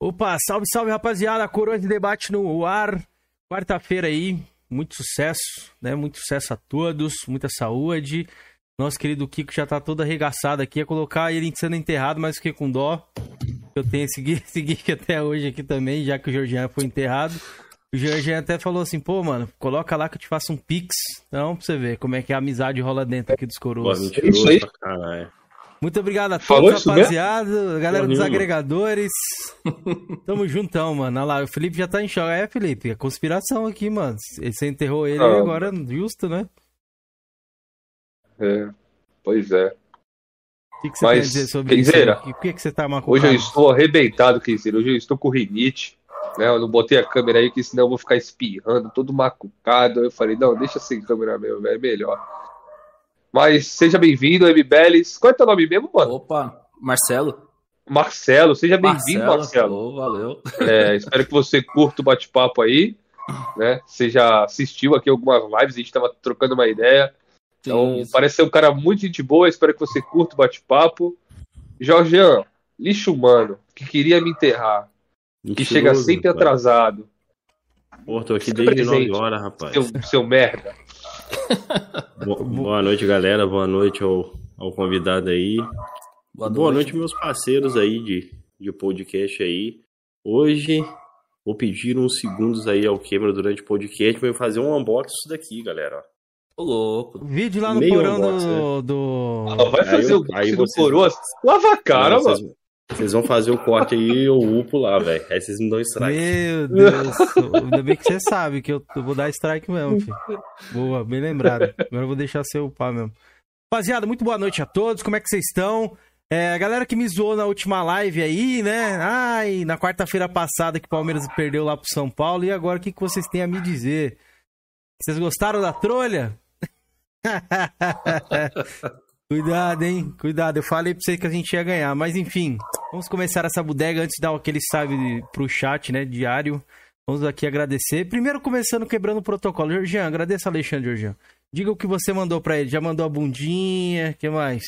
Opa, salve, salve, rapaziada. Coroa de debate no ar. Quarta-feira aí, muito sucesso, né? Muito sucesso a todos, muita saúde. Nosso querido Kiko já tá todo arregaçado aqui. Ia colocar ele sendo enterrado, mas fiquei com dó. Eu tenho esse gif, esse gif até hoje aqui também, já que o Jorginho foi enterrado. O Jorginho até falou assim, pô, mano, coloca lá que eu te faço um pix. Então, pra você ver como é que a amizade rola dentro aqui dos coroas. Boa, Isso aí. Caralho. Muito obrigado a todos, rapaziada. Galera dos agregadores. Tamo juntão, mano. Olha lá, o Felipe já tá em choque. É, Felipe, é conspiração aqui, mano. Você enterrou ele ah, agora, justo, né? É, pois é. O que, que você Mas, quer dizer sobre Kenzeira, isso? Por que, que você tá macucado? Hoje eu estou arrebentado, Kenzeira. Hoje eu estou com rinite. Né? Eu não botei a câmera aí, que senão eu vou ficar espirrando, todo macucado. Eu falei, não, deixa sem câmera mesmo, é melhor. Mas seja bem-vindo, MBelis. Qual é teu nome mesmo, mano? Opa, Marcelo. Marcelo, seja bem-vindo, Marcelo. Oh, valeu. É, espero que você curta o bate-papo aí. Né? Você já assistiu aqui algumas lives, a gente estava trocando uma ideia. Então, Sim, parece ser um cara muito gente boa. Espero que você curta o bate-papo. Jorgean, lixo humano, que queria me enterrar. Mentiroso, que chega sempre atrasado. Pô, tô aqui desde 9 horas, rapaz. Seu, seu merda. Boa noite, galera. Boa noite ao, ao convidado aí. Boa, Boa noite. noite, meus parceiros aí de, de podcast aí. Hoje vou pedir uns segundos aí ao Cameron durante o podcast para eu fazer um unboxing disso daqui, galera. Ô, louco. Vídeo lá no Meio porão unboxing, do. Né? do... Ah, vai fazer aí, o aí do coroa. Lava a cara, Não, mano. Vocês vão fazer o corte aí e eu upo lá, velho. Aí vocês me dão strike. Meu Deus. Ainda bem que você sabe que eu, vou dar strike mesmo, filho. Boa, bem lembrado. Agora eu vou deixar você upar mesmo. Rapaziada, muito boa noite a todos. Como é que vocês estão? É, a galera que me zoou na última live aí, né? Ai, na quarta-feira passada que o Palmeiras perdeu lá pro São Paulo. E agora o que, que vocês têm a me dizer? Vocês gostaram da trolha? Cuidado, hein? Cuidado. Eu falei pra você que a gente ia ganhar. Mas enfim, vamos começar essa bodega antes de dar aquele salve pro chat, né? Diário. Vamos aqui agradecer. Primeiro começando quebrando o protocolo. Georgian, agradeça Alexandre, Georgian. Diga o que você mandou pra ele. Já mandou a bundinha? que mais?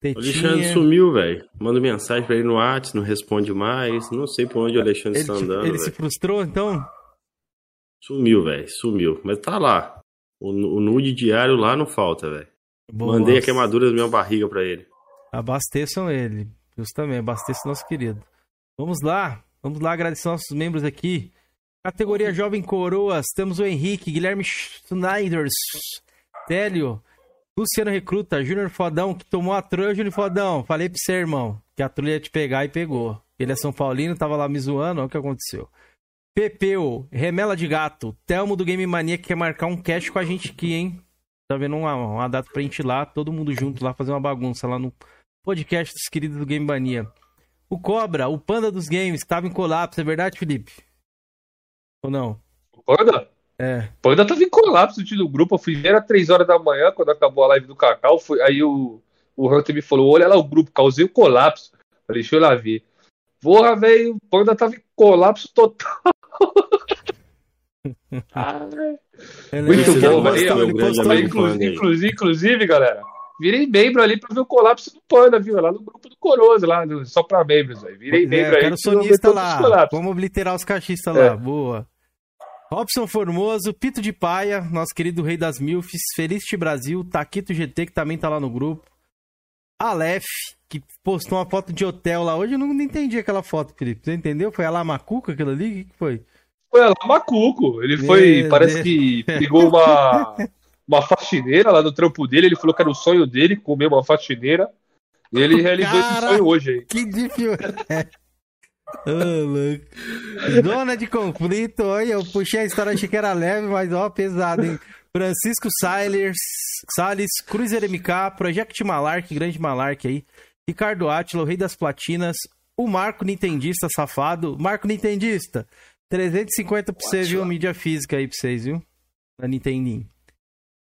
Tetinha. O Alexandre sumiu, velho. Manda mensagem pra ele no WhatsApp, não responde mais. Não sei por onde o Alexandre ele, está andando. Ele véio. se frustrou, então? Sumiu, velho. Sumiu. Mas tá lá. O, o nude diário lá não falta, velho. Boa, Mandei a queimadura da minha barriga para ele. Abasteçam ele. Justamente, abasteçam nosso querido. Vamos lá. Vamos lá agradecer nossos membros aqui. Categoria Jovem Coroas. Temos o Henrique, Guilherme Schneiders, Télio, Luciano Recruta, Júnior Fodão, que tomou a trolha, Júnior Fodão. Falei pra você, irmão, que a trolha ia te pegar e pegou. Ele é São Paulino, tava lá me zoando, olha o que aconteceu. Pepeu, Remela de Gato, Telmo do Game Mania que quer marcar um cash com a gente aqui, hein? Tá vendo uma, uma data pra gente ir lá, todo mundo junto lá, fazer uma bagunça lá no podcast dos queridos do Game Mania. O Cobra, o Panda dos Games, que tava em colapso, é verdade, Felipe? Ou não? O Panda? É. O Panda tava em colapso do grupo. Eu fui ver às 3 horas da manhã, quando acabou a live do Cacau. Foi, aí o, o Hunter me falou: olha lá o grupo, causei o colapso. Falei, deixa eu lá ver. Porra, velho, o Panda tava em colapso total. Muito bom, Bahia. Inclusive, inclusive, inclusive, galera, virei membro ali pra ver o colapso do Panda, viu? Lá no grupo do Coroso, lá, só pra membros. Aí. Virei é, membro aí. Quero sonista lá. Vamos obliterar os cachistas é. lá. Boa. Robson Formoso, Pito de Paia, nosso querido Rei das Milfs, Felicity Brasil, Taquito GT, que também tá lá no grupo. Aleph, que postou uma foto de hotel lá. Hoje eu não entendi aquela foto, Felipe. Você entendeu? Foi a Lamacuca aquilo ali? O que foi? Foi lá macuco. Ele foi, Meu parece Deus. que pegou uma, uma faxineira lá no trampo dele. Ele falou que era o sonho dele comer uma faxineira. E ele realizou Cara, esse sonho hoje aí. Que difícil. oh, Dona de conflito, olha, eu puxei a história, achei que era leve, mas ó, pesado, hein? Francisco Salles, Salles, Cruiser MK, Project Malark, grande Malark aí. Ricardo Átila, o Rei das Platinas, o Marco Nintendista safado. Marco Nintendista, 350 pra você, viu? Mídia física aí pra vocês, viu? Na Nintendinho.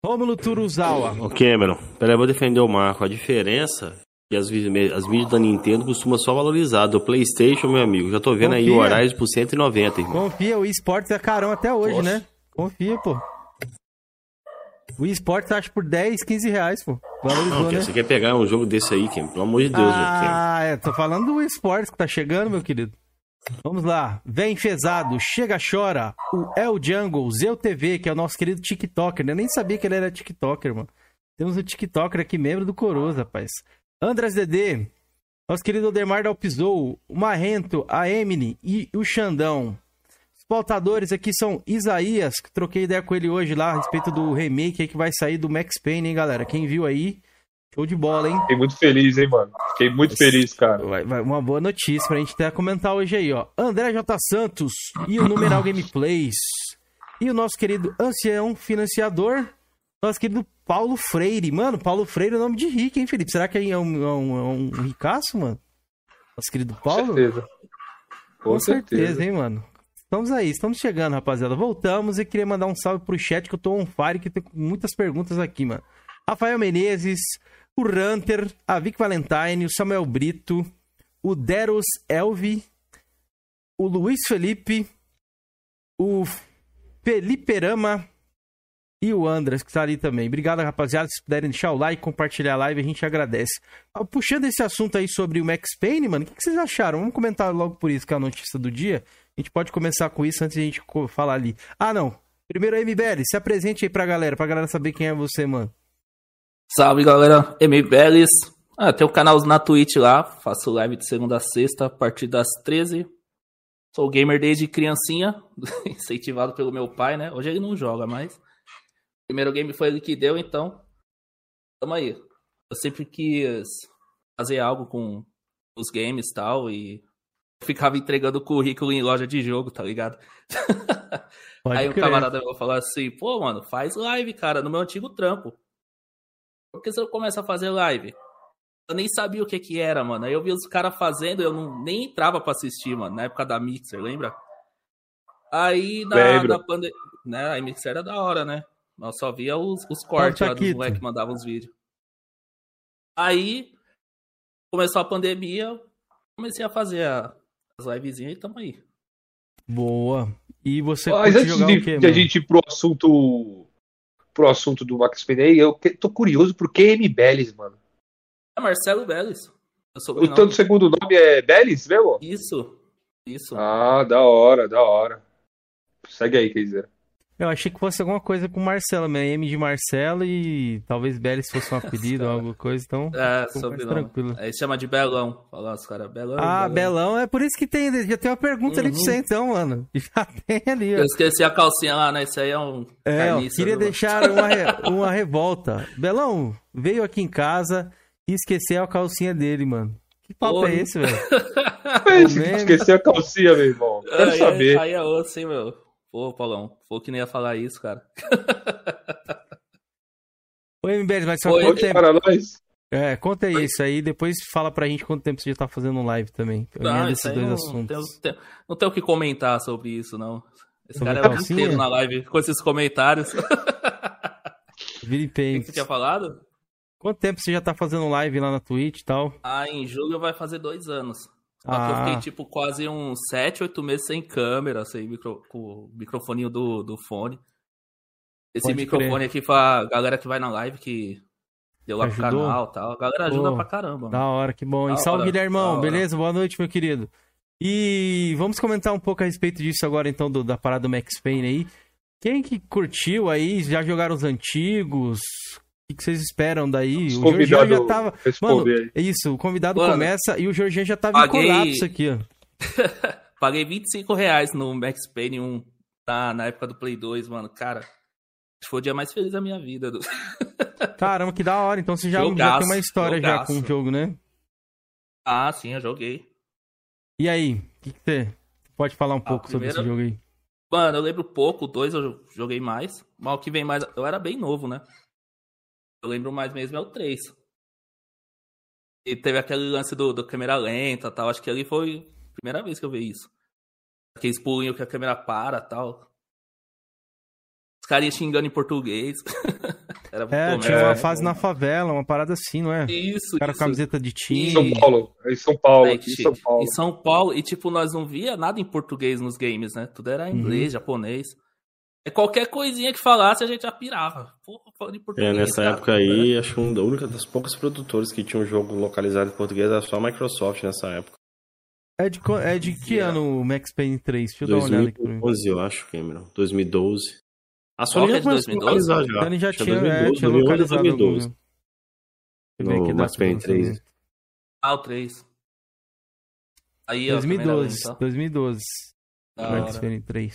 Rômulo Turuzawa. Ô, Cameron, peraí, eu vou defender o Marco. A diferença é que as, as mídias da Nintendo costumam só valorizar. Do PlayStation, meu amigo, já tô vendo Confia. aí o Horizon por 190, irmão. Confia, o esportes é carão até hoje, Nossa. né? Confia, pô. O esportes acho por 10, 15 reais, pô. Valorizou, não, né? Você quer pegar um jogo desse aí, Kim? Pelo amor de Deus, Ah, é, tô falando do esportes que tá chegando, meu querido. Vamos lá. Vem Fezado, Chega Chora, o El Jungle, Zeu TV, que é o nosso querido TikToker. Eu nem sabia que ele era TikToker, mano. Temos um TikToker aqui, membro do Coroza, rapaz. Andras DD, nosso querido Odemar Dalpizou, o Marrento, a Emily e o Xandão. Os pautadores aqui são Isaías, que troquei ideia com ele hoje lá a respeito do remake que vai sair do Max Payne, hein, galera? Quem viu aí, show de bola, hein? Fiquei muito feliz, hein, mano? Fiquei muito feliz, cara. Vai, vai, uma boa notícia pra gente até comentar hoje aí, ó. André J. Santos e o Numeral Gameplays. E o nosso querido ancião financiador, nosso querido Paulo Freire. Mano, Paulo Freire é nome de rico, hein, Felipe? Será que é um, é um, é um ricaço, mano? Nosso querido Paulo? Com certeza. Com, Com certeza. certeza, hein, mano? Estamos aí, estamos chegando, rapaziada. Voltamos e queria mandar um salve pro chat que eu tô on fire, que tem muitas perguntas aqui, mano. Rafael Menezes, o Hunter, a Vic Valentine, o Samuel Brito, o Deros Elvi, o Luiz Felipe, o Felipe Rama, e o Andras, que tá ali também. Obrigado, rapaziada. Se puderem deixar o like, compartilhar a live, a gente agradece. Ah, puxando esse assunto aí sobre o Max Payne, mano, o que, que, vocês acharam? Vamos comentar logo por isso, que é a notícia do dia. A gente pode começar com isso antes de a gente falar ali. Ah, não. Primeiro, MBL, se apresente aí pra galera, pra galera saber quem é você, mano. Salve, galera. MBLs. Ah, tem o canal na Twitch lá. Faço live de segunda a sexta, a partir das 13 Sou gamer desde criancinha, incentivado pelo meu pai, né? Hoje ele não joga mais. Primeiro game foi ele que deu, então. Tamo aí. Eu sempre quis fazer algo com os games e tal, e ficava entregando currículo em loja de jogo, tá ligado? aí o um camarada falar assim, pô, mano, faz live, cara, no meu antigo trampo. Por que você começa a fazer live? Eu nem sabia o que que era, mano. Aí eu vi os caras fazendo, eu não, nem entrava pra assistir, mano, na época da Mixer, lembra? Aí na, na pandemia, né, a Mixer era da hora, né? Nós só via os, os cortes lá dos moleques que mandavam os vídeos. Aí começou a pandemia, comecei a fazer a, as livezinhas e tamo aí. Boa. E você Mas antes de, quê, de a gente ir pro assunto pro assunto do Max Payne, eu tô curioso por que M. Bellis, mano. É Marcelo Bellis. O tanto segundo nome é Bellis mesmo? Isso. Isso. Ah, da hora, da hora. Segue aí, quer dizer. Eu achei que fosse alguma coisa com Marcelo, meu M de Marcelo e talvez Belis fosse um apelido ou alguma coisa, então. É, sobre tranquilo. Aí chama de Belão. Fala os caras, Belão. Ah, Belão. Belão. é por isso que tem. Já tem uma pergunta uhum. ali pra você, então, mano. Já tem ali, ó. Eu esqueci a calcinha lá, né? Isso aí é um. É, ó, queria deixar uma, re... uma revolta. Belão, veio aqui em casa e esqueceu a calcinha dele, mano. Que papo Oi. é esse, velho? Esqueceu a calcinha, meu irmão. Quero aí, saber. Aí é outro, sim, meu. Pô, Paulão, foi que nem ia falar isso, cara. Oi, MBL, mas só Oi, quanto tempo... para nós. É, conta aí Oi. isso aí, depois fala pra gente quanto tempo você já tá fazendo live também. Não, desses dois não, assuntos. Tem, não tem o que comentar sobre isso, não. Esse sobre cara é o inteiro na live com esses comentários. Vira O que você tinha falado? Quanto tempo você já tá fazendo live lá na Twitch e tal? Ah, em julho vai fazer dois anos. Ah. Eu fiquei, tipo, quase uns 7, 8 meses sem câmera, sem micro, com o microfoninho do, do fone. Esse Pode microfone crer. aqui pra galera que vai na live, que deu lá Ajudou? pro canal e tal. A galera ajuda Pô, pra caramba. Da hora, que bom. Da e salve, Guilhermão. Beleza? Boa noite, meu querido. E vamos comentar um pouco a respeito disso agora, então, do, da parada do Max Payne aí. Quem que curtiu aí? Já jogaram os antigos? O que vocês esperam daí? o Jorginho já tava. Mano, é isso, o convidado Mano, começa e o Jorginho já tava paguei... em colapso aqui, ó. paguei 25 reais no Max Payne 1 tá, na época do Play 2, mano. Cara, foi o dia mais feliz da minha vida. Do... Caramba, que da hora. Então você já, jogaço, já tem uma história jogaço. já com o jogo, né? Ah, sim, eu joguei. E aí, o que, que, você pode falar um pouco primeira... sobre esse jogo aí? Mano, eu lembro pouco, dois eu joguei mais. Mas o que vem mais. Eu era bem novo, né? Eu lembro mais mesmo é o 3. E teve aquele lance do, do câmera lenta tal. Acho que ali foi a primeira vez que eu vi isso. Aqueles pulinhos que a câmera para tal. Os caras xingando em português. Era, é, pô, tinha uma fase na favela, uma parada assim, não é? Isso, cara isso. com camiseta de time. Em São Paulo. Em São Paulo. É, em São Paulo. Em São Paulo. E, tipo, nós não via nada em português nos games, né? Tudo era inglês, uhum. japonês. É qualquer coisinha que falasse, a gente já pirava. Porra, de português. É, nessa cara, época aí, acho que uma única das poucas produtores que tinha um jogo localizado em português era só a Microsoft nessa época. É de, é de que yeah. ano o Max Payne 3? Deixa eu 2011, dar uma olhada aqui. 2012, eu acho, Cameron. 2012. A Sony Qual já que é de começou a localizar já. A Sony já é tinha, 2012, é, tinha 2011, localizado 2012. algum. Deixa eu ver No Max Payne de 3. lançamento. Ah, o 3. Aí, ó. 2012, 2012. Da Max hora. Payne 3.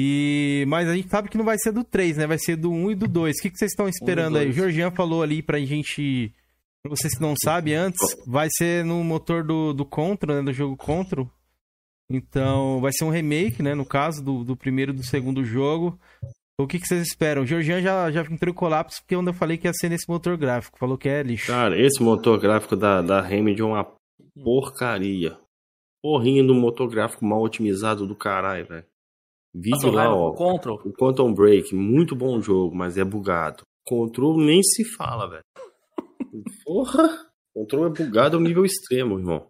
E, mas a gente sabe que não vai ser do 3, né? Vai ser do 1 e do 2. O que, que vocês estão esperando aí? O. Georgian falou ali pra gente. Pra vocês que não sabem antes, vai ser no motor do, do Contra, né? Do jogo Contra. Então, vai ser um remake, né? No caso, do, do primeiro e do segundo jogo. O que, que vocês esperam? O Georgian já, já entrou em colapso porque quando eu falei que ia ser nesse motor gráfico. Falou que é lixo. Cara, esse motor gráfico da, da Remedy é uma porcaria. Porrinha do motor gráfico mal otimizado do caralho, velho. Vídeo lá, ó. o Control. O Quantum Break, muito bom jogo, mas é bugado. Control nem se fala, velho. Porra! Control é bugado ao nível extremo, irmão.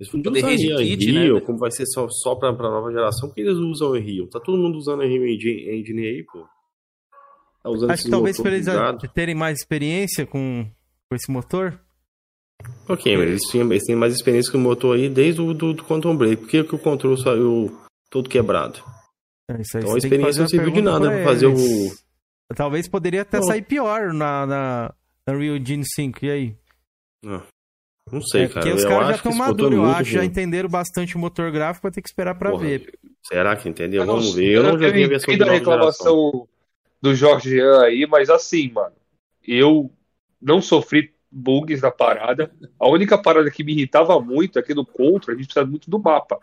Eles podiam The usar Unreal, Kit, né, Unreal, velho? como vai ser só, só pra, pra nova geração, porque eles usam Unreal. Tá todo mundo usando Unreal Engine Engine aí, pô. Tá usando Acho que talvez motor pra eles bugado. terem mais experiência com, com esse motor. Ok, mas eles, tinham, eles têm mais experiência com o motor aí desde o do, do Quantum Break. Por que, que o controle saiu todo quebrado? É, isso aí Então a que experiência não serviu de nada pra pra fazer o. Talvez poderia até Não. sair pior na, na, na Real Engine 5. E aí? Não sei, é, cara. porque os eu caras já acho que estão maduros, é eu acho. Já entenderam bastante o motor gráfico, vai ter que esperar pra Porra, ver. Será que entendeu? Eu não Vamos sei, ver. Eu não joguei a eu versão de entendo a nova geração. reclamação do Jorge aí, mas assim, mano, eu não sofri bugs na parada. A única parada que me irritava muito aqui no Contra, a gente precisa muito do mapa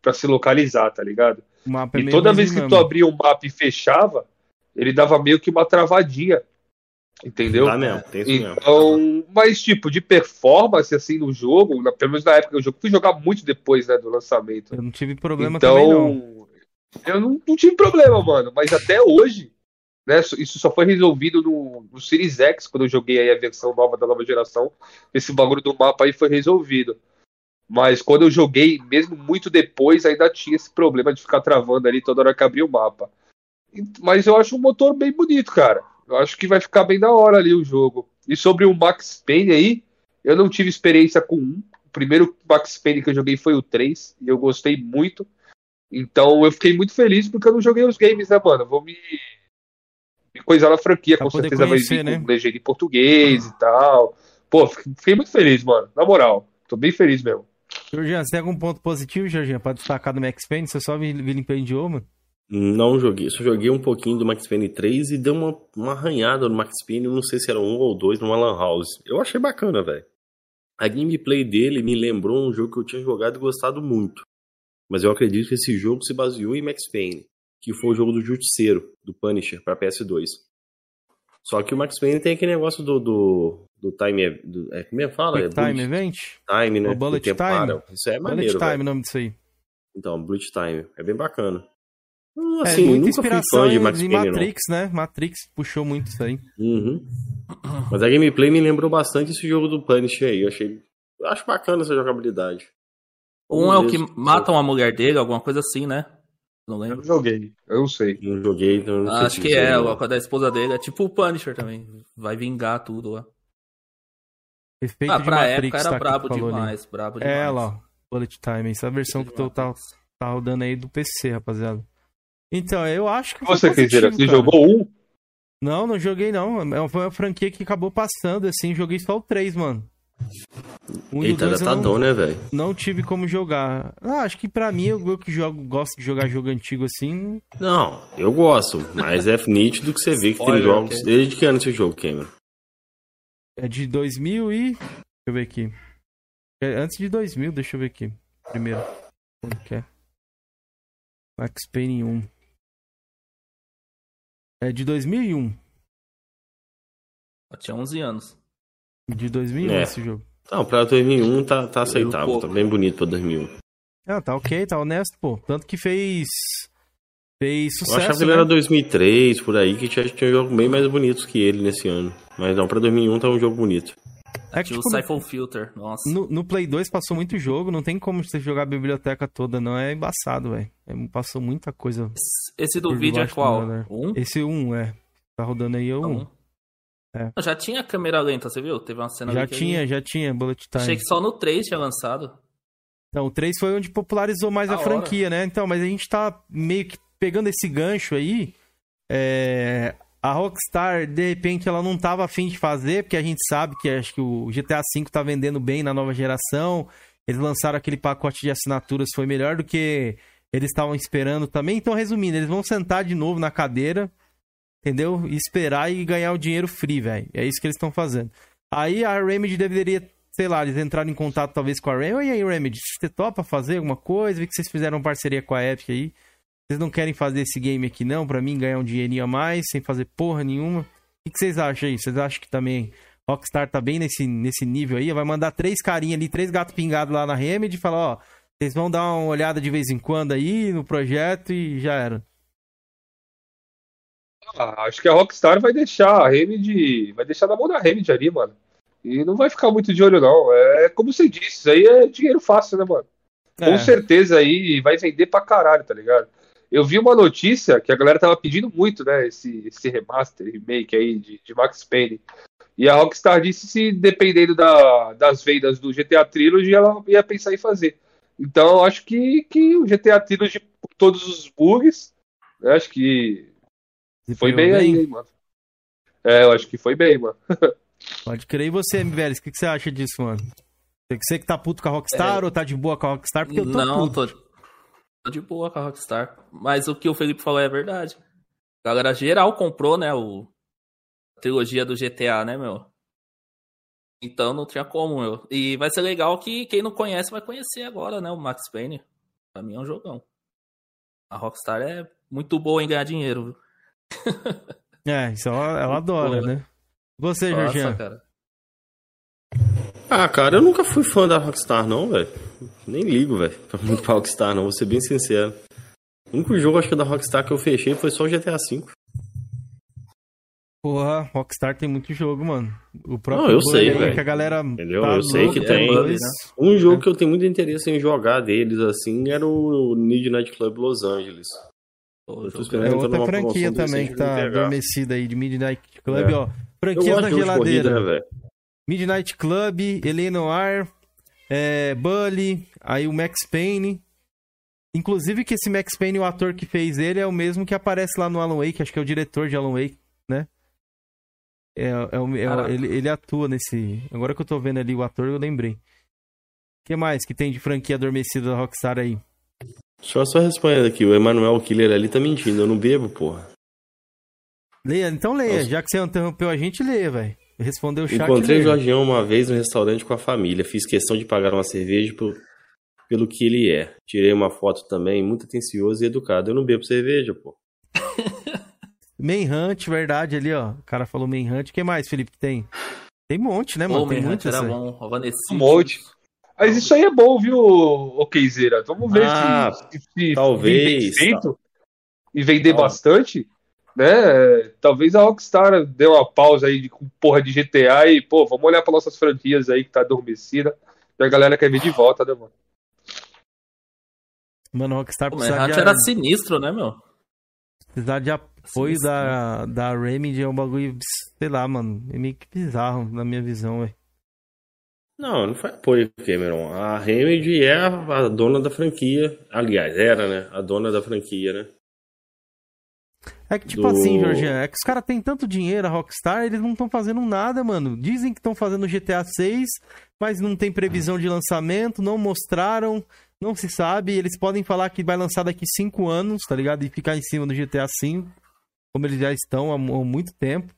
pra se localizar, tá ligado? O mapa é E meio toda vez que tu abria o mapa e fechava, ele dava meio que uma travadinha. Entendeu? Tá mesmo, tem isso mesmo. Então, mas tipo, de performance assim no jogo, na- pelo menos na época do jogo, fui jogar muito depois, né, do lançamento. Eu não tive problema também, não. Então, eu não, não tive problema, mano. Mas até hoje, né? Isso só foi resolvido no, no Series X, quando eu joguei aí a versão nova da nova geração. Esse bagulho do mapa aí foi resolvido. Mas quando eu joguei, mesmo muito depois, ainda tinha esse problema de ficar travando ali toda hora que abria o mapa. Mas eu acho um motor bem bonito, cara. Eu acho que vai ficar bem da hora ali o jogo. E sobre o Max Payne aí, eu não tive experiência com um. O primeiro Max Payne que eu joguei foi o 3, e eu gostei muito. Então eu fiquei muito feliz porque eu não joguei os games, né, mano? Vou me, me coisar na franquia, Pra com certeza conhecer, vai vir né? com legenda em português e tal. Pô, fiquei muito feliz, mano. Na moral, tô bem feliz mesmo. Georgian, você tem algum ponto positivo, Georgian, pra destacar do Max Payne? Você só vilipendiou, mano? Não joguei. Só joguei um pouquinho do Max Payne 3 e deu uma, uma arranhada no Max Payne. Não sei se era um ou dois numa Lan House. Eu achei bacana, velho. A gameplay dele me lembrou um jogo que eu tinha jogado e gostado muito. Mas eu acredito que esse jogo se baseou em Max Payne, que foi o jogo do Justiceiro, do Punisher, pra PS2. Só que o Max Payne tem aquele negócio do, do, do time. Do, é, como é que fala? Quick é Time bullet Event? time, né? O bullet time? para. Isso é Bullet maneiro, Time, velho. o nome disso aí. Então, Bullet Time. É bem bacana. É, Assim, muita nunca fui inspiração fã de Max Payne, não. Matrix, né? Matrix puxou muito isso aí. Uhum. Mas a gameplay me lembrou bastante esse jogo do Punisher aí. Eu achei. Eu acho bacana essa jogabilidade. Um é o que matam a mulher dele, alguma coisa assim, né? Não Eu lembro. não joguei, eu não sei. Não joguei, então não sei Acho que é, não. coisa da esposa dele. É tipo o Punisher também. Vai vingar tudo lá. Efeito Ah, de pra Matrix, época era tá, brabo falou ali. demais, brabo demais. É, lá, ó. Bullet Time. Essa é a versão que tu tá, tá rodando aí do PC, rapaziada. Então, eu acho que. Você, Kenzeira, positivo, você jogou um? Não, não joguei não. É Foi uma franquia que acabou passando, assim. Joguei só o 3, mano. Um Eita, eu datadão, não, né, velho? não tive como jogar. Ah, acho que pra mim, eu, eu que jogo, gosto de jogar jogo antigo assim. Não, eu gosto, mas é nítido que você vê que tem Spoiler, jogos. ok. Desde que ano esse jogo, Cameron? É de 2000 e. Deixa eu ver aqui. É antes de 2000, deixa eu ver aqui. Primeiro. Quando que é? Max Payne 1. É de 2001. Eu tinha 11 anos. De 2001 É. esse jogo. Não, pra 2001 tá, tá aceitável, pouco. tá bem bonito pra 2001. Ah, tá ok, tá honesto, pô. Tanto que fez. Fez Eu achava sucesso. que ele né? era 2003, por aí, que tinha, tinha jogos bem mais bonitos que ele nesse ano. Mas não, pra 2001 tá um jogo bonito. É que, Tinha o tipo, Siphon Filter, nossa. no, no Play 2 passou muito jogo, não tem como você jogar a biblioteca toda, não. É embaçado, velho. É, passou muita coisa. Esse- Esse do vídeo é qual? Um? Esse 1, é. Tá rodando aí é o 1. Um. É. Já tinha câmera lenta, você viu? Teve uma cena Já ali que tinha, já tinha Bullet eu- Achei Time. que só no 3 tinha lançado. Então, o 3 foi onde popularizou mais a, a franquia, né? Então, mas a gente tá meio que pegando esse gancho aí. É... A Rockstar, de repente, ela não tava afim de fazer, porque a gente sabe que acho que o GTA V tá vendendo bem na nova geração. Eles lançaram aquele pacote de assinaturas, foi melhor do que eles estavam esperando também. Então, resumindo, eles vão sentar de novo na cadeira, entendeu? E esperar e ganhar o dinheiro free, velho. É isso que eles estão fazendo. Aí a Remedy deveria sei lá, eles entraram em contato talvez com a Remedy. E aí, Remedy, você topa fazer alguma coisa? Vi que vocês fizeram parceria com a Epic aí. Vocês não querem fazer esse game aqui não, para mim ganhar um dinheirinho a mais, sem fazer porra nenhuma. O que vocês acham aí? Vocês acham que também Rockstar tá bem nesse, nesse nível aí? Vai mandar três carinhas ali, três gatos pingados lá na Remedy e falar, ó, vocês vão dar uma olhada de vez em quando aí no projeto e já era. Ah, acho que a Rockstar vai deixar a Remedy, vai deixar na mão da Remedy ali, mano. E não vai ficar muito de olho, não. É como você disse, isso aí é dinheiro fácil, né, mano? É. Com certeza aí vai vender pra caralho, tá ligado? Eu vi uma notícia que a galera tava pedindo muito, né? Esse, esse remaster, remake aí de, de Max Payne. E a Rockstar disse se dependendo da, das vendas do GTA Trilogy, ela ia pensar em fazer. Então, acho que, que o GTA Trilogy, por todos os bugs, né, acho que foi bem, bem aí, mano. É, eu acho que foi bem, mano. Pode crer. E você, MVLs, o que, que você acha disso, mano? Você que tá puto com a Rockstar é... ou tá de boa com a Rockstar? Porque eu tô Não, puto. Tô, tô de boa com a Rockstar. Mas o que o Felipe falou é verdade. A galera geral comprou, né, o... a trilogia do GTA, né, meu? Então não tinha como, meu. E vai ser legal que quem não conhece vai conhecer agora, né, o Max Payne. Pra mim é um jogão. A Rockstar é muito boa em ganhar dinheiro, viu? é, isso ela, ela adora, boa, né? Você, Jorginho. cara. Ah, cara, eu nunca fui fã da Rockstar, não, velho. Nem ligo, velho, muito pra Rockstar, não, vou ser bem sincero. O único jogo, acho que da Rockstar que eu fechei foi só o GTA V. Porra, Rockstar tem muito jogo, mano. O próprio não, eu sei, velho. que a galera Entendeu? Tá eu sei que tem. Dois... Um jogo é. que eu tenho muito interesse em jogar deles, assim, era o Midnight Club Los Angeles. Eu tô esperando é outra franquia também que tá adormecida aí, de Midnight Club, é. ó. Franquias na geladeira. Corrida, né, Midnight Club, Eleanor, é, Bully, aí o Max Payne. Inclusive que esse Max Payne, o ator que fez ele, é o mesmo que aparece lá no Alan Wake, acho que é o diretor de Alan Wake, né? É, é, é ele, ele, atua nesse. Agora que eu tô vendo ali o ator, eu lembrei. O que mais que tem de franquia adormecida da Rockstar aí? Só só respondendo aqui, o Emanuel Killer ali tá mentindo, eu não bebo, porra. Leia, então leia. Nossa. Já que você interrompeu a gente, leia, velho. Respondeu o chat. Encontrei o Jorgião uma vez no restaurante com a família. Fiz questão de pagar uma cerveja por, pelo que ele é. Tirei uma foto também, muito atencioso e educado. Eu não bebo cerveja, pô. Manhunt, verdade, ali, ó. O cara falou Manhunt. O que mais, Felipe, tem? Tem um monte, né, mano? Pô, tem muito era bom. Um monte. Mas isso aí é bom, viu, Okzeira? Vamos ver ah, se, se, se talvez, feito e vender bastante né? Talvez a Rockstar dê uma pausa aí com porra de GTA e, pô, vamos olhar para nossas franquias aí que tá adormecida. E a galera quer ver de volta, né, mano? Mano, a Rockstar precisa de... era sinistro, né, meu? Precisar de apoio da, da Remedy é um bagulho, sei lá, mano, é meio que bizarro na minha visão, velho. Não, não foi apoio, Cameron. A Remedy é a, a dona da franquia. Aliás, era, né? A dona da franquia, né? É que, tipo do... assim, Jorginho, é que os caras têm tanto dinheiro, a Rockstar, eles não estão fazendo nada, mano. Dizem que estão fazendo GTA 6, mas não tem previsão de lançamento, não mostraram, não se sabe. Eles podem falar que vai lançar daqui 5 anos, tá ligado? E ficar em cima do GTA 5, como eles já estão há, muito tempo.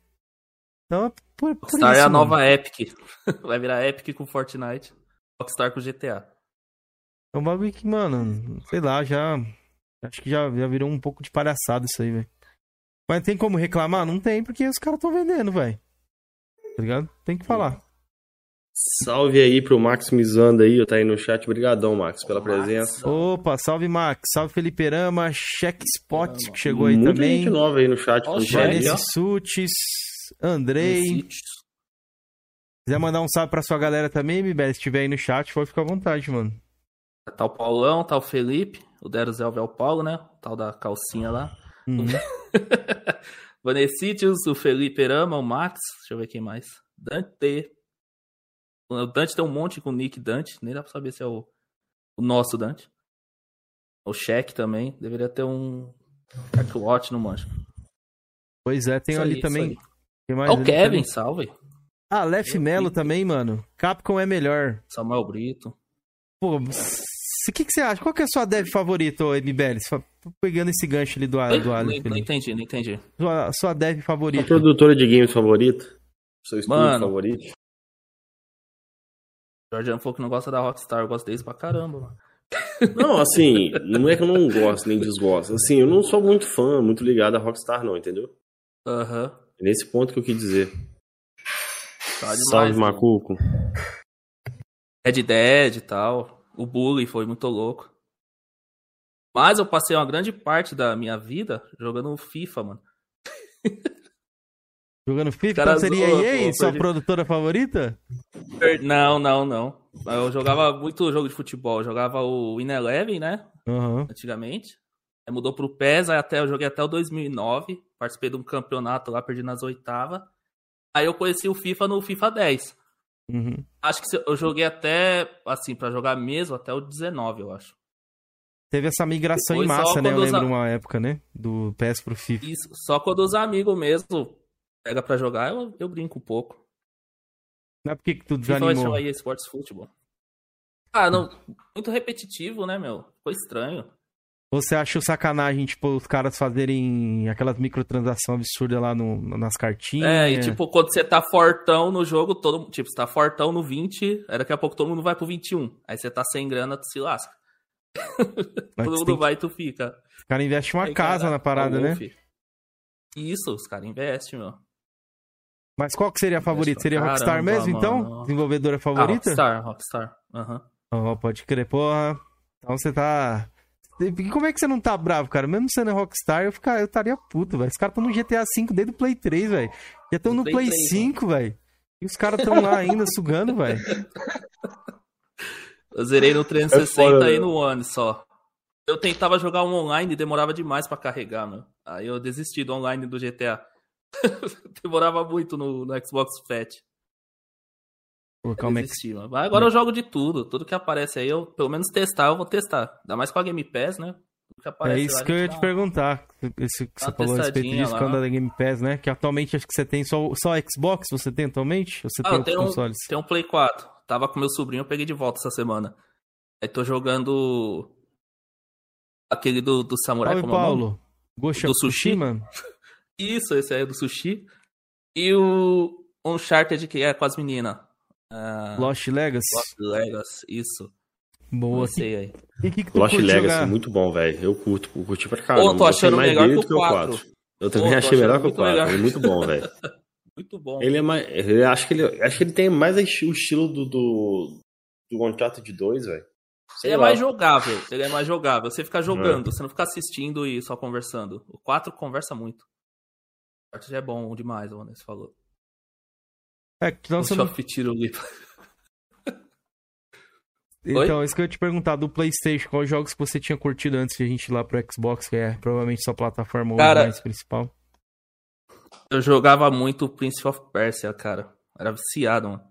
Então, é por, por Rockstar isso, é a mano. nova Epic. vai virar Epic com Fortnite, Rockstar com GTA. É um bagulho que, mano, sei lá, já. Acho que já, já virou um pouco de palhaçada isso aí, velho. Mas tem como reclamar? Não tem, porque os caras estão vendendo, velho. Tá ligado? Tem que falar. Salve aí pro Max Mizanda aí, tá aí no chat. Obrigadão, Max, pela Max. presença. Opa, salve Max, salve Felipe Rama, Check Spot, que chegou aí Muita também. gente nova aí no chat. Vanessa Sutis, Andrei. Se quiser mandar um salve pra sua galera também, Mibel, se estiver aí no chat, pode ficar à vontade, mano. Tá o Paulão, tá o Felipe, o Dero Zelva é o Paulo, né? O tal da calcinha lá. Uhum. Vanessitius, o Felipe Rama, o Max, deixa eu ver quem mais. Dante. O Dante tem um monte com o Nick Dante, nem dá pra saber se é o O nosso Dante. O Cheque também. Deveria ter um Watch no manjo. Pois é, tem isso ali aí, também. Tem mais o Kevin, também. salve. Ah, Lef Melo também, mano. Capcom é melhor. Samuel Brito. Pô, o que, que você acha? Qual que é a sua dev favorita, MBL? Pegando esse gancho ali do, do Aleph. Não, não entendi, não entendi. Sua, sua dev favorita. A produtora de games favorita? Seu estúdio mano, favorito? Jordan falou que não gosta da Rockstar, eu gosto deles pra caramba, mano. Não, assim, não é que eu não gosto nem desgosto. Assim, eu não sou muito fã, muito ligado a Rockstar, não, entendeu? Aham. Uhum. É nesse ponto que eu quis dizer. Tá demais, Salve, Macuco. Red Dead e tal. O Bully foi muito louco. Mas eu passei uma grande parte da minha vida jogando FIFA, mano. Jogando FIFA? Então seria zoou, EA, sua produtora favorita? Não, não, não. Eu jogava muito jogo de futebol. Eu jogava o In Eleven, né? Uhum. Antigamente. Aí mudou pro PES, aí até, eu joguei até o 2009. Participei de um campeonato lá, perdi nas oitavas. Aí eu conheci o FIFA no FIFA 10. Uhum. Acho que eu joguei até, assim, para jogar mesmo, até o 19, eu acho. Teve essa migração Depois, em massa, né? Eu lembro uma época, né? Do PES pro FIFA. Isso, só quando os amigos mesmo pega para jogar, eu, eu brinco um pouco. Não é porque que tu desanimou? FIFA vai Sports Football. Ah, não, muito repetitivo, né, meu? Ficou estranho. Você achou sacanagem, tipo, os caras fazerem aquelas microtransações absurdas lá no, nas cartinhas? É, e tipo, quando você tá fortão no jogo, todo tipo, você tá fortão no 20, aí daqui a pouco todo mundo vai pro 21. Aí você tá sem grana, tu se lasca. todo mundo vai e tu fica. Os caras investem uma aí, casa cara, na parada, né? Isso, os caras investem, meu. Mas qual que seria a favorita? Seria Caramba, Rockstar mesmo, então? mano. então? Desenvolvedora favorita? Ah, Rockstar, Rockstar. Aham. Uhum. Oh, pode crer, porra. Então você tá. Como é que você não tá bravo, cara? Mesmo sendo Rockstar, eu, ficar, eu estaria puto, velho. Os caras estão no GTA V desde o Play 3, velho. Já estão no Play, Play 3, 5, velho. E os caras estão lá ainda sugando, velho. Eu zerei no 360 é e no One só. Eu tentava jogar um online e demorava demais para carregar, mano. Aí eu desisti do online do GTA. demorava muito no, no Xbox Fat. Calma é que... Agora eu jogo de tudo. Tudo que aparece aí, eu pelo menos testar, eu vou testar. Ainda mais com a Game Pass, né? É isso que eu ia te perguntar. Esse que você falou a respeito disso, quando é da Game Pass, né? Que atualmente acho que você tem só, só Xbox, você tem atualmente? Ou você ah, tem outros consoles? Tem um Play 4. Tava com meu sobrinho, eu peguei de volta essa semana. Aí tô jogando aquele do, do Samurai, Salve, como é Paulo. Gosha do Sushi, mano? Isso, esse aí é do Sushi. E o Uncharted, que é com as meninas. Uh, Lost Legacy. Lost Legacy, isso. Boa. Sei aí. E que que Lost Legacy, jogar? muito bom, velho. Eu curto, eu curti pra caramba. Pô, tô achando melhor que o 4. 4. Eu também Pô, achei melhor que o 4. Ele é muito bom, velho. muito bom. Ele é mais. Eu acho que ele, acho que ele tem mais o estilo do, do, do Uncharted 2, velho. Ele é mais jogável. Ele é mais jogável. Você fica jogando, é. você não fica assistindo e só conversando. O 4 conversa muito. O 4 já é bom demais, o Vanessa falou. É, que não você não... tiro Então, Oi? isso que eu ia te perguntar, do Playstation, quais jogos que você tinha curtido antes de a gente ir lá pro Xbox, que é provavelmente sua plataforma cara, mais principal? Eu jogava muito Prince of Persia, cara. Era viciado, mano.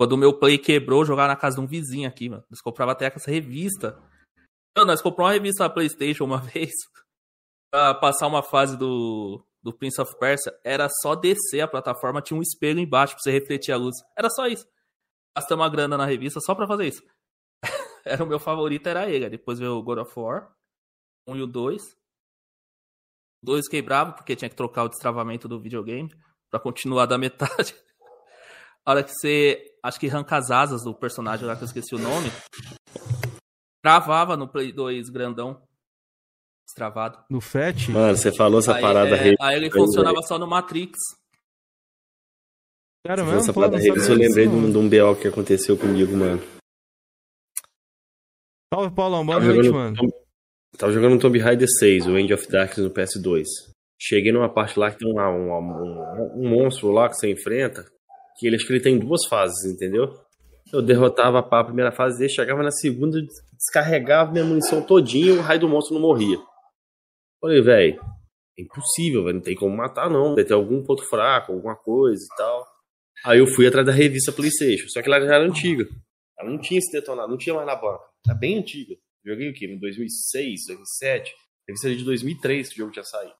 Quando o meu Play quebrou, eu jogava na casa de um vizinho aqui, mano. Nós comprava até essa revista. Mano, nós compramos uma revista na Playstation uma vez pra passar uma fase do, do Prince of Persia, era só descer a plataforma, tinha um espelho embaixo pra você refletir a luz. Era só isso. Gastamos uma grana na revista só pra fazer isso. era o meu favorito, era ele. Depois veio o God of War, 1 um e o 2. O 2 quebrava, porque tinha que trocar o destravamento do videogame pra continuar da metade. a hora que você, acho que arranca as asas do personagem lá, que eu esqueci o nome, travava no Play 2 grandão destravado. No FAT? Mano, você falou essa aí, parada. É, aí ele funcionava só no Matrix. Cara, mesmo? Essa parada Revis, eu lembrei de um, de um BO que aconteceu comigo, mano. Salve, Paulão. Boa tava noite, mano. Tom... Tava jogando Tomb Raider 6, o End of Darkness no PS2. Cheguei numa parte lá que tem um, um, um, um monstro lá que você enfrenta, que ele acho que ele tem duas fases, entendeu? Eu derrotava a primeira fase dele, chegava na segunda, descarregava minha munição todinha e o raio do monstro não morria. Falei, velho, é impossível, velho, não tem como matar não, deve ter algum ponto fraco, alguma coisa e tal. Aí eu fui atrás da revista PlayStation, só que ela já era antiga. Ela não tinha esse detonado, não tinha mais na banca. é bem antiga. Joguei o quê? Em 2006, 2007. Revista de 2003 que o jogo tinha saído.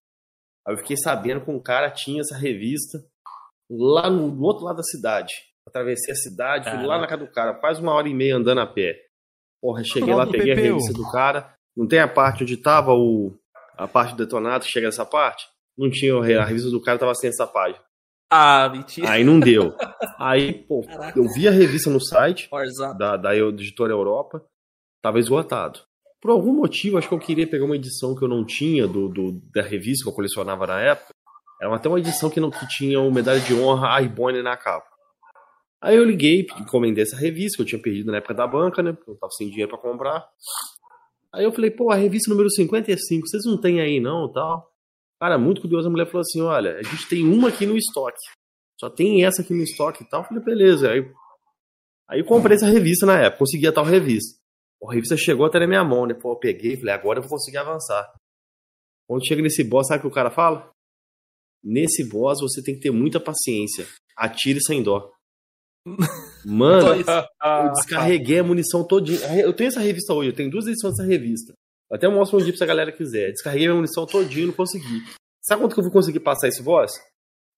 Aí eu fiquei sabendo que um cara tinha essa revista lá no, no outro lado da cidade. Atravessei a cidade, fui lá na casa do cara, quase uma hora e meia andando a pé. Porra, cheguei lá, peguei a revista do cara. Não tem a parte onde tava o, a parte do detonado, chega nessa parte? Não tinha a revista do cara, tava sem essa página. Ah, mentira. Aí não deu. Aí, pô, Caraca. eu vi a revista no site da, da editora Europa, tava esgotado. Por algum motivo, acho que eu queria pegar uma edição que eu não tinha do, do da revista que eu colecionava na época. Era até uma edição que, não, que tinha o medalha de honra Aibone na capa. Aí eu liguei, encomendei essa revista que eu tinha perdido na época da banca, né? Porque eu tava sem dinheiro para comprar. Aí eu falei, pô, a revista número 55, vocês não tem aí não, tal. Cara, muito curioso, a mulher falou assim, olha, a gente tem uma aqui no estoque. Só tem essa aqui no estoque e tal. Eu falei, beleza. Aí, aí comprei essa revista na época, consegui a tal revista. A revista chegou até na minha mão, né? Pô, eu peguei, falei, agora eu vou conseguir avançar. Quando chega nesse boss, sabe o que o cara fala? Nesse boss você tem que ter muita paciência. Atire sem dó. Mano, eu descarreguei a munição todinha. Eu tenho essa revista hoje, eu tenho duas edições dessa revista. Até mostro um dia se a galera quiser. Descarreguei a munição todinha e não consegui. Sabe quanto que eu vou conseguir passar esse boss?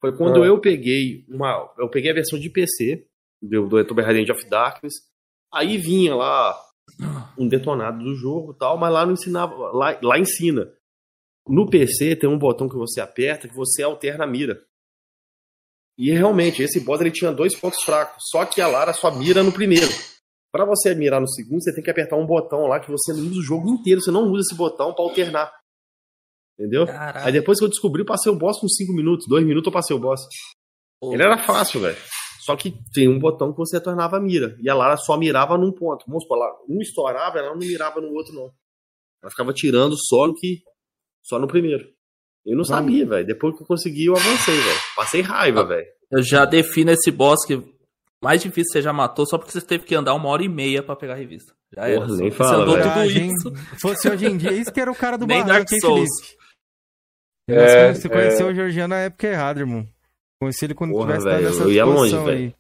Foi quando ah. eu peguei uma. Eu peguei a versão de PC do, do Tomb Raider of Darkness. Aí vinha lá um detonado do jogo e tal, mas lá não ensinava. Lá, lá ensina. No PC tem um botão que você aperta que você alterna a mira. E realmente, esse boss ele tinha dois pontos fracos. Só que a Lara só mira no primeiro. Para você mirar no segundo, você tem que apertar um botão lá que você não usa o jogo inteiro. Você não usa esse botão para alternar. Entendeu? Aí depois que eu descobri, eu passei o boss com 5 minutos. 2 minutos eu passei o boss. Ele era fácil, velho. Só que tem um botão que você tornava a mira. E a Lara só mirava num ponto. Vamos supor, um estourava, ela não mirava no outro, não. Ela ficava tirando só no que. Só no primeiro. Eu não sabia, velho. Depois que eu consegui, eu avancei, velho. Passei raiva, velho. Eu já defino esse boss que mais difícil você já matou só porque você teve que andar uma hora e meia pra pegar a revista. Já era. Porra, nem fala, você andou tudo isso. Se fosse hoje em dia, isso que era o cara do nem Dark Souls. É, você conheceu é... o Georgiano na época errada, irmão. Conheci ele quando Porra, tivesse véio, nessa Eu ia longe, velho.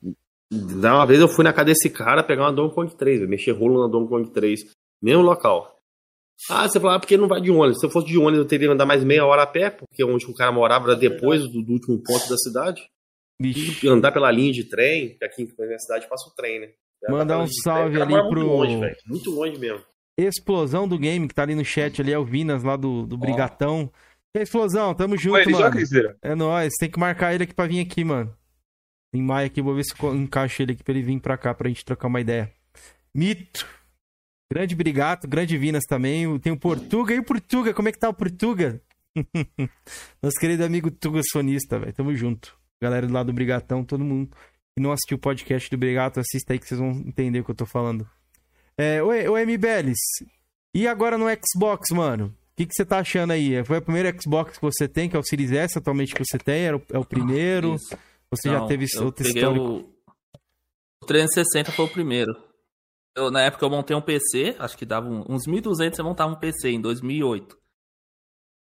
Da uma vez eu fui na casa desse cara pegar uma Donkey Kong 3, eu mexer rolo na Donkey Kong 3, mesmo local. Ah, você fala, ah, porque não vai de ônibus. Se eu fosse de ônibus, eu teria que andar mais meia hora a pé, porque onde o cara morava era depois do, do último ponto da cidade. Bicho. E andar pela linha de trem, que aqui na minha cidade passa o trem, né? Mandar um salve ali pro. Muito longe, velho. Muito longe mesmo. Explosão do game, que tá ali no chat ali, é o Vinas lá do, do Brigatão. E aí, Explosão, tamo junto, Oi, mano. É nóis, tem que marcar ele aqui pra vir aqui, mano. Em maio aqui, vou ver se encaixa ele aqui pra ele vir pra cá, pra gente trocar uma ideia. Mito. Grande Brigato, grande Vinas também. Tem o Portuga. E o Portuga, como é que tá o Portuga? Nosso querido amigo Tuga Sonista, velho. Tamo junto. Galera do lado do Brigatão, todo mundo que não assistiu o podcast do Brigato, assista aí que vocês vão entender o que eu tô falando. É, oi, oi MBLs. E agora no Xbox, mano? O que, que você tá achando aí? Foi o primeiro Xbox que você tem, que é o Series S atualmente que você tem? Era o, é o primeiro? Isso. Você não, já teve outro histórico? O... o 360 foi o primeiro. Eu, na época eu montei um PC, acho que dava uns 1.200 eu montava um PC em 2008.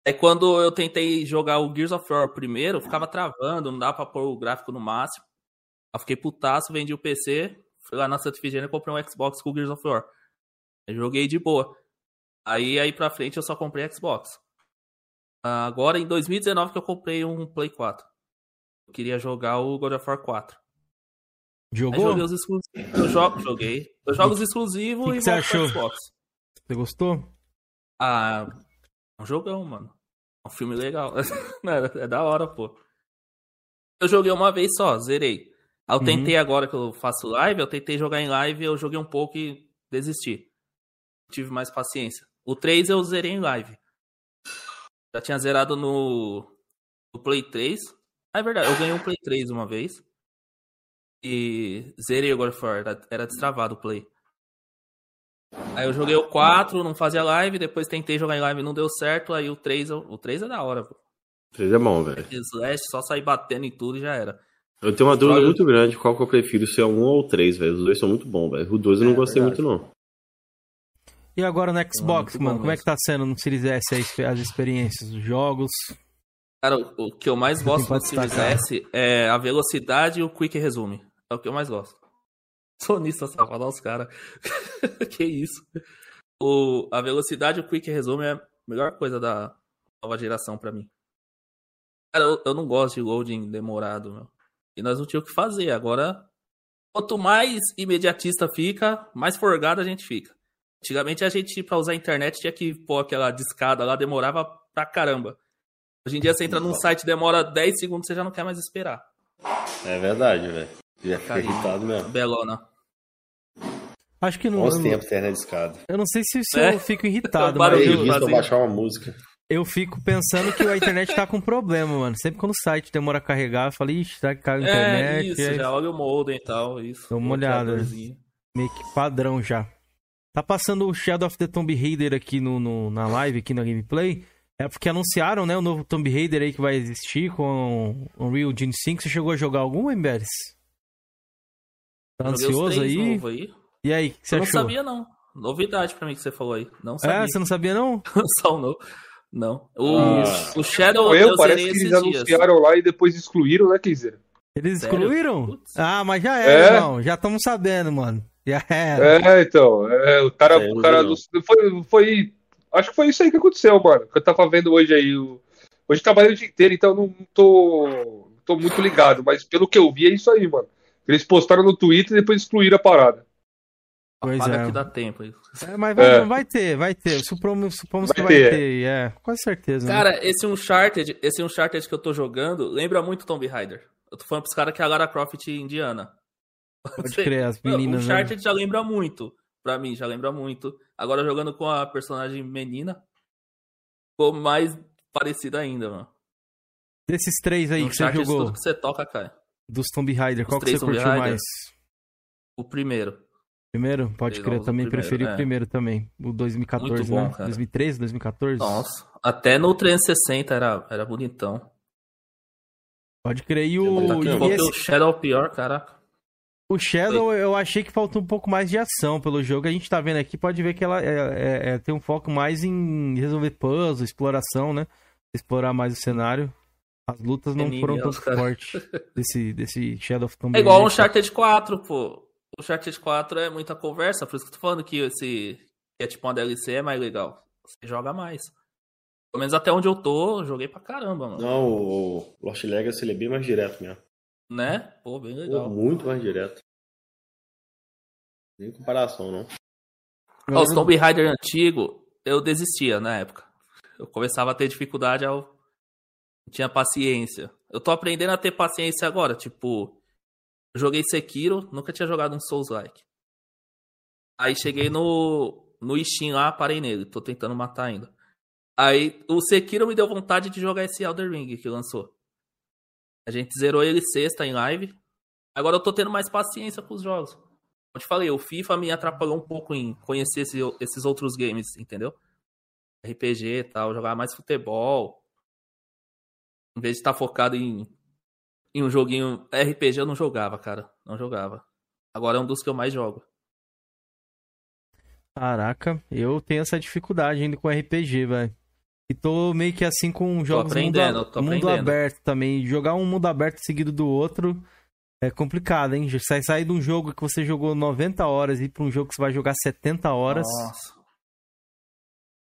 É quando eu tentei jogar o Gears of War primeiro, ficava travando, não dava pra pôr o gráfico no máximo. Eu fiquei putaço, vendi o PC, fui lá na Santa Efigênia e comprei um Xbox com o Gears of War. Eu joguei de boa. Aí, aí pra frente eu só comprei Xbox. Agora em 2019 que eu comprei um Play 4. Eu queria jogar o God of War 4. Jogou? Aí joguei os exclusivos. Eu jogo, joguei. Eu jogo os exclusivos que e você achou? Xbox. Você gostou? Ah, é um jogão, mano. É um filme legal. é da hora, pô. Eu joguei uma vez só, zerei. Eu uhum. tentei agora que eu faço live, eu tentei jogar em live, eu joguei um pouco e desisti. Tive mais paciência. O 3 eu zerei em live. Já tinha zerado no, no Play 3. Ah, é verdade, eu ganhei um Play 3 uma vez. E zerei o God of War, era, era destravado o Play. Aí eu joguei o 4, não fazia live, depois tentei jogar em live não deu certo, aí o 3, o 3 é da hora, pô. O 3 é bom, velho. Slash, só sair batendo em tudo e já era. Eu tenho uma dúvida muito grande qual que eu prefiro, se é um ou três, velho. Os dois são muito bons, velho. O 2 eu não é, gostei verdade. muito, não. E agora no Xbox, mano, como mesmo. é que tá sendo no Series S as experiências, os jogos? Cara, o que eu mais gosto no Series S é a velocidade e o Quick Resume. É o que eu mais gosto. Sonista safado, os caras. que isso. O, a velocidade, o Quick Resume é a melhor coisa da nova geração para mim. Cara, eu, eu, não gosto de loading demorado, meu. E nós não tínhamos o que fazer. Agora, quanto mais imediatista fica, mais forgado a gente fica. Antigamente a gente, pra usar a internet, tinha que pôr aquela discada lá, demorava pra caramba. Hoje em dia você entra num site, demora 10 segundos, você já não quer mais esperar. É verdade, velho. Já fica irritado mesmo. Belona. Acho que não. Quanto tempo tem na discada? Eu não sei se, se é. eu fico irritado, mas. Eu, eu baixar uma música. Eu fico pensando que a internet tá com problema, mano. Sempre quando o site demora a carregar, eu falo, ixi, será que cai a é, internet? É, isso, já olha o modem e tal, isso. Dá uma olhada. Meio que padrão já. Tá passando o Shadow of the Tomb Raider aqui no, no, na live, aqui na gameplay. É porque anunciaram, né, o novo Tomb Raider aí que vai existir com o Unreal Engine 5. Você chegou a jogar algum, Embers? Tá ansioso aí? aí? E aí, o que você eu achou? não sabia, não. Novidade pra mim que você falou aí. Não sabia. É, você não sabia, não? Só não. Não. O, ah. o Shadow eu, eu parece que eles dias. anunciaram lá e depois excluíram, né, Kizer? Eles excluíram? Ah, mas já era, é. não. Já estamos sabendo, mano. Já era. É, então. É, o cara, é, o cara do, foi, foi. Acho que foi isso aí que aconteceu, mano. Que eu tava vendo hoje aí. O, hoje trabalhei o dia inteiro, então não tô, não tô muito ligado. Mas pelo que eu vi, é isso aí, mano. Eles postaram no Twitter e depois excluíram a parada. Pois Apaga é. que dá tempo. É, mas vai, é. vai, ter, vai ter. Supomos, supomos vai que vai ter, ter. É, quase certeza. Né? Cara, né? esse Uncharted, esse Uncharted que eu tô jogando, lembra muito Tomb Raider. Eu tô falando pros caras que é a Lara Croft indiana. Pode crer, as meninas. O Uncharted né? já lembra muito. Pra mim, já lembra muito. Agora jogando com a personagem menina, ficou mais parecido ainda, mano. Desses três aí que você jogou. Tudo que você toca, cai. Dos Tomb Raider, qual que você curtiu mais? O primeiro. Primeiro? Pode crer, também primeiro, preferi é. o primeiro também. O 2014, Muito bom, né? Cara. 2013, 2014? Nossa, até no 360 era, era bonitão. Pode crer. E o. E esse... o Shadow pior, caraca. O Shadow eu achei que faltou um pouco mais de ação pelo jogo. A gente tá vendo aqui, pode ver que ela é, é, é, tem um foco mais em resolver puzzles, exploração, né? Explorar mais o cenário. As lutas não foram tão fortes desse, desse Shadow of Tomb É igual um Uncharted 4, pô o Uncharted 4 é muita conversa, por isso que eu tô falando que esse que é tipo uma DLC é mais legal. Você joga mais. Pelo menos até onde eu tô, joguei pra caramba, mano. Não, o Lost Legacy ele é bem mais direto mesmo. Né? Pô, bem legal. Pô, muito mais direto. Nem comparação, não. Ó, o Tomb Raider antigo, eu desistia na época. Eu começava a ter dificuldade ao. Tinha paciência. Eu tô aprendendo a ter paciência agora, tipo, joguei Sekiro, nunca tinha jogado um Souls-like. Aí cheguei no, no Steam lá, parei nele, tô tentando matar ainda. Aí o Sekiro me deu vontade de jogar esse Elder Ring que lançou. A gente zerou ele sexta em live. Agora eu tô tendo mais paciência com os jogos. Como te falei, o FIFA me atrapalhou um pouco em conhecer esse, esses outros games, entendeu? RPG e tal, jogar mais futebol. Em vez de estar focado em em um joguinho RPG eu não jogava, cara. Não jogava. Agora é um dos que eu mais jogo. Caraca, eu tenho essa dificuldade ainda com RPG, velho. E tô meio que assim com jogos mundo, mundo aberto também. Jogar um mundo aberto seguido do outro é complicado, hein? Sai, sair de um jogo que você jogou 90 horas e ir pra um jogo que você vai jogar 70 horas. Nossa.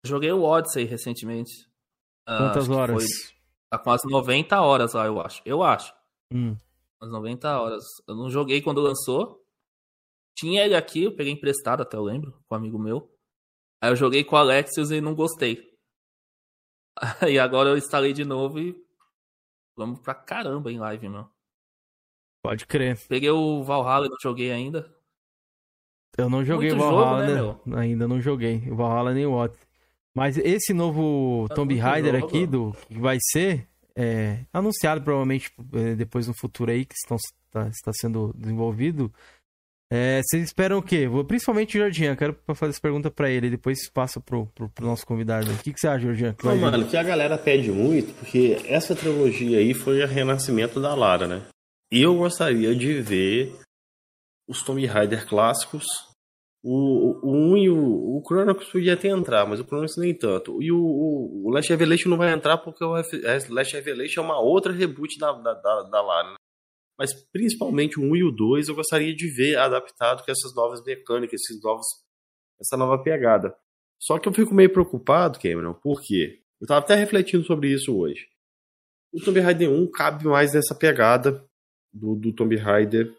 Joguei o Odyssey recentemente. Ah, Quantas horas? Tá quase 90 horas lá, eu acho. Eu acho. Hum. Umas 90 horas. Eu não joguei quando lançou. Tinha ele aqui, eu peguei emprestado até eu lembro, com um amigo meu. Aí eu joguei com o Alexios e não gostei. Aí agora eu instalei de novo e vamos pra caramba em live, meu. Pode crer. Peguei o Valhalla e não joguei ainda. Eu não joguei o Valhalla, jogo, né, ainda não joguei. O Valhalla nem o Odyssey. Mas esse novo é Tomb Raider aqui, do que vai ser, é, anunciado provavelmente é, depois no futuro aí, que estão, está, está sendo desenvolvido. É, vocês esperam o quê? Vou, principalmente o Jorginho, quero fazer essa pergunta para ele, depois passa pro, pro, pro, nosso convidado. O que, que você acha, Jorginho? Não, mano, que a galera pede muito, porque essa trilogia aí foi o renascimento da Lara, né? E eu gostaria de ver os Tomb Raider clássicos o, o 1 e o, o Chronicles podia até entrar, mas o Chronicles nem tanto. E o, o, o Last Revelation não vai entrar porque o Last Revelation é uma outra reboot da, da, da, da Lara. Né? Mas principalmente o 1 e o 2 eu gostaria de ver adaptado com essas novas mecânicas, esses novos, essa nova pegada. Só que eu fico meio preocupado, Cameron, por quê? Eu tava até refletindo sobre isso hoje. O Tomb Raider 1 cabe mais nessa pegada do, do Tomb Raider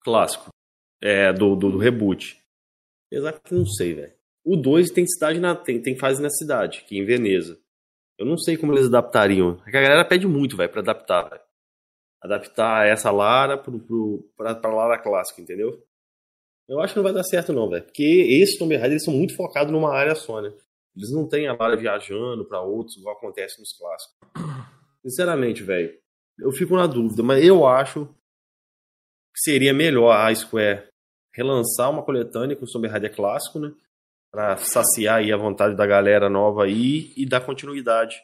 clássico. É, do, do, do reboot. Apesar que não sei, velho. O 2 tem cidade na, tem, tem fase na cidade, que é em Veneza. Eu não sei como eles adaptariam. É a galera pede muito, velho, pra adaptar. Adaptar essa Lara pro, pro, pra, pra Lara clássica, entendeu? Eu acho que não vai dar certo, não, velho. Porque esses Tomb Raider eles são muito focados numa área só, né? Eles não têm a Lara viajando para outros, igual acontece nos clássicos. Sinceramente, velho, eu fico na dúvida, mas eu acho seria melhor a Square relançar uma coletânea com o Tomb Raider clássico, né? Pra saciar aí a vontade da galera nova aí e dar continuidade.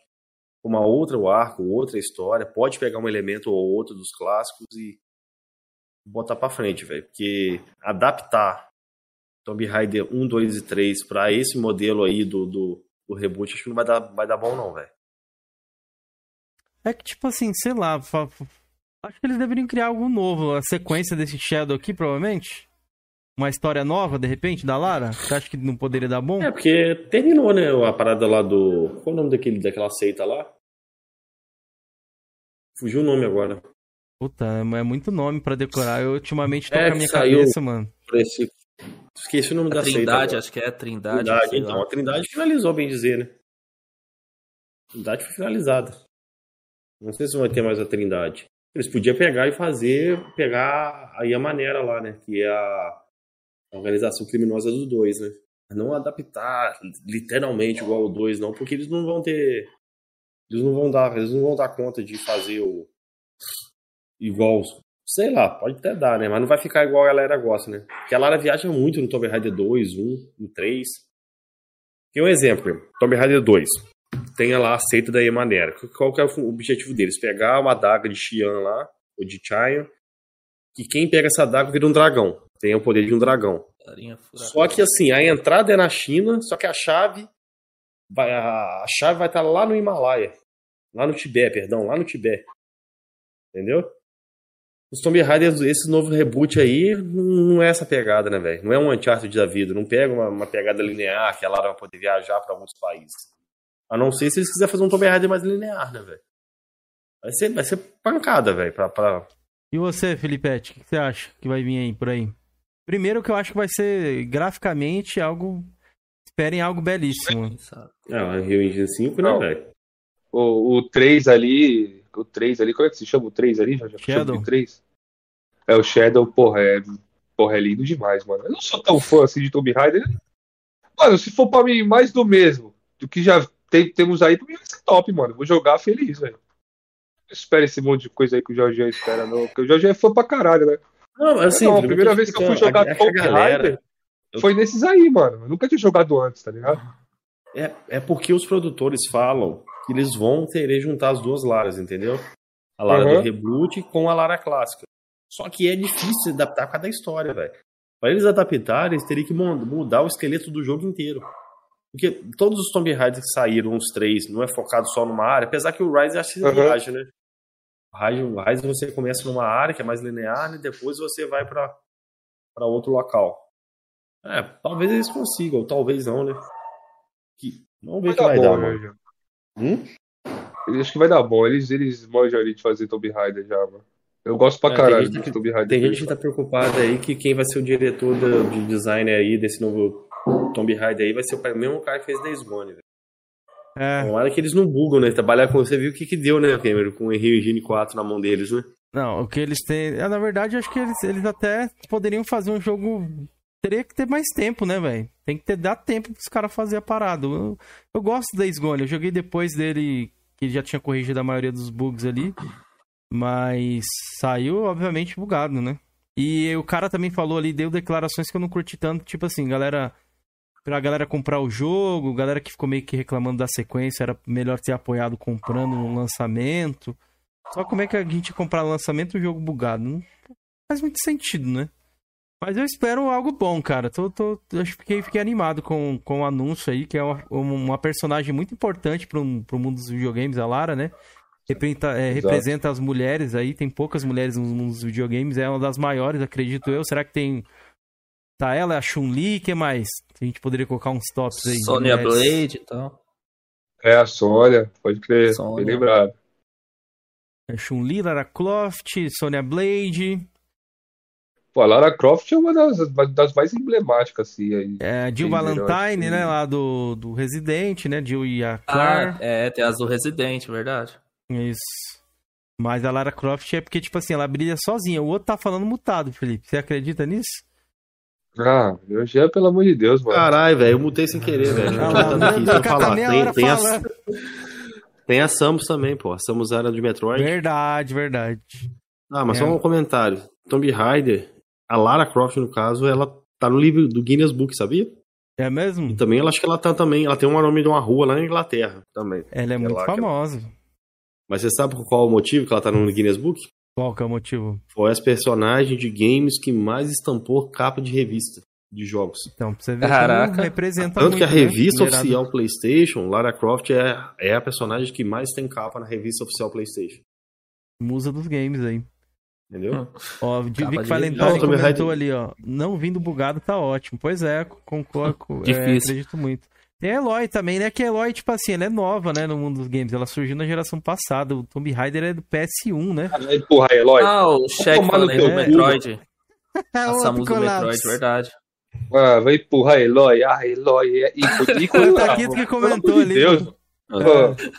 Uma outra arco, outra história. Pode pegar um elemento ou outro dos clássicos e botar pra frente, velho. Porque adaptar Tomb Raider 1, 2 e 3 para esse modelo aí do, do, do, reboot, acho que não vai dar, vai dar bom não, velho. É que, tipo assim, sei lá, acho que eles deveriam criar algo novo, a sequência desse Shadow aqui, provavelmente. Uma história nova, de repente, da Lara? Você acha que não poderia dar bom? É, porque terminou, né, a parada lá do... Qual é o nome daquele, daquela seita lá? Fugiu o nome agora. Puta, é muito nome para decorar. Eu ultimamente tô é, com a minha cabeça, mano. Esse Esqueci o nome a da Trindade, seita, acho que é a Trindade. Trindade então. Lá. A Trindade finalizou, bem dizer, né? A Trindade foi finalizada. Não sei se vai ter mais a Trindade. Eles podiam pegar e fazer, pegar aí a maneira lá, né? Que é a organização criminosa dos dois, né? Não adaptar literalmente igual o dois, não, porque eles não vão ter. Eles não vão dar, eles não vão dar conta de fazer o igual Sei lá, pode até dar, né? Mas não vai ficar igual a galera gosta, né? Porque a Lara viaja muito no Tomb Raider 2, 1, no 3. Tem um exemplo, Tomb Raider 2. Tem lá a seita da Emanera. Qual que é o objetivo deles? Pegar uma adaga de Xian lá, ou de Chayan, que quem pega essa adaga vira um dragão. Tem o poder de um dragão. Só que assim, a entrada é na China, só que a chave vai, a chave vai estar lá no Himalaia. Lá no Tibete, perdão, lá no Tibete. Entendeu? Os Tomb Raider, esse novo reboot aí, não é essa pegada, né, velho? Não é um Uncharted da vida. Não pega uma, uma pegada linear que a Lara vai poder viajar para alguns países. A não ser se eles quiserem fazer um Tomb Raider mais linear, né, velho? Vai ser, vai ser pancada, velho. Pra, pra... E você, Filipete, o que você acha que vai vir aí por aí? Primeiro que eu acho que vai ser graficamente algo. Esperem algo belíssimo. É, o Rio Engine 5, né, velho? O, o 3 ali, o 3 ali, como é que se chama o 3 ali? Já, já Shadow. O 3? É, o Shadow, porra, é, porra, é lindo demais, mano. Eu não sou tão fã assim de Tomb Raider. Mano, se for pra mim mais do mesmo, do que já tem, temos aí, mim vai ser top, mano. Vou jogar feliz, velho. Espera esse monte de coisa aí que o Jorge espera, não. Porque o Jorge é fã pra caralho, né? Não, assim, não, a primeira vez que eu fui jogar a Tomb Raider eu... foi nesses aí, mano. Eu nunca tinha jogado antes, tá ligado? É, é porque os produtores falam que eles vão querer juntar as duas Laras, entendeu? A Lara uhum. do reboot com a Lara clássica. Só que é difícil adaptar cada história, velho. Para eles adaptarem, eles teriam que mudar o esqueleto do jogo inteiro. Porque todos os Tomb Raiders que saíram, os três, não é focado só numa área, apesar que o Rise é uhum. viagem, né? O Rise você começa numa área que é mais linear e né? depois você vai para outro local. É, talvez eles consigam, talvez não, né? Que, vamos ver o que vai dar, mano. Hum? Acho que vai dar bom. Eles, eles manjam ali de fazer Tomb Raider já, mano. Eu gosto pra é, caralho de Tomb Raider. Tem gente que tá preocupada aí que quem vai ser o diretor do, de design aí desse novo Tomb Raider aí vai ser o mesmo cara que fez Days Gone, velho. É. Tomara que eles não bugam, né? Trabalhar com você viu o que que deu, né, Cameron? Com o Henry Engine 4 na mão deles, né? Não, o que eles têm. É, na verdade, acho que eles, eles até poderiam fazer um jogo teria que ter mais tempo, né, velho? Tem que ter, dar tempo pros caras fazer a parada. Eu, eu gosto da Gone, eu joguei depois dele, que já tinha corrigido a maioria dos bugs ali. Mas saiu, obviamente, bugado, né? E o cara também falou ali, deu declarações que eu não curti tanto, tipo assim, galera. Pra galera comprar o jogo, galera que ficou meio que reclamando da sequência, era melhor ter apoiado comprando no lançamento. Só como é que a gente comprar no lançamento o jogo bugado? Não faz muito sentido, né? Mas eu espero algo bom, cara. Tô, tô, eu fiquei, fiquei animado com, com o anúncio aí, que é uma, uma personagem muito importante pro, pro mundo dos videogames, a Lara, né? representa, é, representa as mulheres aí, tem poucas mulheres nos, videogames, é uma das maiores, acredito eu. Será que tem. Tá ela, a Chun-Li, que mais? A gente poderia colocar uns tops aí. Sonya Blade e tal. É, a Sônia, pode crer, Sônia. bem lembrado. É Chun-Li, Lara Croft, Sonya Blade. Pô, a Lara Croft é uma das, das mais emblemáticas, assim. Aí, é, Jill Valentine, né, lá do, do Resident, né, Jill e a Claire. Ah, é, tem as do Resident, verdade. Isso. Mas a Lara Croft é porque, tipo assim, ela brilha sozinha. O outro tá falando mutado, Felipe. Você acredita nisso? Ah, eu já, pelo amor de Deus, mano. Caralho, velho, eu mutei sem querer, velho. Ah, falar. Tem, tem, a, tem a Samus também, pô. A Samus era de Metroid. Verdade, verdade. Ah, mas é. só um comentário. Tomb Raider a Lara Croft, no caso, ela tá no livro do Guinness Book, sabia? É mesmo? E também ela acho que ela tá também. Ela tem um nome de uma rua lá na Inglaterra também. Ela é muito lá, famosa. Ela... Mas você sabe qual é o motivo que ela tá no Guinness Book? Qual que é o motivo? Foi as personagens de games que mais estampou capa de revista de jogos. Então, pra você ver Caraca. representa Tanto muito, que a né? revista né? oficial PlayStation, Lara Croft é, é a personagem que mais tem capa na revista oficial PlayStation. Musa dos games aí. Entendeu? Ó, o Vic Valentine comentou ali, ó. Não vindo bugado tá ótimo. Pois é, concordo. É, acredito muito. Tem a Eloy também, né? Que a Eloy, tipo assim, ela é nova, né? No mundo dos games. Ela surgiu na geração passada. O Tomb Raider é do PS1, né? Ah, empurra a Eloy. Ah, o Shaq falando do Metroid. a Samus do Metroid, verdade. Ah, vai empurrar a Eloy. Ah, Eloy. É... o Taquito que comentou ali. Deus.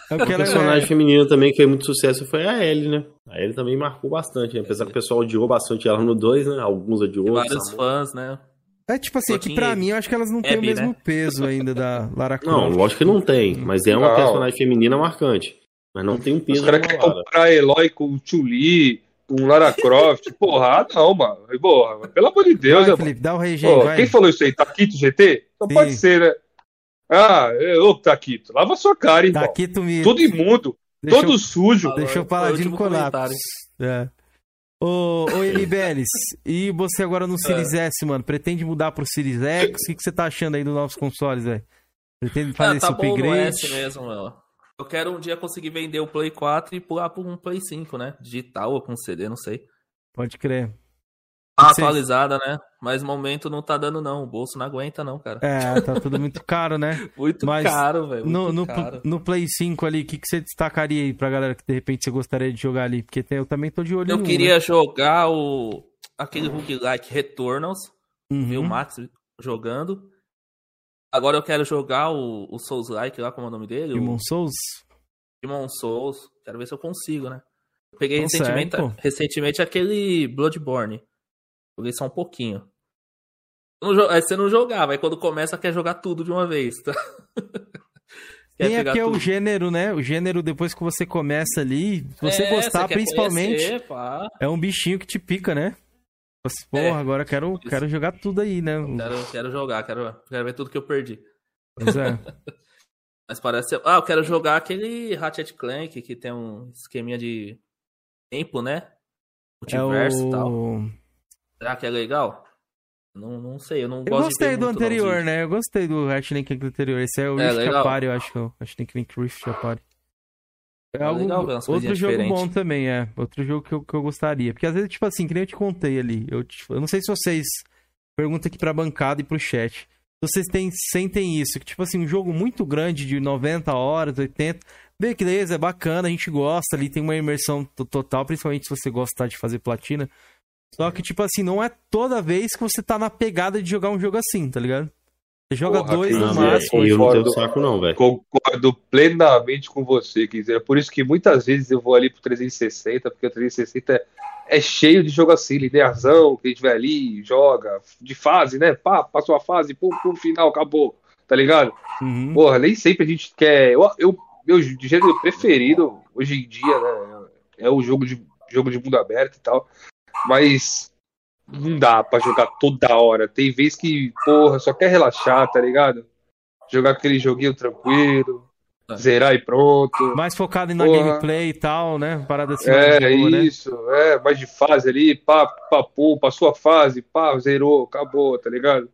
É, é, personagem é... feminino também que fez muito sucesso foi a Ellie, né? A Ellie também marcou bastante, né? apesar que o pessoal odiou bastante ela no 2, né? Alguns odiou. Vários fãs, né? É tipo assim, que pra mim eu acho que elas não têm o mesmo né? peso ainda da Lara Croft. Não, lógico que não tem, mas é uma não. personagem feminina marcante. Mas não tem um peso. Os caras querem comprar Eloy com o Chuli, com Lara Croft. porra, ah, não, mano. Porra, pelo amor de Deus. Vai, Felipe, dá o rei, oh, Quem falou isso aí? Taquito GT? Não Sim. pode ser, né? Ah, ô Taquito, lava sua cara, irmão. Taquito me... Todo imundo, Deixa todo eu... sujo. Deixa eu falar de colapso. É. Ô, ô MBLs, e você agora no Series é. S, mano? Pretende mudar pro Series X? O que, que você tá achando aí dos novos consoles, velho? Pretende fazer ah, tá esse upgrade? Bom no S mesmo. Eu quero um dia conseguir vender o Play 4 e pular por um Play 5, né? Digital ou com CD, não sei. Pode crer. Tá atualizada, né? Mas momento não tá dando, não. O bolso não aguenta, não, cara. É, tá tudo muito caro, né? muito Mas caro, velho. No, no, no, Play 5 ali, o que, que você destacaria aí pra galera que de repente você gostaria de jogar ali? Porque eu também tô de olho Eu queria né? jogar o. aquele roguelike Returnals. Uhum. Ver o Max jogando. Agora eu quero jogar o, o Souls-like lá, como é o nome dele? Demon o... Souls? Demon Souls. Quero ver se eu consigo, né? Eu peguei recentemente, recentemente aquele Bloodborne. Joguei só um pouquinho. Aí você não jogava, aí quando começa quer jogar tudo de uma vez, tá? Tem aqui é o gênero, né? O gênero, depois que você começa ali, se você é, gostar, você principalmente, conhecer, é um bichinho que te pica, né? Você, porra, é, agora quero, quero jogar tudo aí, né? Quero, quero jogar, quero, quero ver tudo que eu perdi. Pois é. Mas parece. Ah, eu quero jogar aquele Ratchet Clank que tem um esqueminha de tempo, né? Multiverso é o... e tal. Será que é legal? Não, não sei, eu não eu gosto gostei do anterior, né? Eu gostei do Ratchet Clank anterior. Esse é o é, Rift Apart, eu acho que é o Ratchet Clank Rift Apart. É, é algo, legal outro jogo diferentes. bom também, é. Outro jogo que eu, que eu gostaria. Porque às vezes, tipo assim, que nem eu te contei ali. Eu, eu não sei se vocês. Pergunta aqui pra bancada e pro chat. Vocês têm, sentem isso, que tipo assim, um jogo muito grande de 90 horas, 80. Beleza, é bacana, a gente gosta ali, tem uma imersão total, principalmente se você gostar de fazer platina. Só que, tipo assim, não é toda vez que você tá na pegada de jogar um jogo assim, tá ligado? Você joga Porra, dois no máximo. Eu não tenho saco, não, velho. Concordo plenamente com você, quiser. Por isso que muitas vezes eu vou ali pro 360, porque o 360 é, é cheio de jogo assim, linearzão, que a gente vai ali, joga, de fase, né? Pá, passou a fase, pum, pum, final, acabou. Tá ligado? Uhum. Porra, nem sempre a gente quer. Eu, eu, meu gênero preferido hoje em dia, né? É o jogo de, jogo de mundo aberto e tal. Mas não dá pra jogar toda hora. Tem vez que, porra, só quer relaxar, tá ligado? Jogar aquele joguinho tranquilo, é. zerar e pronto. Mais focado na porra. gameplay e tal, né? Parada assim. É, boa, né? isso. Né? É, mais de fase ali, pá, pá, pô, passou a fase, pá, zerou, acabou, tá ligado?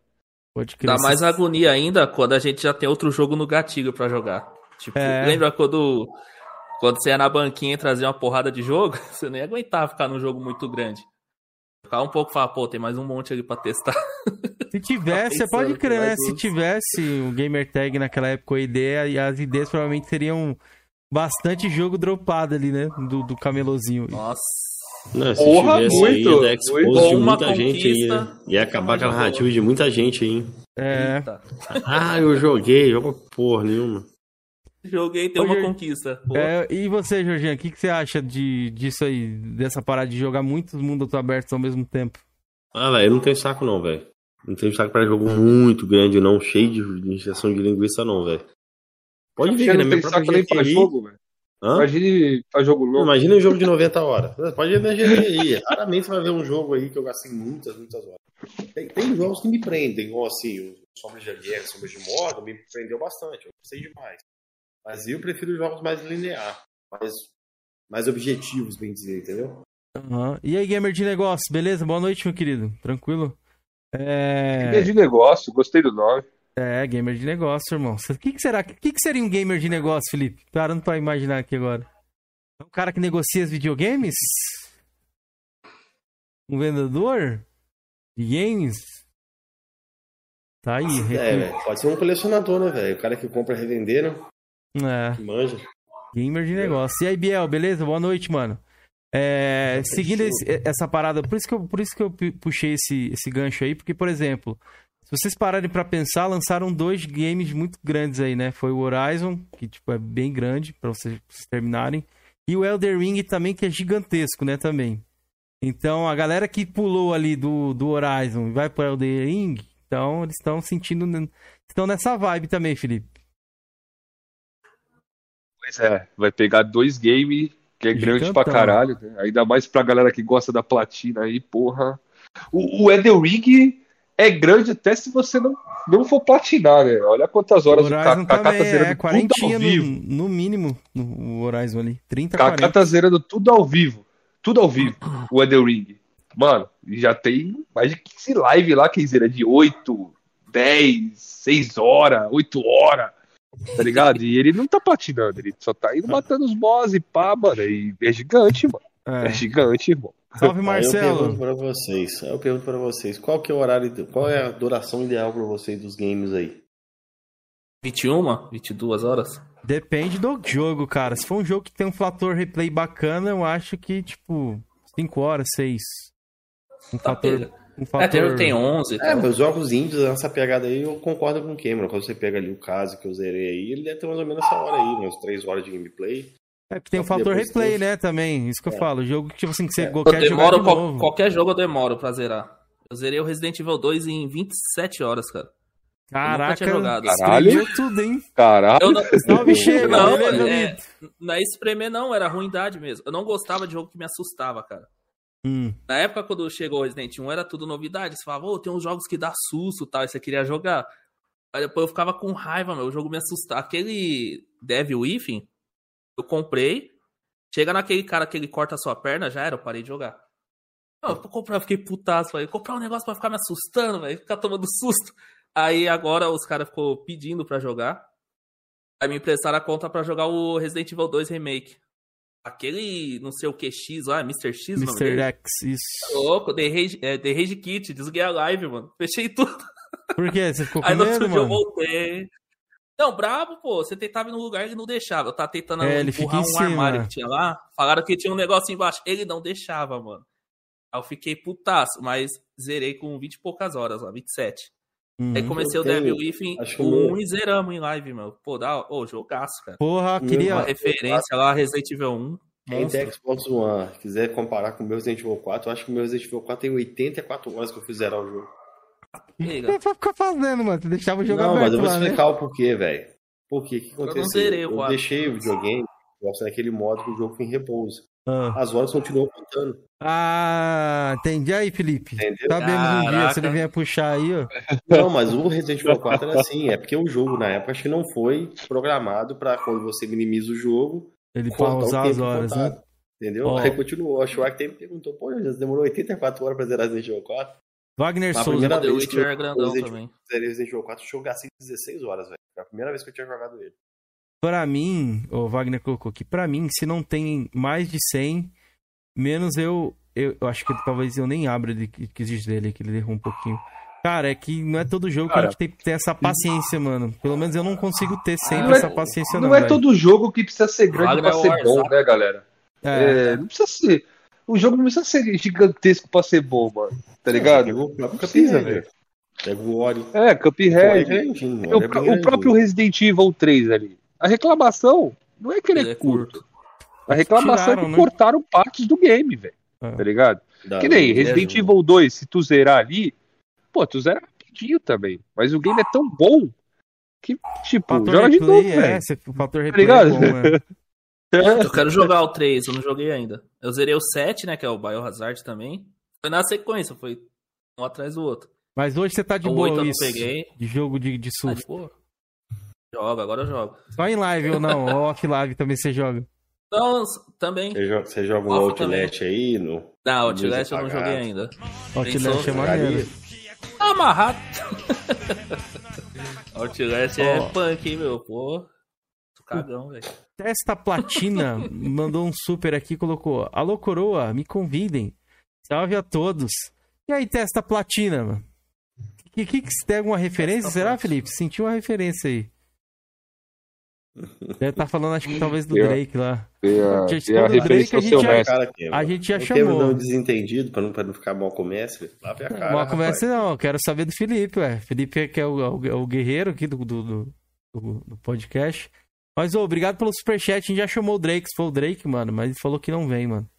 Pode crer. Dá mais agonia ainda quando a gente já tem outro jogo no gatilho para jogar. Tipo, é. lembra quando Quando você ia na banquinha e trazia uma porrada de jogo, você nem aguentava ficar num jogo muito grande. Ficar um pouco e falar, pô, tem mais um monte ali pra testar. Se tivesse, você pode crer, né? Se tivesse o Gamer Tag naquela época, a ideia e as ideias provavelmente seriam bastante jogo dropado ali, né? Do, do camelozinho. Nossa. Não, se Porra, tivesse muito, aí, ia expose de muita gente aí, né? Ia acabar com a narrativa de muita gente aí. É. Eita. Ah, eu joguei, jogo porra nenhuma. Joguei, tem uma conquista. É, e você, Jorginho, o que, que você acha de, disso aí, dessa parada de jogar muitos mundos abertos ao mesmo tempo? Ah, velho, eu não tenho saco não, velho. Não tenho saco pra jogo muito grande, não, cheio de injeção de linguiça, não, velho. Pode ver, né? Minha própria pra jogo, velho. Imagine pra jogo longo. Imagina um jogo de 90 horas. Pode ver na aí. Raramente você vai ver um jogo aí que eu gastei muitas, muitas horas. Tem, tem jogos que me prendem, igual assim, o Sombras de Guerra, Sombras de Moda, me prendeu bastante. Eu gostei demais. Mas eu prefiro jogos mais linear, mais, mais objetivos, bem dizer, entendeu? Uhum. E aí, gamer de negócio, beleza? Boa noite, meu querido. Tranquilo? É... Gamer de negócio, gostei do nome. É, gamer de negócio, irmão. O que, que será? O que, que seria um gamer de negócio, Felipe? Parando pra imaginar aqui agora. É um cara que negocia os videogames? Um vendedor de games? Tá aí. É, pode ser um colecionador, né, velho? O cara que compra revender, né? É. Que manja. Gamer de negócio. E aí, Biel, beleza? Boa noite, mano. É, seguindo esse, essa parada, por isso que eu, por isso que eu puxei esse, esse gancho aí, porque, por exemplo, se vocês pararem para pensar, lançaram dois games muito grandes aí, né? Foi o Horizon, que tipo, é bem grande para vocês, vocês, terminarem, e o Elder Ring também, que é gigantesco, né? Também. Então, a galera que pulou ali do, do Horizon e vai pro Elder Ring, então eles estão sentindo. Estão nessa vibe também, Felipe. Pois é, vai pegar dois games que é grande pra caralho, né? Ainda mais pra galera que gosta da platina aí, porra. O, o Elden Ring é grande até se você não, não for platinar, né? Olha quantas horas o Horizon o Kaká tá zerando é, 40 tudo ao vivo. No, no, mínimo, no Horizon ali. 30, Kaká 40. tá zerando tudo ao vivo. Tudo ao vivo, o Elden Ring. Mano, já tem mais de 15 lives lá que zera de 8, 10, 6 horas, 8 horas. Tá ligado? E ele não tá platinando, ele só tá indo matando os boss e pá, mano. E é gigante, mano. É, é gigante, irmão. Salve, Marcelo. eu pergunto pra vocês, eu pergunto pra vocês, qual que é o horário, qual é a duração ideal pra vocês dos games aí? 21, 22 horas? Depende do jogo, cara. Se for um jogo que tem um fator replay bacana, eu acho que, tipo, 5 horas, 6. Um tá fator... Um fator... É, tem 11 É, mas jogos índios, nessa pegada aí, eu concordo com o Cameron. Quando você pega ali o caso que eu zerei aí, ele deve ter mais ou menos essa hora aí, umas 3 horas de gameplay. É que tem o um fator replay, né, também. Isso que eu é. falo. O jogo que, tipo assim, que você é. quer demoro, jogar de novo. Qualquer jogo eu demoro pra zerar. Eu zerei o Resident Evil 2 em 27 horas, cara. Caraca, tinha jogado. Caralho. tudo, hein? Caralho. Eu não, Salve, chega. Não, é, não é espremer, não. Era ruindade mesmo. Eu não gostava de jogo que me assustava, cara. Hum. Na época, quando chegou o Resident 1, era tudo novidade. Você falava, oh, tem uns jogos que dá susto tal, e você queria jogar. Aí depois eu ficava com raiva, meu. O jogo me assustava. Aquele Devil Within, eu comprei. Chega naquele cara que ele corta a sua perna, já era, eu parei de jogar. Não, eu comprar, eu fiquei putaço, falei, comprar um negócio pra ficar me assustando, velho, ficar tomando susto. Aí agora os caras ficou pedindo pra jogar. Aí me emprestaram a conta pra jogar o Resident Evil 2 Remake. Aquele, não sei o que, X lá, Mr. X, Mr. X, isso. Tá louco, The Rage, é, The Rage Kit, desliguei a live, mano. Fechei tudo. Por quê? Você ficou com Aí medo, no outro dia eu voltei. Não, brabo, pô. Você tentava ir no lugar e ele não deixava. Eu tava tentando é, empurrar um cima. armário que tinha lá. Falaram que tinha um negócio embaixo. Ele não deixava, mano. Aí eu fiquei putaço, mas zerei com 20 e poucas horas lá, 27. Uhum, Aí comecei o Devil Within com um e zeramos em live, meu. Pô, dá, ô, oh, jogaço, cara. Porra, queria. Uma referência lá, Resident Evil 1. Quem tem Xbox One quiser comparar com o meu Resident Evil 4, eu acho que o meu Resident Evil 4 tem 84 horas que eu fiz zerar o jogo. O que ficar fazendo, mano? Você deixava o jogo Não, aberto mas eu vou lá, explicar né? o porquê, velho. Por quê? O que aconteceu? Eu, zerei, eu deixei o videogame, gosto naquele modo que o jogo fica em repouso. Ah. As horas continuam contando. Ah, entendi aí, Felipe. Entendeu? Sabemos Caraca. um dia, se ele vier puxar aí, ó. Não, mas o Resident Evil 4 era assim, é porque o jogo na época acho que não foi programado para quando você minimiza o jogo, ele pausar as horas, contado, né? Entendeu? Oh. Aí continuou. Schwark me perguntou, pô, já demorou 84 horas pra zerar Resident Evil 4. Wagner Souza. Primeira vez que eu é grandão Resident, também. Zerei Resident Evil 4, eu joguei assim 16 horas, velho. Foi a primeira vez que eu tinha jogado ele. Pra mim, o Wagner colocou aqui, pra mim, se não tem mais de 100, menos eu. Eu, eu acho que talvez eu nem abra ele que existe dele, que ele errou um pouquinho. Cara, é que não é todo jogo Cara, que a gente tem que ter essa paciência, mano. Pelo menos eu não consigo ter sempre é essa paciência, não. Não é todo jogo que precisa ser grande pra ser bom, né, galera? É. é. não precisa ser. O jogo não precisa ser gigantesco pra ser bom, mano. Tá ligado? Não precisa, velho. Pega o Ori. É, Cuphead. É, é, o, o próprio Resident Evil 3 ali. A reclamação não é que ele, ele é, é curto. A reclamação Tiraram, é que né? cortaram partes do game, velho. É. Tá ligado? Dá, que nem Resident é, Evil 2, se tu zerar ali, pô, tu zera rapidinho também. Mas o game é tão bom que, tipo, fator joga de novo, velho. É, o fator tá replay tá ligado? é bom, Eu quero jogar o 3, eu não joguei ainda. Eu zerei o 7, né, que é o Biohazard também. Foi na sequência, foi um atrás do outro. Mas hoje você tá de o boa isso, peguei. de jogo de, de surf. Ah, Joga, agora eu jogo. Só em live ou não? ou off live também você joga? Não, também. Você joga, você joga um Outlet aí? No, não, Outlet eu não joguei ainda. Outlet é maneiro. Tá amarrado. Outlast oh. é punk, hein, meu? Pô. Cagão, velho. Testa Platina mandou um super aqui colocou: Alô, coroa, me convidem. Salve a todos. E aí, Testa Platina, mano? Que, que, que tem alguma referência? Testa Será, Felipe? Sentiu uma referência aí. Deve estar tá falando, acho que talvez do Drake lá. E a, gente, e a Drake, a gente, já, cara aqui, a gente já chamou. Não desentendido, pra não, pra não ficar mal comércio. Lá vem a cara. Mal comércio não, quero saber do Felipe, ué. Felipe que é o, o, o guerreiro aqui do, do, do, do podcast. Mas, ô, obrigado pelo superchat. A gente já chamou o Drake, se for o Drake, mano, mas ele falou que não vem, mano.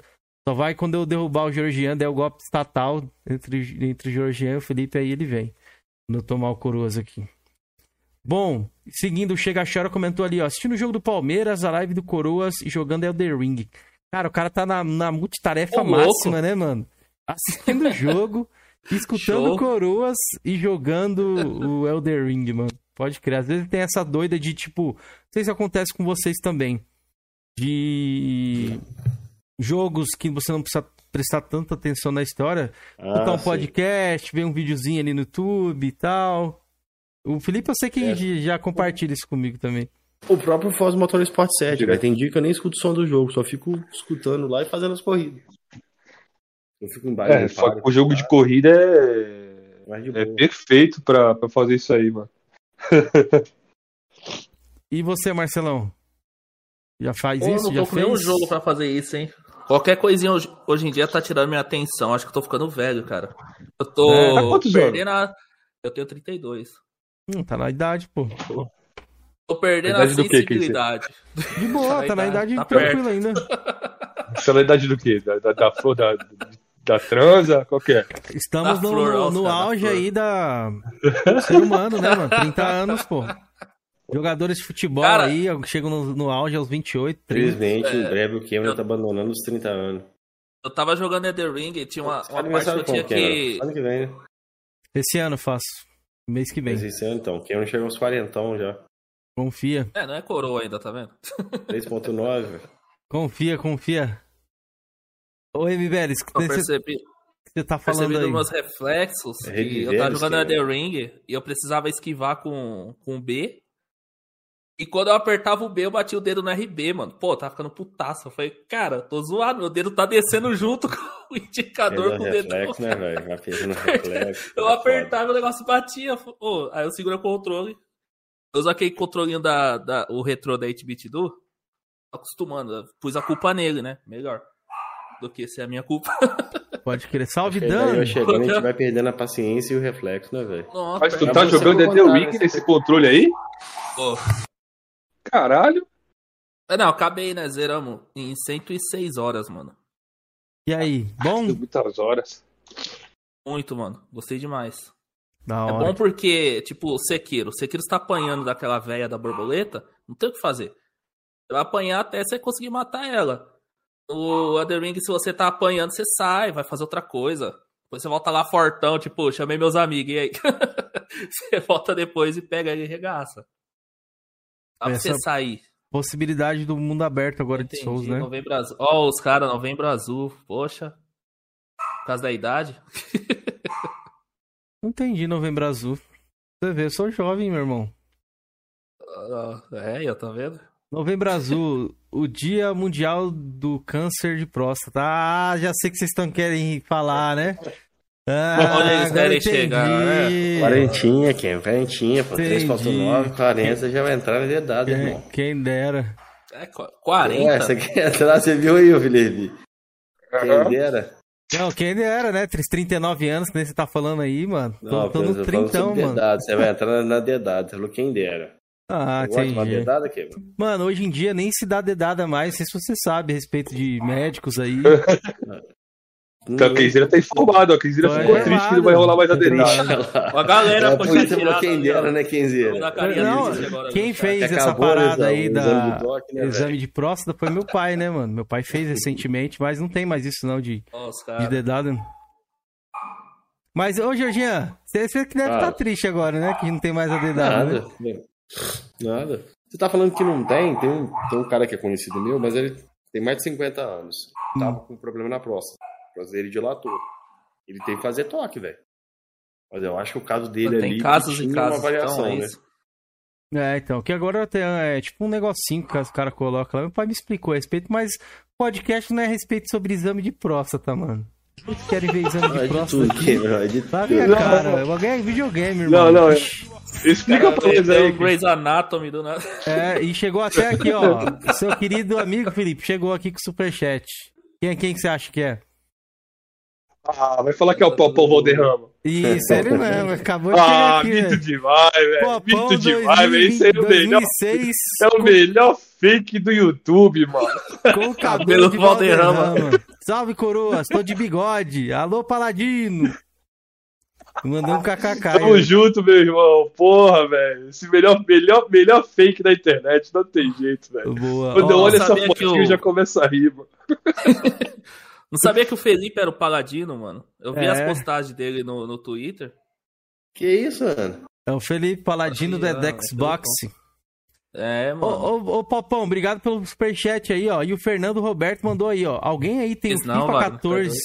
Só vai quando eu derrubar o Georgian, der o golpe estatal entre, entre o Georgian e o Felipe, aí ele vem. Quando eu tomar o coroas aqui. Bom, seguindo, o Chega Chora comentou ali, ó, assistindo o jogo do Palmeiras, a live do Coroas e jogando Elder Ring. Cara, o cara tá na, na multitarefa Ô, máxima, louco. né, mano? Assistindo o jogo, escutando Show. Coroas e jogando o Elder Ring, mano. Pode crer. Às vezes tem essa doida de, tipo, não sei se acontece com vocês também. De jogos que você não precisa prestar tanta atenção na história. Ah, escutar um sim. podcast, ver um videozinho ali no YouTube e tal. O Felipe, eu sei que é. já compartilha isso comigo também. O próprio Foz Motorsport 7, velho. Tem dia que eu nem escuto o som do jogo, só fico escutando lá e fazendo as corridas. Eu fico embaixo. É, só que o jogo de corrida é, é perfeito pra, pra fazer isso aí, mano. e você, Marcelão? Já faz Pô, isso? Eu não tô com nenhum jogo pra fazer isso, hein? Qualquer coisinha hoje, hoje, em dia tá tirando minha atenção. Acho que eu tô ficando velho, cara. Eu tô é, perdendo a... Eu tenho 32. Hum, tá na idade, pô. Tô perdendo a, a sensibilidade. De boa, tá, tá na idade, tá tranquila ainda. Tá na idade do quê? Da, da, da flor da, da transa? Qual que é? Estamos da no, flor, no, no auge aí da ser humano, né, mano? 30 anos, pô. Jogadores de futebol Cara, aí chegam no, no auge aos 28, 30. Infelizmente, é, em breve o Cameron eu... tá abandonando os 30 anos. Eu tava jogando Ender Ring e tinha uma, uma parte que eu tinha que... Ano que vem, né? Esse ano faço. Mês que vem. Mas esse ano, então. Cameron chega uns 40 já. Confia. É, não é coroa ainda, tá vendo? 3.9. confia, confia. Ô, MBL, eu percebi. Você tá falando percebi aí. meus reflexos é que eu tava jogando The Ring e eu precisava esquivar com, com B e quando eu apertava o B, eu bati o dedo no RB, mano. Pô, tava ficando putaço. Eu falei, cara, tô zoado, meu dedo tá descendo junto com o indicador com o dedo. Reflexo, né, velho? reflexo. eu tá apertava e o negócio batia. Pô, aí eu seguro o controle. Eu usei aquele controlinho da, da, o retrô da 8-bit do. Acostumando, pus a culpa nele, né? Melhor. Do que ser a minha culpa. Pode querer. Salve, Dan! Chegando, a gente vai perdendo a paciência e o reflexo, né, velho? Mas tu tá jogando The Ring nesse controle aí? Pô. Caralho. É, não, acabei, né? Zeramos em 106 horas, mano. E aí, bom? Muitas horas. Muito, mano. Gostei demais. Da é bom porque, tipo, o Sekiro. O Sekiro está apanhando daquela velha da borboleta. Não tem o que fazer. Você vai apanhar até você conseguir matar ela. O Other Ring, se você tá apanhando, você sai, vai fazer outra coisa. Depois você volta lá fortão, tipo, chamei meus amigos, e aí? você volta depois e pega e regaça. Dá pra você sair. Possibilidade do mundo aberto agora Entendi, de Souls, né? Novembro Azul. Ó, oh, os caras, Novembro Azul. Poxa. Por causa da idade. Não entendi Novembro Azul. Você vê, eu sou jovem, meu irmão. Uh, é, eu tô vendo. Novembro Azul, o Dia Mundial do Câncer de Próstata. Ah, já sei que vocês estão querendo falar, né? Ah, Onde eles querem chegar, né? Quarentinha, quem? Quarentinha, pô. 3.9, 40 já vai entrar na dedada, quem, irmão. Quem dera. É, 40? É, você quer entrar, você viu aí, Felipe? Quem dera. Não, quem dera, né? 39 anos, que nem você tá falando aí, mano. Tô, Não, tô no trintão, mano. Dedado. Você vai entrar na dedada, você falou quem dera. Ah, Você gosta de uma entendi. dedada, Kevin? Mano, hoje em dia nem se dá dedada mais. Não sei se você sabe a respeito de médicos aí. Então a Kenzeira tá informado, a Kenzeira Tô ficou errado. triste que não vai rolar mais a dedada. A galera É, você tirada falou quem dera, né, agora, quem fez essa parada aí da exame toque, né, exame de próstata foi meu pai, né, mano? Meu pai fez recentemente, mas não tem mais isso não de, de dedada. Mas, ô, Georgian, você que deve estar triste agora, né? Que não tem mais a dedada, né? Nada. Nada. Você tá falando que não tem? Tem um, tem um cara que é conhecido meu, mas ele tem mais de 50 anos. Hum. Tava com problema na próstata. A próstata dele dilatou. Ele tem que fazer toque, velho. Mas eu acho que o caso dele ali Tem casos tinha e casos, uma variação, então é né? isso. É, então, que agora tem, é tipo um negocinho que os caras colocam lá. Meu pai me explicou a respeito, mas podcast não é a respeito sobre exame de próstata, mano. Vocês querem ver exame de é de próstata tudo, aqui? Cameron, é de tudo. vem a Não, cara, não. eu ganhei videogame, irmão. Não, não, é-. Explica Cara, pra eles aí. Grey's Anatomy do nada. É, e chegou até aqui, ó. Seu querido amigo Felipe chegou aqui com o superchat. Quem, quem que você acha que é? Ah, vai falar que é o Popão Valderrama. Isso, ele mesmo. Acabou de Ah, aqui, mito velho. demais, velho. Popão Mito demais, velho. Isso aí é o melhor. 2006 É o melhor fake do YouTube, mano. com o cabelo de Valderrama. Valderrama. Salve, coroas. Tô de bigode. Alô, Paladino. Mandou um kkk. Tamo aí. junto, meu irmão. Porra, velho. Esse melhor, melhor, melhor fake da internet. Não tem jeito, velho. Boa. Quando eu Ó, olho essa sabia que aqui, o- eu já começo a rir, mano. Não sabia que o Felipe era o paladino, mano. Eu vi É. as postagens dele no, no Twitter. Que isso, mano? É o Felipe Paladino do Ah, é Xbox. É, Ô, mano. ô, ô, Popão, obrigado pelo superchat aí, ó. E o Fernando Roberto mandou aí, ó. Alguém aí tem o FIFA mano, tá 14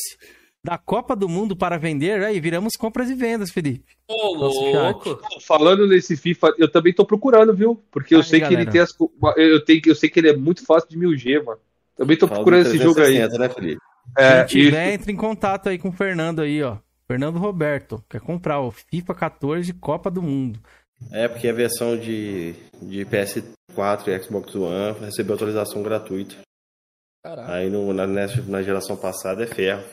da Copa do Mundo para vender? Aí, viramos compras e vendas, Felipe. Ô, louco. Falando nesse FIFA, eu também tô procurando, viu? Porque eu Aí, sei que ele galera. tem as. Eu, tenho, eu sei que ele é muito fácil de 1000G, mano. Também tô Fala procurando do esse jogo aí. 360, né, Felipe? É, Quem tiver, isso. entre em contato aí com o Fernando aí, ó. Fernando Roberto. Quer comprar o FIFA 14 Copa do Mundo. É, porque a versão de, de PS4 e Xbox One recebeu atualização gratuita. Aí no, na, na geração passada é ferro.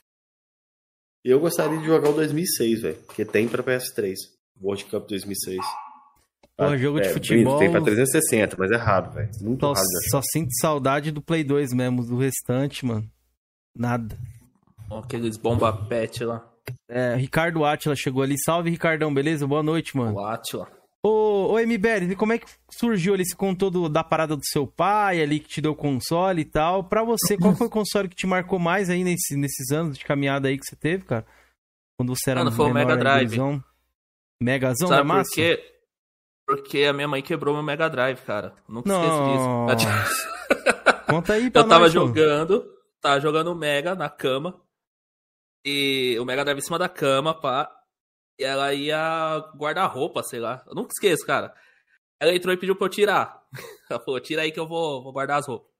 E eu gostaria de jogar o 2006, velho. Porque tem pra PS3. World Cup 2006. Pô, jogo de é, futebol- Tem pra 360, mas é raro, velho. Muito Só, raro. de só sinto saudade do Play 2 mesmo. Do restante, mano. Nada. Aqueles bomba pet lá. É, Ricardo Atila chegou ali. Salve, Ricardão, beleza? Boa noite, mano. O Atila. Ô, ô MBL, como é que surgiu ali? Você contou do- da parada do seu pai ali que te deu console e tal. Pra você, qual foi o console que te marcou mais aí nesse- nesses anos de caminhada aí que você teve, cara? Quando você era Mano, foi o Mega Drive. gurizão? Megazão da Sabe massa? por quê? Porque a minha mãe quebrou meu Mega Drive, cara. Nunca Nossa. esqueço disso. Conta aí pra Eu tava nós, jogando, tava jogando Mega na cama. E o Mega Drive em cima da cama, pá. E ela ia guardar roupa, sei lá. Eu nunca esqueço, cara. Ela entrou e pediu pra eu tirar. Ela falou, tira aí que eu vou, vou guardar as roupas.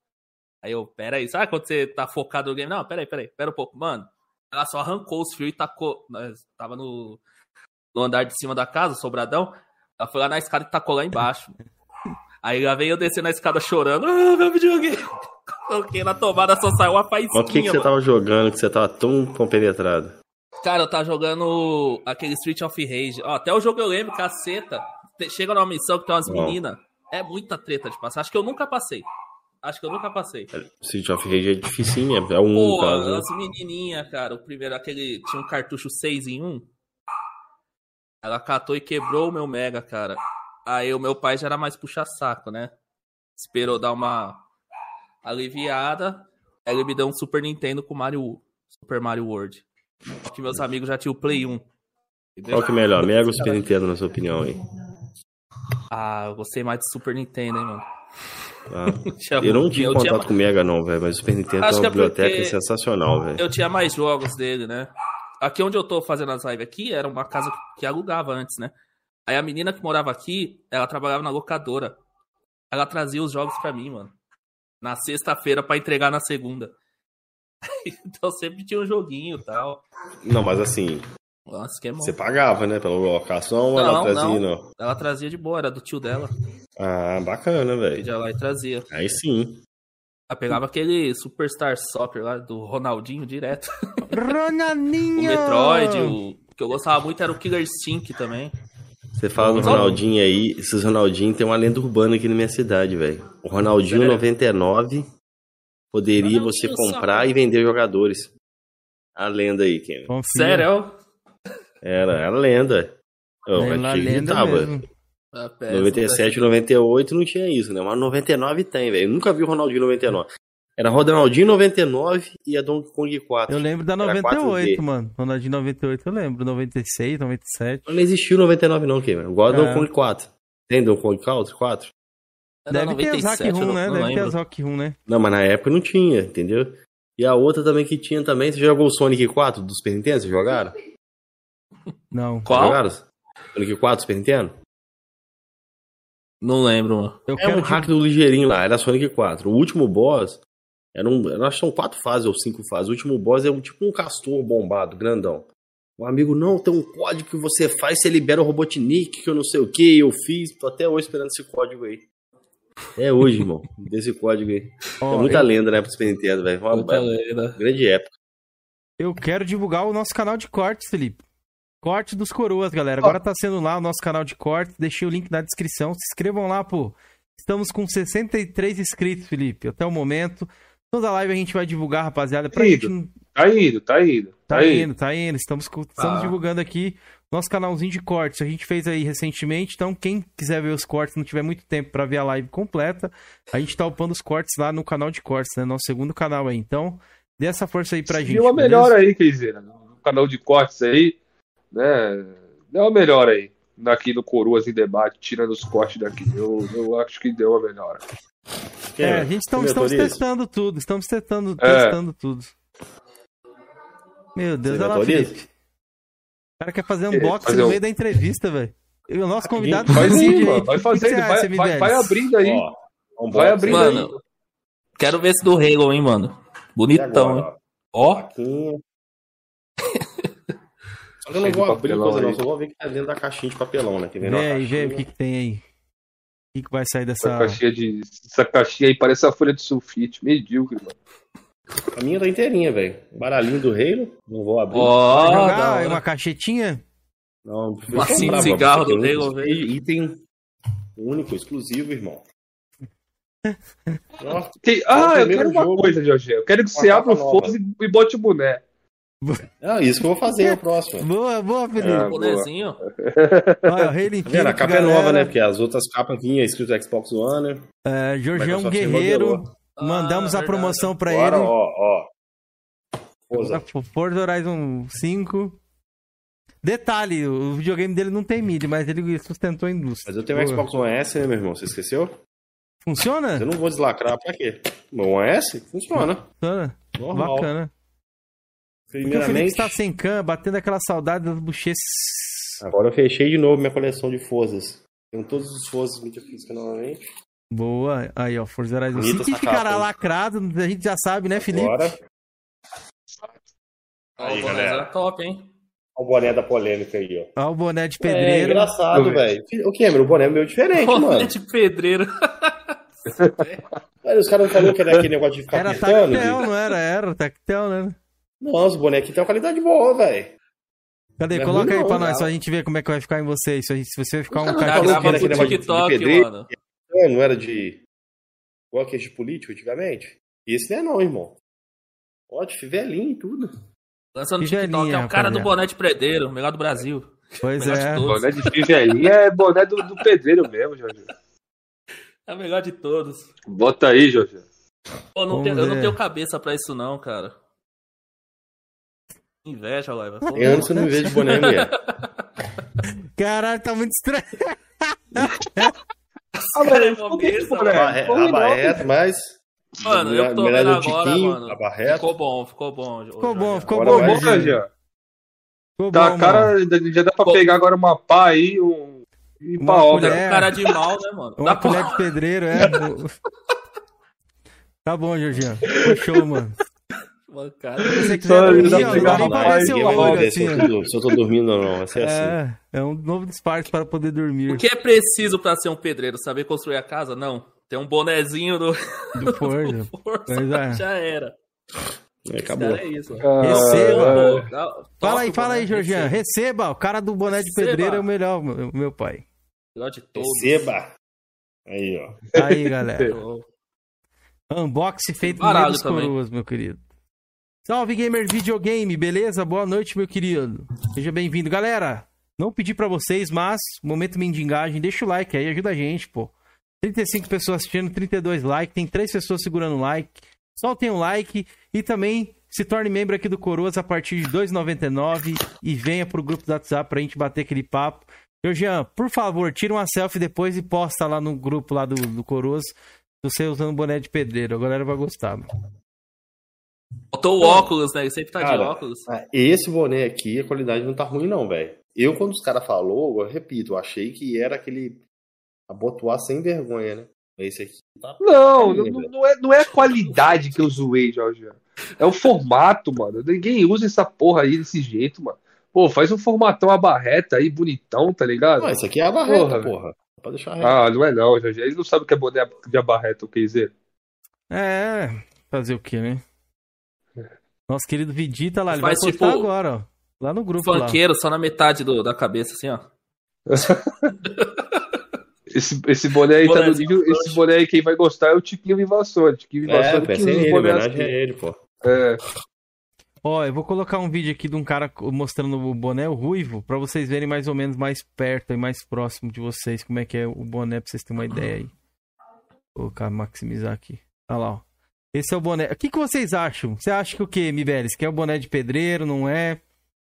Aí eu, pera aí, sabe quando você tá focado no game? Não, pera aí, pera aí, pera um pouco. Mano, ela só arrancou os fios e tacou. Nós tava no, no andar de cima da casa, sobradão. Ela foi lá na escada e tacou lá embaixo. Aí lá veio eu descendo a escada chorando. Ah, meu videogame. Coloquei na tomada, só saiu uma Mas faísquinha, o que, que você mano. tava jogando que você tava tão compenetrado? Cara, eu tava jogando aquele Street of Rage. Ó, até o jogo eu lembro, caceta. Chega numa missão que tem umas meninas. É muita treta de passar. Acho que eu nunca passei. Acho que eu nunca passei. Street of Rage é dificinho, é um Pô, caso. né? as menininhas, cara. O primeiro, aquele. Tinha um cartucho 6 em 1. Ela catou e quebrou o meu Mega, cara. Aí o meu pai já era mais puxa-saco, né? Esperou dar uma aliviada. Ele me deu um Super Nintendo com Mario. Super Mario World. Que meus amigos já tinham o Play 1. Entendeu? Qual que é melhor, Mega ou Super Nintendo, na sua opinião aí? Ah, eu gostei mais do Super Nintendo, hein, mano. Tinha- Eu não tive eu contato tinha- com o Mega, não, velho, mas o Super Nintendo Acho tem uma é biblioteca porque- sensacional, velho. Eu tinha mais jogos dele, né? Aqui onde eu tô fazendo as lives aqui, era uma casa que alugava antes, né? Aí a menina que morava aqui, ela trabalhava na locadora. ela trazia os jogos pra mim, mano. Na sexta-feira pra entregar na segunda. então sempre tinha um joguinho e tal. Não, mas assim. Nossa, que é. Você pagava, né, pela locação ou ela trazia, não. não? Ela trazia de boa, era do tio dela. Ah, bacana, velho. Pedia lá e trazia. Aí sim. Ela pegava aquele Superstar Soccer lá do Ronaldinho direto. Ronaldinho! o Metroid, o que eu gostava muito era o Killer Instinct também. Você fala do Ronaldinho aí, esses Ronaldinho tem uma lenda urbana aqui na minha cidade, velho. O Ronaldinho Sério? 99 poderia Ronaldinho você comprar só. e vender jogadores. A lenda aí, Ken. Sério? Era, era lenda. Oh, era lenda tava. Mesmo. 97, 98 não tinha isso, né? Mas 99 tem, velho. Nunca vi o Ronaldinho 99. Era Ronaldinho 99 e a Donkey Kong 4. Eu lembro da 98, mano. Ronaldinho 98 eu lembro. 96, 97. Não existiu 99 não, Cameron. Igual a é. Donkey Kong 4. Tem Donkey Kong 4? Deve 97, ter as Rock Room, né? Deve ter as Rock Room, né? Não, mas na época não tinha, entendeu? E a outra também que tinha também, você jogou o Sonic 4 do Super Nintendo? Vocês jogaram? Não. Qual? Jogaram? Sonic 4 do Super Nintendo? Não lembro, mano. Eu é um hack do ligeirinho lá, era Sonic 4. O último boss, era um, acho que são quatro fases ou cinco fases. O último boss é um tipo um castor bombado, grandão. Um amigo, não, tem um código que você faz, você libera o Robotnik, que eu não sei o que, eu fiz. Tô até hoje esperando esse código aí. É hoje, irmão, desse código aí. Oh, é muita eu... lenda, né, pro Super Nintendo, velho. Uma, muita lenda. grande época. Eu quero divulgar o nosso canal de cortes, Felipe. Corte dos Coroas, galera. Agora tá sendo lá o nosso canal de cortes. Deixei o link na descrição. Se inscrevam lá, pô. Estamos com 63 inscritos, Felipe, até o momento. Toda live a gente vai divulgar, rapaziada. Pra tá gente... indo, tá indo, tá indo. Tá, tá indo, tá indo. Estamos, estamos ah. divulgando aqui nosso canalzinho de cortes. A gente fez aí recentemente, então quem quiser ver os cortes, não tiver muito tempo para ver a live completa, a gente tá upando os cortes lá no canal de cortes, né? Nosso segundo canal aí. Então, dê essa força aí pra gente. Deu uma melhor aí, Keizera. No canal de cortes aí né? Deu uma melhor aí. Aqui no Coroas em debate, tirando os cortes daqui. Eu, eu acho que deu uma melhora. É, a gente estamos, estamos testando tudo, estamos testando, é. testando tudo. Meu Deus, olha lá, Felipe. O cara quer fazer um box no meio da entrevista, velho. O nosso convidado faz aí, mano. Vai fazendo, vai, vai, vai, abrindo aí. Ó, vai abrindo mano, aí. Quero ver esse do Halo, hein, mano. Bonitão, hein. Ó. Só que eu não vou abrir coisa não, só vou ver que tá dentro da caixinha de papelão, né? Que vem vê aí, vê o que, que tem aí. O que, que vai sair dessa. Essa caixinha, de... Essa caixinha aí parece a folha de sulfite, medíocre, mano. A minha tá inteirinha, velho. Baralhinho do reino, não vou abrir. Ó, oh, jogar uma caixetinha? Não, de cigarro do Halo, velho. Item único, exclusivo, irmão. Nossa, ah, eu quero uma jogo. coisa, Jorge. Eu quero que você abra o fogo e bote o boné. Não, isso que eu vou fazer é o próximo. Boa, boa, Felipe. É, bonezinho. Olha, o Infinite, tá a capa galera. é nova, né? Porque as outras capas vinham escrito Xbox One. É, Jorgeão Guerreiro. Mandamos ah, a promoção pra Agora, ele. ó, ó. Forza. Forza Horizon 5. Detalhe, o videogame dele não tem MIDI, mas ele sustentou a indústria. Mas eu tenho um Xbox One S, né, meu irmão? Você esqueceu? Funciona? Eu não vou deslacrar pra quê? Meu One S? Funciona. Funciona. Normal. Bacana. Primeiramente. O Felipe está sem can, batendo aquela saudade das bochechas. Agora eu fechei de novo minha coleção de Forzas. Tenho todos os Forzas mídia física novamente. Boa. Aí, ó, Forza Horizon 5 que ficará lacrado, a gente já sabe, né, Felipe? Agora. Aí, o galera. top, hein? Olha o boné da polêmica aí, ó. Olha o boné de pedreiro. É engraçado, velho. O Cameron, o boné é meio diferente, boné mano. Boné de pedreiro. Olha, os caras não falaram que era aquele negócio de ficar Era tactel, de... não era? Era tactel, né? Nossa, o bonequinho tem uma qualidade boa, velho. Cadê? Não é Coloca aí não, pra nós, só a gente ver como é que vai ficar em vocês. Se, se você vai ficar um cara... Não, que era TikTok, de mano. É, não era de... Igual de político antigamente? Esse não é não, irmão. Pode, velhinho e tudo. Lançando no TikTok, é o cara do boné de pedreiro, melhor do Brasil. Pois é. Boné de fivelinha é boné do, do pedreiro mesmo, Jorge. É o melhor de todos. Bota aí, Jorge. Pô, não tenho, eu não tenho cabeça pra isso não, cara. Inveja, Laiva. Tem anos que eu não me vejo de boné mulher. Caralho, tá muito estranho. ah, velho, a barreta, mas... Mano, eu tô vendo agora, mano. Ficou bom, ficou bom. Ficou bom, ficou bom, bom, já. Ficou tá, bom, cara, já dá pra ficou... pegar agora uma pá aí, um... E Uma pra obra. colher. Cara de mal, né, mano? Uma Dá pra- colher de pedreiro, é. tá bom, Jorginho. Show, mano. Se você olho, ver assim, se eu tô- dormindo ou não. Vai ser assim. É, é um novo disfarce para poder dormir O que é preciso pra ser um pedreiro? Saber construir a casa? Não. Tem um bonezinho do, do Forja. Força, Pois é. já era. É, acabou. cara é isso. Ah, Receba. é. Pô, dá- Fala aí, fala aí? Jorginho. Receba. Receba, o cara do boné de Receba. pedreiro é o melhor, meu, meu pai. Melhor de todos. Receba. Aí, ó. Aí, galera. Unboxing feito dos também. coroas, meu querido. Salve, gamer videogame, beleza? Boa noite, meu querido. Seja bem-vindo. Galera, não pedi pra vocês, mas, momento mendigagem, deixa o like aí, ajuda a gente, pô. 35 pessoas assistindo, 32 likes, tem 3 pessoas segurando o like. Soltem um like e também se torne membro aqui do Coroas a partir de R$ 2,99 e venha pro grupo do WhatsApp pra gente bater aquele papo. Jean, por favor, tira uma selfie depois e posta lá no grupo lá do, do Coroas você usando boné de pedreiro. A galera vai gostar, mano. Botou o óculos, né? Ele sempre tá de Cara, óculos. Ah, Esse boné aqui, a qualidade não tá ruim, não, velho. Eu, quando os caras falou, eu repito, eu achei que era aquele abotoar sem vergonha, né? Esse aqui tá. Não, não, não é, não é a qualidade que eu zoei, Jorge. É o formato, mano. Ninguém usa essa porra aí desse jeito, mano. Pô, faz um formatão a barreta aí, bonitão, tá ligado? Não, esse aqui é a barreta, Porra, porra. Pode deixar reto. Ah, não é não, Jorge. Eles não sabem o que é boné de abarreta, o que dizer. É, fazer o quê, né? Nosso querido Vidita lá, ele vai Faz postar tipo agora, ó. Lá no grupo lá. Funkeiro só na metade do, da cabeça, assim, ó. Esse, esse boné aí tá no nível. Esse boné aí, quem vai gostar é o Tiquinho Vivassone. Tiquinho É, Vivassone vai que ser usa os ele, bonés homenagem a assim. ele, pô. É. Ó, eu vou colocar um vídeo aqui de um cara mostrando o boné o ruivo pra vocês verem mais ou menos mais perto e mais próximo de vocês como é que é o boné pra vocês terem uma ideia aí. Vou colocar, maximizar aqui. Olha lá, ó. Esse é o boné. O que, que vocês acham? Você acha que o quê, Mibelis? Que é o boné de pedreiro, não é?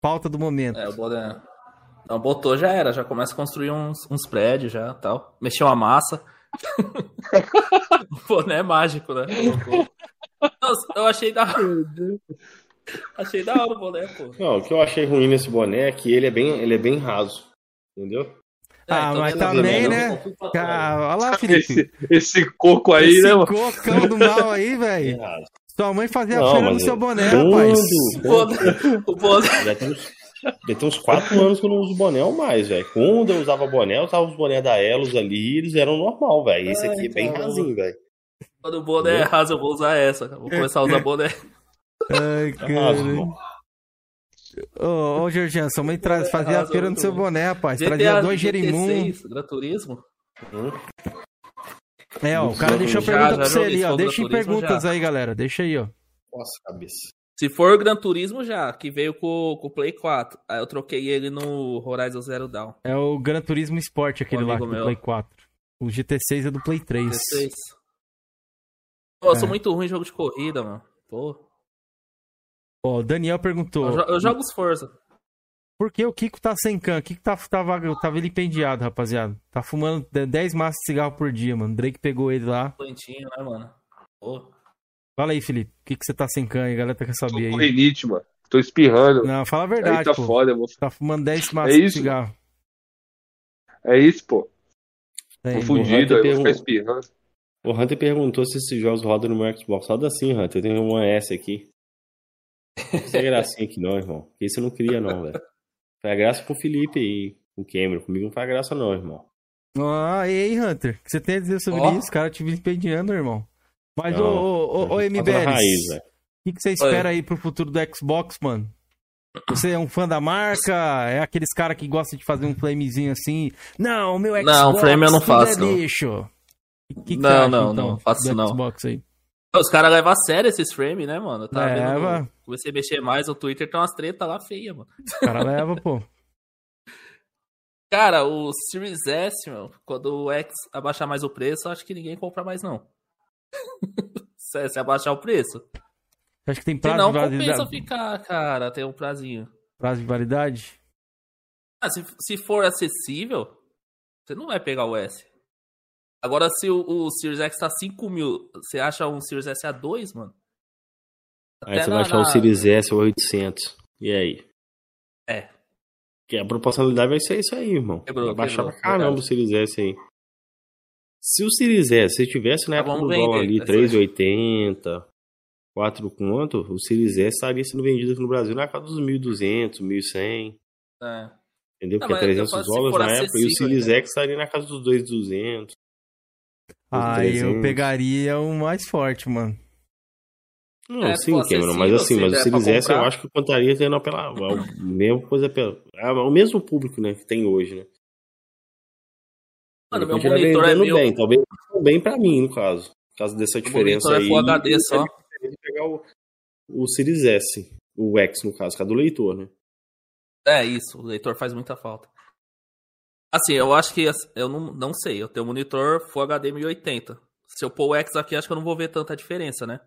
Falta do momento. É, o boné. Não, botou, já era. Já começa a construir uns, uns prédios já tal. Mexeu a massa. o boné é mágico, né? Nossa, eu achei da hora. Achei da hora o boné, pô. Não, o que eu achei ruim nesse boné é que ele é bem, ele é bem raso. Entendeu? Ah, então mas beleza, também, né? né? Ah, olha lá, Felipe. Esse, esse coco aí, Esse né, mano? cocão do mal aí, velho. Raso. Sua mãe fazia Não, feira no seu eu- boné, rapaz. O boné, o boné. Já tem uns, já tem uns quatro anos que eu não uso boné ou mais, velho. Quando eu usava boné, eu usava os boné da Elos ali, eles eram normal, velho. Esse aqui é bem então. rasinho, velho. Quando o boné é raso, eu vou usar essa. Vou começar a usar boné. Ai, É raso, cara. Ô, ô, Georgiano, sua mãe traz, fazia a feira no seu boné, rapaz. GTA Trazia dois Jerimum. 36, Gran Turismo. Hum? É, ó, o cara deixou Já, pergunta já pra você ali, ó. Deixa em perguntas já. aí, galera. Deixa aí, ó. Nossa, cabeça. Se for Gran Turismo, já, que veio com, com o Play 4. Aí eu troquei ele no Horizon Zero Dawn. É o Gran Turismo Sport, aquele lá do meu. Play 4. O GT6 é do Play 3. 16. Pô, eu sou É. muito ruim em jogo de corrida, mano. Pô. Ó, o Daniel perguntou. Eu, jo- eu jogo os Forza. Por que o Kiko tá sem can? O Kiko tá, tava, tava vilipendiado, rapaziada. Tá fumando 10 maços de cigarro por dia, mano. Drake pegou ele lá. Doentinho, né, mano? Pô. Fala aí, Felipe. O que, que você tá sem can aí? A galera quer Tô saber com aí. rinite, mano. Tô espirrando. Não, fala a aí verdade, tá pô. foda, vou... Tá fumando 10 maços É de cigarro. É isso, pô. Tem. Tô fudido, Hunter aí eu vou ficar espirrando. O Hunter perguntou se esses jogos rodam no meu Xbox. Roda assim, Hunter. Eu tenho uma S aqui. Não tem gracinha aqui não, irmão. Esse eu não queria não, velho. Faz graça pro Felipe aí, com o Cameron. Comigo não faz graça não, irmão. Ah, e aí, Hunter? O que você tem a dizer sobre Ó. isso? O cara te vilipendiando, irmão. Mas, ô, Não, ô, ô, ô, velho. o que, você espera aí pro futuro do Xbox, mano? Você é um fã da marca? É aqueles cara que gosta de fazer um flamezinho assim? Não, o meu Xbox Não, flame eu não tudo faço, é não. lixo. O que, que Não, você acha, não, então, não, faço do não. Xbox aí? Os caras levam a sério esses frames, né, mano? Tava Leva. vendo. Comecei a mexer mais no Twitter, tem umas tretas lá feias, mano. O cara leva, pô. Cara, o Series S, meu, quando o X abaixar mais o preço, eu acho que ninguém compra mais, não. se, se abaixar o preço. Acha que tem prazo não, de compensa validade? ficar, cara, tem um prazinho. Prazo de validade? Ah, se, se for acessível, você não vai pegar o S. Agora, se o, o Series X tá 5 mil, você acha um Series S a 2, mano? Aí Até você na- vai achar o na- Series S ou 800. E aí? É. Que a proporcionalidade vai ser isso aí, irmão. Quebrou, vai baixar quebrou, pra caramba o Series S aí. Se o Series S, se tivesse na tá época do dólar ali, 3,80, 4 quanto, o Series S estaria sendo vendido aqui no Brasil na casa dos 1.200, 1.100. É. Entendeu? Porque é 300 dólares na época e o Series né? X estaria na casa dos 2,200. Ah, eu pegaria o mais forte, mano. Não, é, sim, Cameron, mas assim, mas o Series S eu acho que contaria tendo pela a mesma coisa pela, o mesmo público, né, que tem hoje, né? Mano, meu monitor é meu... bem, talvez bem para mim, no caso. No caso dessa diferença o aí. É Full HD só. Pegar o, o Series S, o X no caso, que é do leitor, né? É isso, o leitor faz muita falta. Assim, eu acho que eu não, não sei, eu tenho um monitor Full HD 1080. Se eu pôr o X aqui, acho que eu não vou ver tanta diferença, né?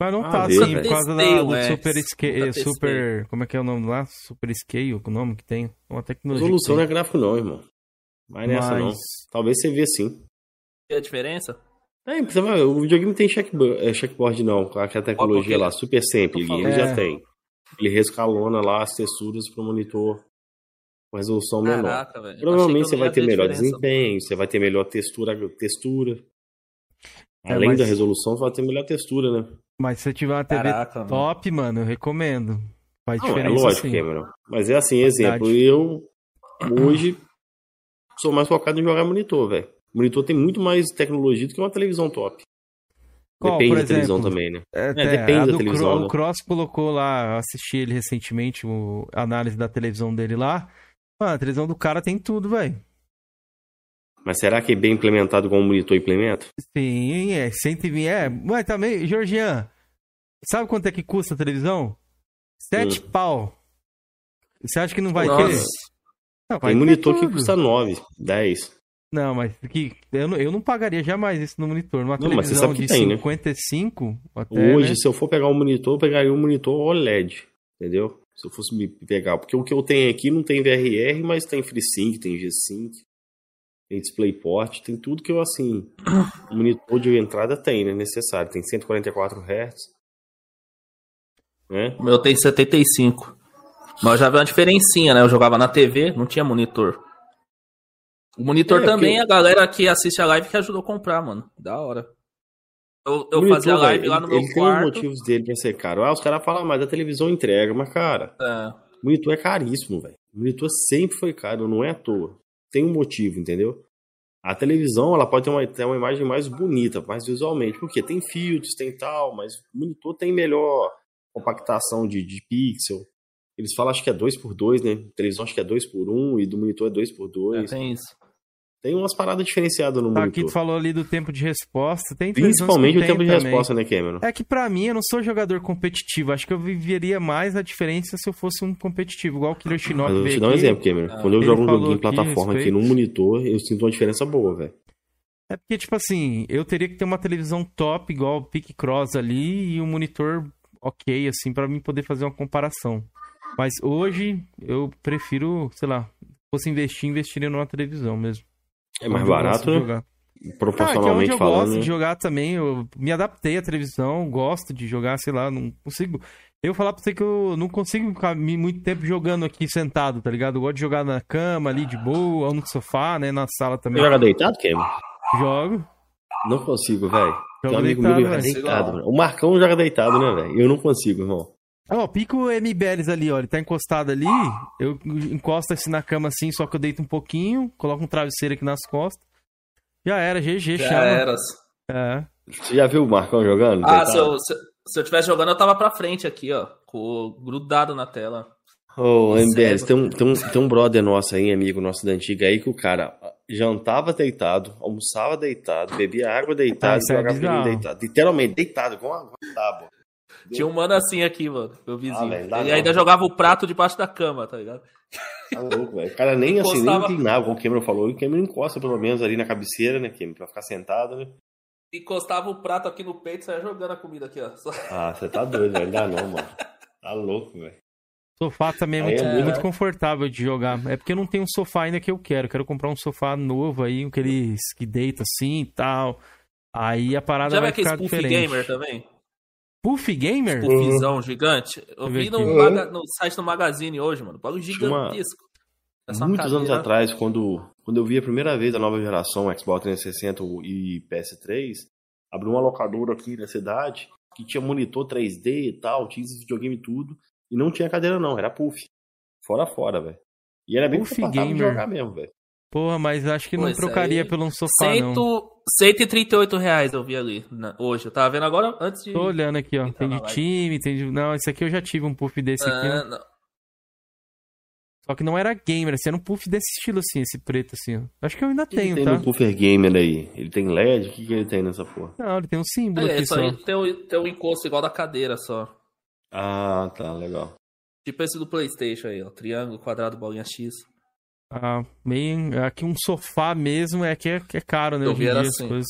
Mas não ah, tá assim, por causa da, do Super Scale. Super. Como é que é o nome lá? Super Scale, o nome que tem. Uma tecnologia. Resolução não é gráfico, não, irmão. Vai nessa, Mas... não. Talvez você vê sim. E a diferença? É, o videogame tem checkboard, é, checkboard não, com a tecnologia lá, Super Simple, ele é. já tem. Ele rescalona lá as texturas pro monitor com resolução Caraca, menor. Véio. Provavelmente você vai ter melhor desempenho, você vai ter melhor textura, textura. É, Além mas... da resolução, você vai ter melhor textura, né? Mas se você tiver uma TV Caraca, top, mano. mano, eu recomendo. Faz Não, é diferença. É lógico, sim. Cameron. Mas é assim, exemplo, eu hoje sou mais focado em jogar monitor, velho. Monitor tem muito mais tecnologia do que uma televisão top. Qual, depende da exemplo? televisão também, né? É, é, depende da televisão. Cro, né? O Cross colocou lá, assisti ele recentemente, a análise da televisão dele lá. Mano, a televisão do cara tem tudo, velho. Mas será que é bem implementado como o monitor implementa? Sim, é. 120. É, mas também, Georgian, sabe quanto é que custa a televisão? Sete hum. pau. Você acha que não vai Nossa. ter? Não, vai Tem monitor tudo. que custa 9, 10. Não, mas que, eu, não, eu não pagaria jamais isso no monitor. Numa não, televisão de tem, 55 né? até, Hoje, né? se eu for pegar um monitor, eu pegaria um monitor OLED, entendeu? Se eu fosse me pegar. Porque o que eu tenho aqui não tem VRR, mas tem FreeSync, tem G-Sync, tem DisplayPort, tem tudo que eu, assim, o monitor de entrada tem, né? Necessário. Tem 144 Hz. Né? O meu tem 75. Mas eu já vi uma diferencinha, né? Eu jogava na TV, não tinha monitor. O monitor é, também, a galera que assiste a live que ajudou a comprar, mano. Da hora. Eu, eu fazia live lá no meu ele quarto. Ele tem motivos dele pra ser caro. Ah, os caras falam, mas a televisão entrega. Mas, cara, é. o monitor é caríssimo, velho. O monitor sempre foi caro, não é à toa. Tem um motivo, entendeu? A televisão, ela pode ter uma, ter uma imagem mais bonita, mais visualmente. Porque tem filtros, tem tal, mas o monitor tem melhor compactação de, de pixel. Eles falam, acho que é 2x2, né? A televisão acho que é 2x1 e do monitor é 2x2. É, tem isso. Tem umas paradas diferenciadas no tá, monitor. Aqui tu falou ali do tempo de resposta. Tem Principalmente o tempo de também. resposta, né, Cameron? É que para mim, eu não sou jogador competitivo. Acho que eu viveria mais a diferença se eu fosse um competitivo, igual o Killer Shinnok. Mas eu vou te dar um exemplo, Cameron. Ah, Quando eu jogo um joguinho em plataforma aqui, aqui no monitor, eu sinto uma diferença boa, velho. É porque, tipo assim, eu teria que ter uma televisão top, igual o Pick Cross ali, e um monitor ok, assim, para mim poder fazer uma comparação. Mas hoje, eu prefiro, sei lá, fosse investir, investiria numa televisão mesmo. É mais barato, né? Proporcionalmente ah, é eu falando. Eu gosto de jogar também. Eu me adaptei à televisão, gosto de jogar, sei lá, não consigo. Eu falar pra você que eu não consigo ficar muito tempo jogando aqui sentado, tá ligado? Eu gosto de jogar na cama ali de boa, ou no sofá, né? Na sala também. Você joga deitado, Kevin? Jogo. Não consigo, velho. Um amigo deitado, meu joga deitado, O Marcão joga deitado, né, velho? Eu não consigo, irmão. Ó, oh, pica o MBLs ali, ó. Ele tá encostado ali. Eu encosto assim na cama assim, só que eu deito um pouquinho, coloco um travesseiro aqui nas costas. Já era, GG, já chama. era. É. Você já viu o Marcão jogando? Ah, se eu, se, se eu tivesse jogando, eu tava pra frente aqui, ó. Com, grudado na tela. Ô, oh, MBLs, tem um, tem, um, tem um brother nosso aí, amigo nosso da antiga aí, que o cara jantava deitado, almoçava deitado, bebia água deitado, ah, jogava é deitado. Literalmente, deitado, com uma tábua. Tinha um mano assim aqui, mano, meu vizinho. Ah, Ele ainda jogava o prato debaixo da cama, tá ligado? Tá louco, velho. O cara nem assim, nem inclinava, como o Cameron falou. O Cameron encosta pelo menos ali na cabeceira, né, Cameron? Pra ficar sentado, né? Encostava o prato aqui no peito e saia jogando a comida aqui, ó. Ah, você tá doido, velho. Dá não, mano. Tá louco, velho. Sofá também é muito, é muito, confortável de jogar. É porque eu não tenho um sofá ainda que eu quero. Quero comprar um sofá novo aí, aqueles que deita assim e tal. Aí a parada Já vai ficar diferente. gamer também? Puff Gamer? Puffzão uhum. gigante. Eu vi no, maga, no, site do Magazine hoje, mano. Bagulho gigantesco. Uma... Muitos anos atrás, quando, quando eu vi a primeira vez a nova geração Xbox 360 e PS3, abriu uma locadora aqui na cidade que tinha monitor 3D e tal, tinha videogame e tudo, e não tinha cadeira não, era puff. Fora fora, velho. E era bem puff gamer. jogar mesmo, velho. Porra, mas acho que não trocaria aí, pelo um sofá, cento, não. 138 reais eu vi ali hoje. Eu tava vendo agora antes de. Tô olhando aqui, ó. Tem de time, tem de. Não, esse aqui eu já tive um puff desse aqui. Ah, não. Só que não era gamer, assim, era um puff desse estilo, assim, esse preto, assim, ó. Acho que eu ainda tenho, tem tá? Tem um puffer gamer aí? Ele tem LED? O que, que ele tem nessa porra? Não, ele tem um símbolo é, aqui só. só. Tem, um, tem um encosto igual da cadeira, só. Ah, tá, legal. Tipo esse do Playstation aí, ó. Triângulo, quadrado, bolinha X. Ah, meio. Aqui um sofá mesmo é que é, é caro, né? Eu hoje em dia assim. as coisas.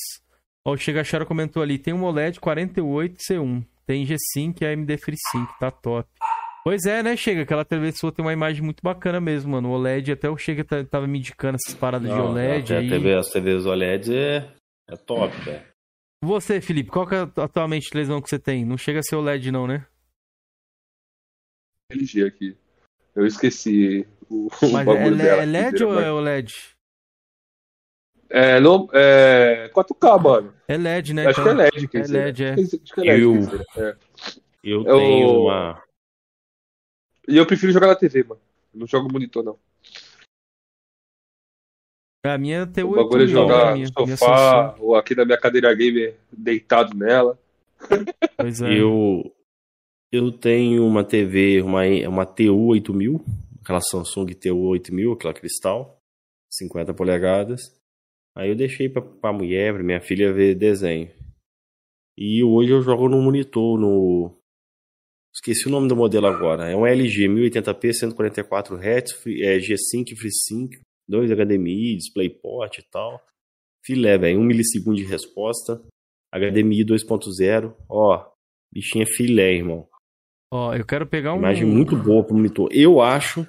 Ó, o Chega Chara comentou ali: tem um OLED 48C1. Tem G5 e AMD FreeSync, tá top. Pois é, né, Chega? Aquela TV sua tem uma imagem muito bacana mesmo, mano. O OLED, até o Chega tava me indicando essas paradas Não, de OLED. Aí. TV, as TVs OLED é, é top, velho. Você, Felipe, qual que é atualmente a televisão que você tem? Não chega a ser OLED, não, né? LG aqui. Eu esqueci o, Mas o é, dela. É LED ou é OLED? É, não, é 4K, mano. É LED, né? Acho então... que é LED. Quer é dizer. LED, é. Acho que é LED, eu, é. eu tenho uma... E eu prefiro jogar na TV, mano. não jogo monitor, não. A minha tem o bagulho é jogar no sofá ou aqui na minha cadeira gamer deitado nela. Pois é. Eu, eu tenho uma TV, uma, uma TU8000, aquela Samsung TU8000, aquela cristal, 50 polegadas. Aí eu deixei pra, pra mulher, pra minha filha ver desenho. E hoje eu jogo no monitor, no. Esqueci o nome do modelo agora. É um LG 1080p, 144 Hz, é G5 FreeSync, 2 HDMI, DisplayPort e tal. Filé, velho, 1 milissegundo de resposta. HDMI 2.0. Ó, bichinha filé, irmão. Ó, eu quero pegar um. Imagem muito boa pro monitor. Eu acho.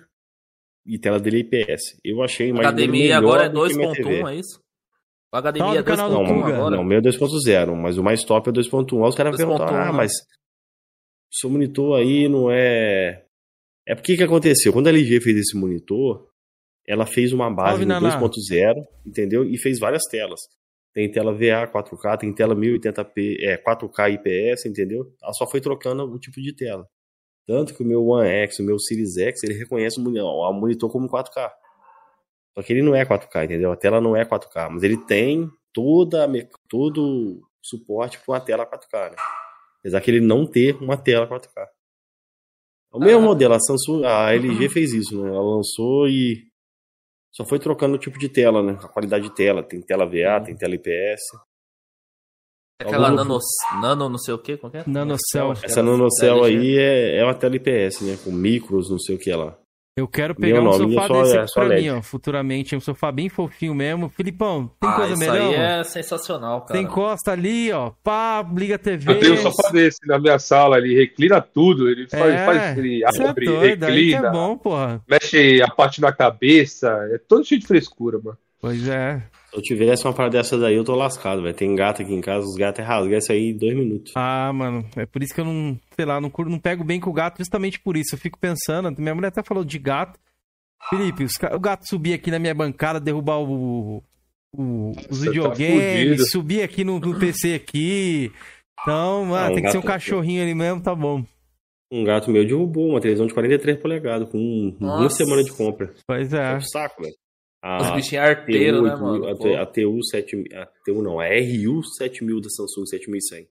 E tela dele é IPS. Eu achei a imagem HDMI agora é 2.1, é isso? O HDMI é 2.1 não, agora? Não, o meu é 2.0, mas o mais top é 2.1. Aí os caras perguntam, ah, né? mas seu monitor aí não é... É porque que aconteceu? Quando a LG fez esse monitor, ela fez uma base no 2.0, entendeu? E fez várias telas. Tem tela VA 4K, tem tela 1080p, é, 4K IPS, entendeu? Ela só foi trocando o tipo de tela. Tanto que o meu One X, o meu Series X, ele reconhece o monitor como 4K. Só que ele não é 4K, entendeu? A tela não é 4K, mas ele tem toda, todo suporte para uma tela 4K, né? Apesar que ele não ter uma tela 4K. É o mesmo ah. modelo, a Samsung, a LG fez isso, né? Ela lançou e só foi trocando o tipo de tela, né? A qualidade de tela. Tem tela VA, tem tela IPS. Aquela nano, nano não sei o que, qual é? Nanocell. Essa Nanocell aí é, é uma tela IPS, né? Com micros, não sei o que lá. Eu quero pegar um sofá só, desse é, pra LED. mim, ó, futuramente. Um sofá bem fofinho mesmo. Filipão, tem ah, coisa isso melhor? Isso aí é sensacional, cara. Você encosta ali, ó, pá, liga a TV. Eu tenho um sofá desse na minha sala, ele reclina tudo. Ele faz, é, faz ele é abre, é doido, reclina. É bom, porra. Mexe a parte na cabeça. É todo cheio de frescura, mano. Pois é. Se eu tivesse uma parada dessa daí, eu tô lascado, velho. Tem gato aqui em casa, os gatos é rasgar isso aí em dois minutos. Ah, mano, é por isso que eu não, sei lá, não, não pego bem com o gato, justamente por isso. Eu fico pensando, minha mulher até falou de gato. Felipe, os, o gato subir aqui na minha bancada, derrubar o, o, os tá videogames, tá subir aqui no, no, PC aqui. Então, mano, ah, um tem que ser um cachorrinho ali mesmo, tá bom. Um gato meu derrubou uma televisão de 43 polegadas com Nossa. uma semana de compra. Pois é. É um saco, velho. Os bichinhos arteiros, né, mano? A, a, TU 7000, a TU não, a RU 7000 da Samsung 7100.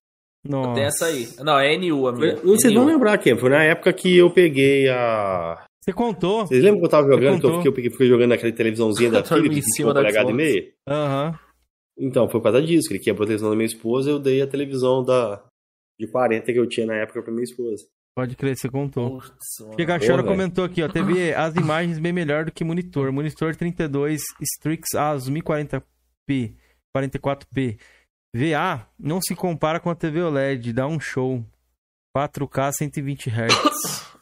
Nossa. Tem essa aí. Não, é NU a minha. Vocês vão lembrar, Ken, foi na época que eu peguei a... Você contou. Vocês lembram que eu tava jogando, que eu, fiquei, eu fiquei jogando naquela televisãozinha da Philips, de uma polegada e meia? Aham. Uhum. Então, foi por causa disso, que ele quebrou a televisão da minha esposa, eu dei a televisão da de 40 que eu tinha na época pra minha esposa. Pode crer, você contou. Chega Chora comentou aqui, ó. TV, as imagens bem melhor do que monitor. Monitor 32 Strix ASUS 1040p, 44p. VA não se compara com a TV OLED, dá um show. 4K 120 Hz.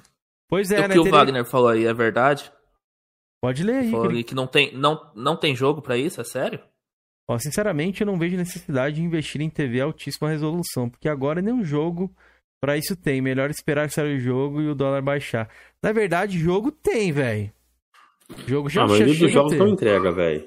Pois é, o né? O que o Wagner falou aí é verdade? Pode ler aí. Falou que não tem, não, não tem jogo para isso, é sério? Ó, sinceramente, eu não vejo necessidade de investir em TV altíssima resolução, porque agora nenhum jogo Pra isso tem. Melhor esperar sair o jogo e o dólar baixar. Na verdade, jogo tem, velho. Jogo já A maioria chega dos jogos não entrega, velho.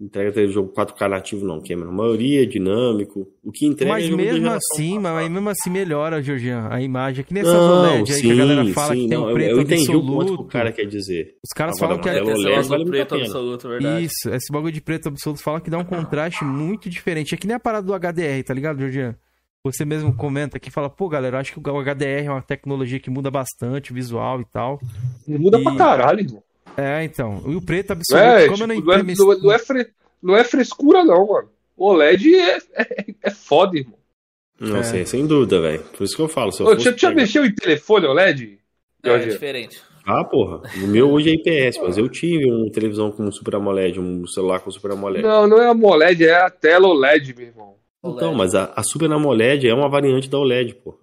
Entrega aquele jogo 4K nativo, não, Cameron. A maioria é dinâmico. O que entrega é Mas jogo da mesmo assim, passada. mas mesmo assim melhora, Georgian, a imagem. É Que nem OLED aí sim, que a galera fala sim, que tem não, um eu- preto eu entendi o ponto que absoluto. o cara quer dizer. Os caras Agora, falam que é... Tem OLED vale preto absoluto, verdade. Isso, esse bagulho de preto absoluto fala que dá um contraste muito diferente. É que nem a parada do HDR, tá ligado, Georgian? Você mesmo comenta aqui, fala, pô, galera, acho que o HDR é uma tecnologia que muda bastante o visual e tal. Muda E- pra caralho, irmão. É, então. E o preto Não absoluto, é, como eu não tipo, não, é, imprimo não, é- não é fre- não é frescura, não, mano. O OLED é, é, é foda, irmão. Não É. sei, sem dúvida, velho. Por isso que eu falo. Se eu Ô, fosse já, mexeu em telefone OLED? É, Jorge? diferente. Ah, porra. O meu hoje é IPS, mas eu tive uma televisão com Super AMOLED, um celular com Super AMOLED. Não, não é a AMOLED, é a tela OLED, meu irmão. Então, mas a, a Super AMOLED é uma variante da OLED, pô.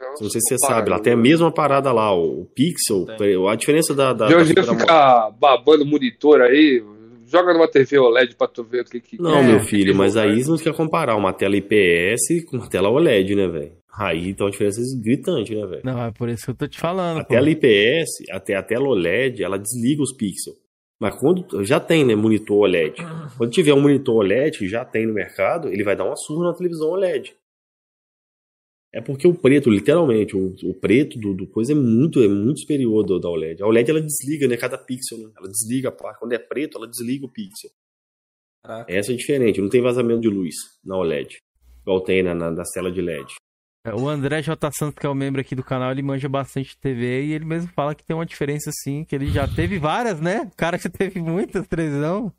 Não sei se você sabe, ela tem a mesma parada lá, o Pixel, a diferença da, da, da Jorge AMOLED. ficar babando monitor aí, joga numa TV OLED pra tu ver o que que... Não, É, meu filho, mas aí você não quer comparar uma tela IPS com uma tela OLED, né, velho? Aí então a diferença é gritante, né, velho? Não, é por isso que eu tô te falando. A pô. tela IPS, até a tela OLED, ela desliga os pixels. Mas quando já tem, né, monitor OLED. Quando tiver um monitor OLED que já tem no mercado, ele vai dar uma surra na televisão OLED. É porque o preto, literalmente, o, o preto do, do coisa é muito, é muito superior do, da OLED. A OLED ela desliga, né, cada pixel, né? Ela desliga a. Quando é preto, ela desliga o pixel. Caraca. Essa é diferente, não tem vazamento de luz na OLED. Igual tem na, na, nas telas de LED. É, O André J. Santos, que é o membro aqui do canal, ele manja bastante TV e ele mesmo fala que tem uma diferença assim, que ele já teve várias, né? O cara já teve muitas televisão.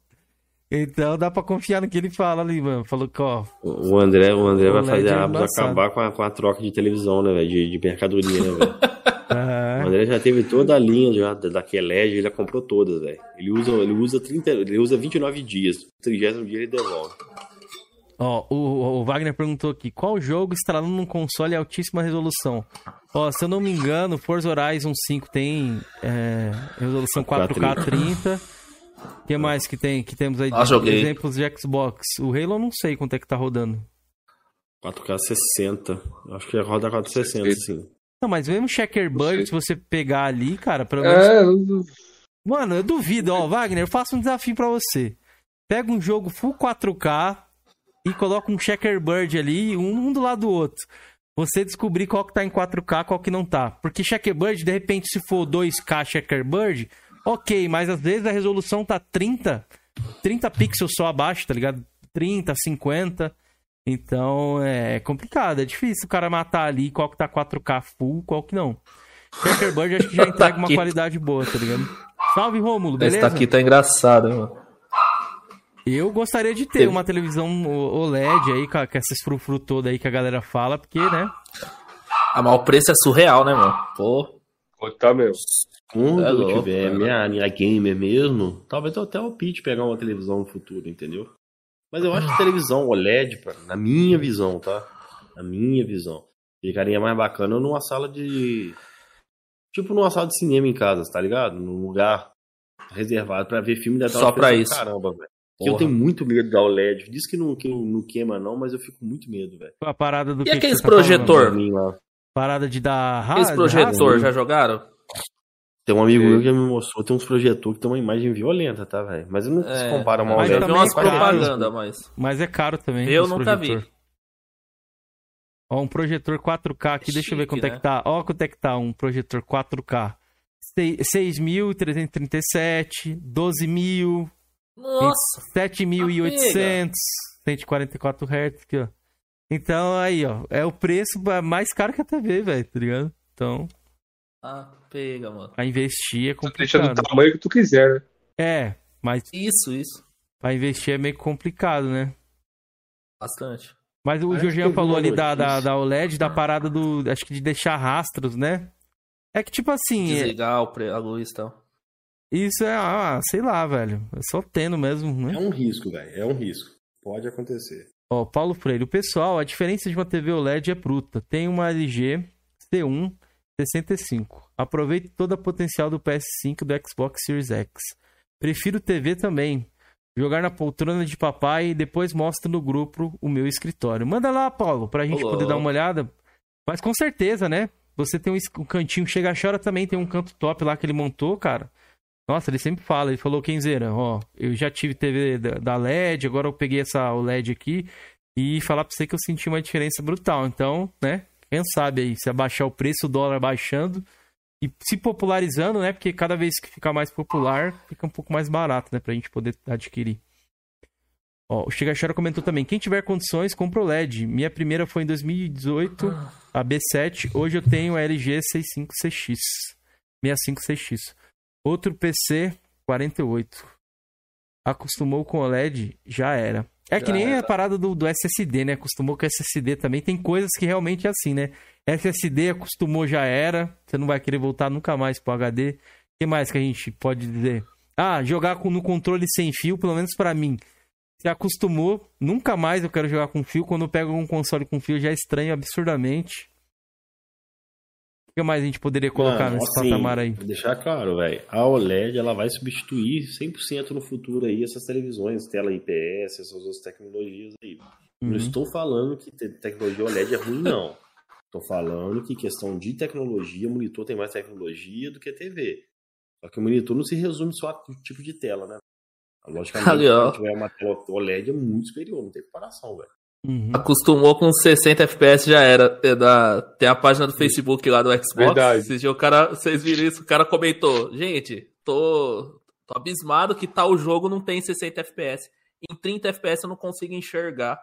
Então dá pra confiar no que ele fala ali, mano. Falou que, ó, O André, o André O vai fazer é a acabar com a, com a troca de televisão, né, velho? De, de mercadoria, né, velho? ah, O André já teve toda a linha já da- LED, ele já comprou todas, velho. Ele usa, ele usa 30, ele usa 29 dias. No 30 dia ele devolve. Ó, o, o Wagner perguntou aqui, qual jogo instalando num console em altíssima resolução? Ó, se eu não me engano, Forza Horizon 5 tem é, resolução 4K 30. O que mais que tem? Que temos aí Ah, de joguei. exemplos de Xbox. O Halo eu não sei quanto é que tá rodando. 4K 60. Eu Acho que roda 460, sim. Não, mas mesmo Checkerbird, sei. se você pegar ali, cara, pelo menos É, eu- Mano, eu duvido, ó, Wagner, eu faço um desafio pra você. Pega um jogo full 4K e coloca um Checkerbird ali, um, do lado do outro. Você descobrir qual que tá em 4K, qual que não tá. Porque Checkerbird, de repente, se for 2K Checkerbird, ok, mas às vezes a resolução tá 30, 30 pixels só abaixo, tá ligado? 30, 50. Então é complicado, é difícil o cara matar ali qual que tá 4K full, qual que não. Checkerbird acho que já entrega uma Tá qualidade boa, tá ligado? Salve, Rômulo, Esse beleza? daqui tá engraçado, mano. Eu gostaria de ter Teve- uma televisão OLED aí, com a- com essas frufru toda aí que a galera fala, porque, né? Ah, mas o preço é surreal, né, mano? Pô, Pô, tá mesmo. Quando É eu louco, tiver cara. minha, minha gamer mesmo, talvez eu até opte pegar uma televisão no futuro, entendeu? Mas eu acho que televisão OLED, pra- na minha visão, tá? Na minha visão, ficaria mais bacana numa sala de. Tipo numa sala de cinema em casa, tá ligado? Num lugar reservado pra ver filme da Só pra isso. Caramba, velho. Eu tenho muito medo da OLED. Diz que não, que não, não queima, não, mas eu fico com muito medo, velho. A parada do E que que aqueles você tá projetor? Lá. Parada de dar esse de projetor, já jogaram? Tem um amigo meu que já me mostrou, tem uns projetores que tem uma imagem violenta, tá, velho? Mas não se É, compara uma OLED. vi também umas é caro. propagandas, mas... Mas é caro também. Eu nunca projetor. vi. Ó, um projetor 4K aqui, É deixa eu ver quanto é né? que tá. Ó, quanto é que tá um projetor 4K. Sei- 6.337, 12.000, Nossa! 7.800, 144 Hz aqui, ó. Então, aí, ó, é o preço mais caro que a TV, velho, tá ligado? Então, Ah, pega, mano. pra investir é Tu deixa do complicado. tamanho que tu quiser, né? É, mas Isso, isso. pra investir é meio complicado, né? Bastante. Mas o Jorginho falou uma ali da, da, da OLED, da parada do. Acho que de deixar rastros, né? É que, tipo assim, é- Desligar o pre- a luz e tal. Isso é, ah, sei lá, velho. É só tendo mesmo, né? É um risco, velho. É um risco. Pode acontecer. Ó, Paulo Freire, o pessoal, a diferença de uma TV OLED é bruta. Tem uma LG C1 65. Aproveite todo o potencial do PS5 e do Xbox Series X. Prefiro TV também. Jogar na poltrona de papai e depois mostro no grupo o meu escritório. Manda lá, Paulo, pra gente Olá. poder dar uma olhada. Mas com certeza, né? Você tem um, um cantinho Chega Chora também tem um canto top lá que ele montou, cara. Nossa, ele sempre fala, ele falou, Kenzeira, ó, eu já tive TV da LED, agora eu peguei essa OLED aqui e falar pra você que eu senti uma diferença brutal. Então, né, quem sabe aí, se abaixar o preço, o dólar baixando e se popularizando, né, porque cada vez que fica mais popular, fica um pouco mais barato, né, pra gente poder adquirir. Ó, o Chigachara comentou também, quem tiver condições, compra o LED. Minha primeira foi em 2018, a B7, hoje eu tenho a LG 65CX, 65CX. Outro PC 48. Acostumou com OLED, já era. É já que nem era. a parada do, do, SSD, né? Acostumou com SSD também. Tem coisas que realmente é assim, né? SSD acostumou, já era. Você não vai querer voltar nunca mais pro HD. O que mais que a gente pode dizer? Ah, jogar com, no controle sem fio, pelo menos para mim. Se acostumou, nunca mais eu quero jogar com fio. Quando eu pego um console com fio, já é estranho absurdamente. O que mais a gente poderia colocar Mano, nesse assim, patamar aí? Deixar claro, velho. A OLED ela vai substituir 100% no futuro aí essas televisões, tela IPS, essas outras tecnologias aí. Uhum. Não estou falando que tecnologia OLED é ruim, não. Estou falando que questão de tecnologia, monitor tem mais tecnologia do que TV. Só que o monitor não se resume só a tipo de tela, né? Logicamente, se tiver uma tela OLED é muito superior, não tem comparação, velho. Uhum. Acostumou com 60 FPS já era. É da, tem a página do Facebook lá do Xbox. Verdade. Esse dia o cara, vocês viram isso? O cara comentou: Gente, tô, tô abismado que tal jogo não tem 60 FPS. Em 30 FPS eu não consigo enxergar.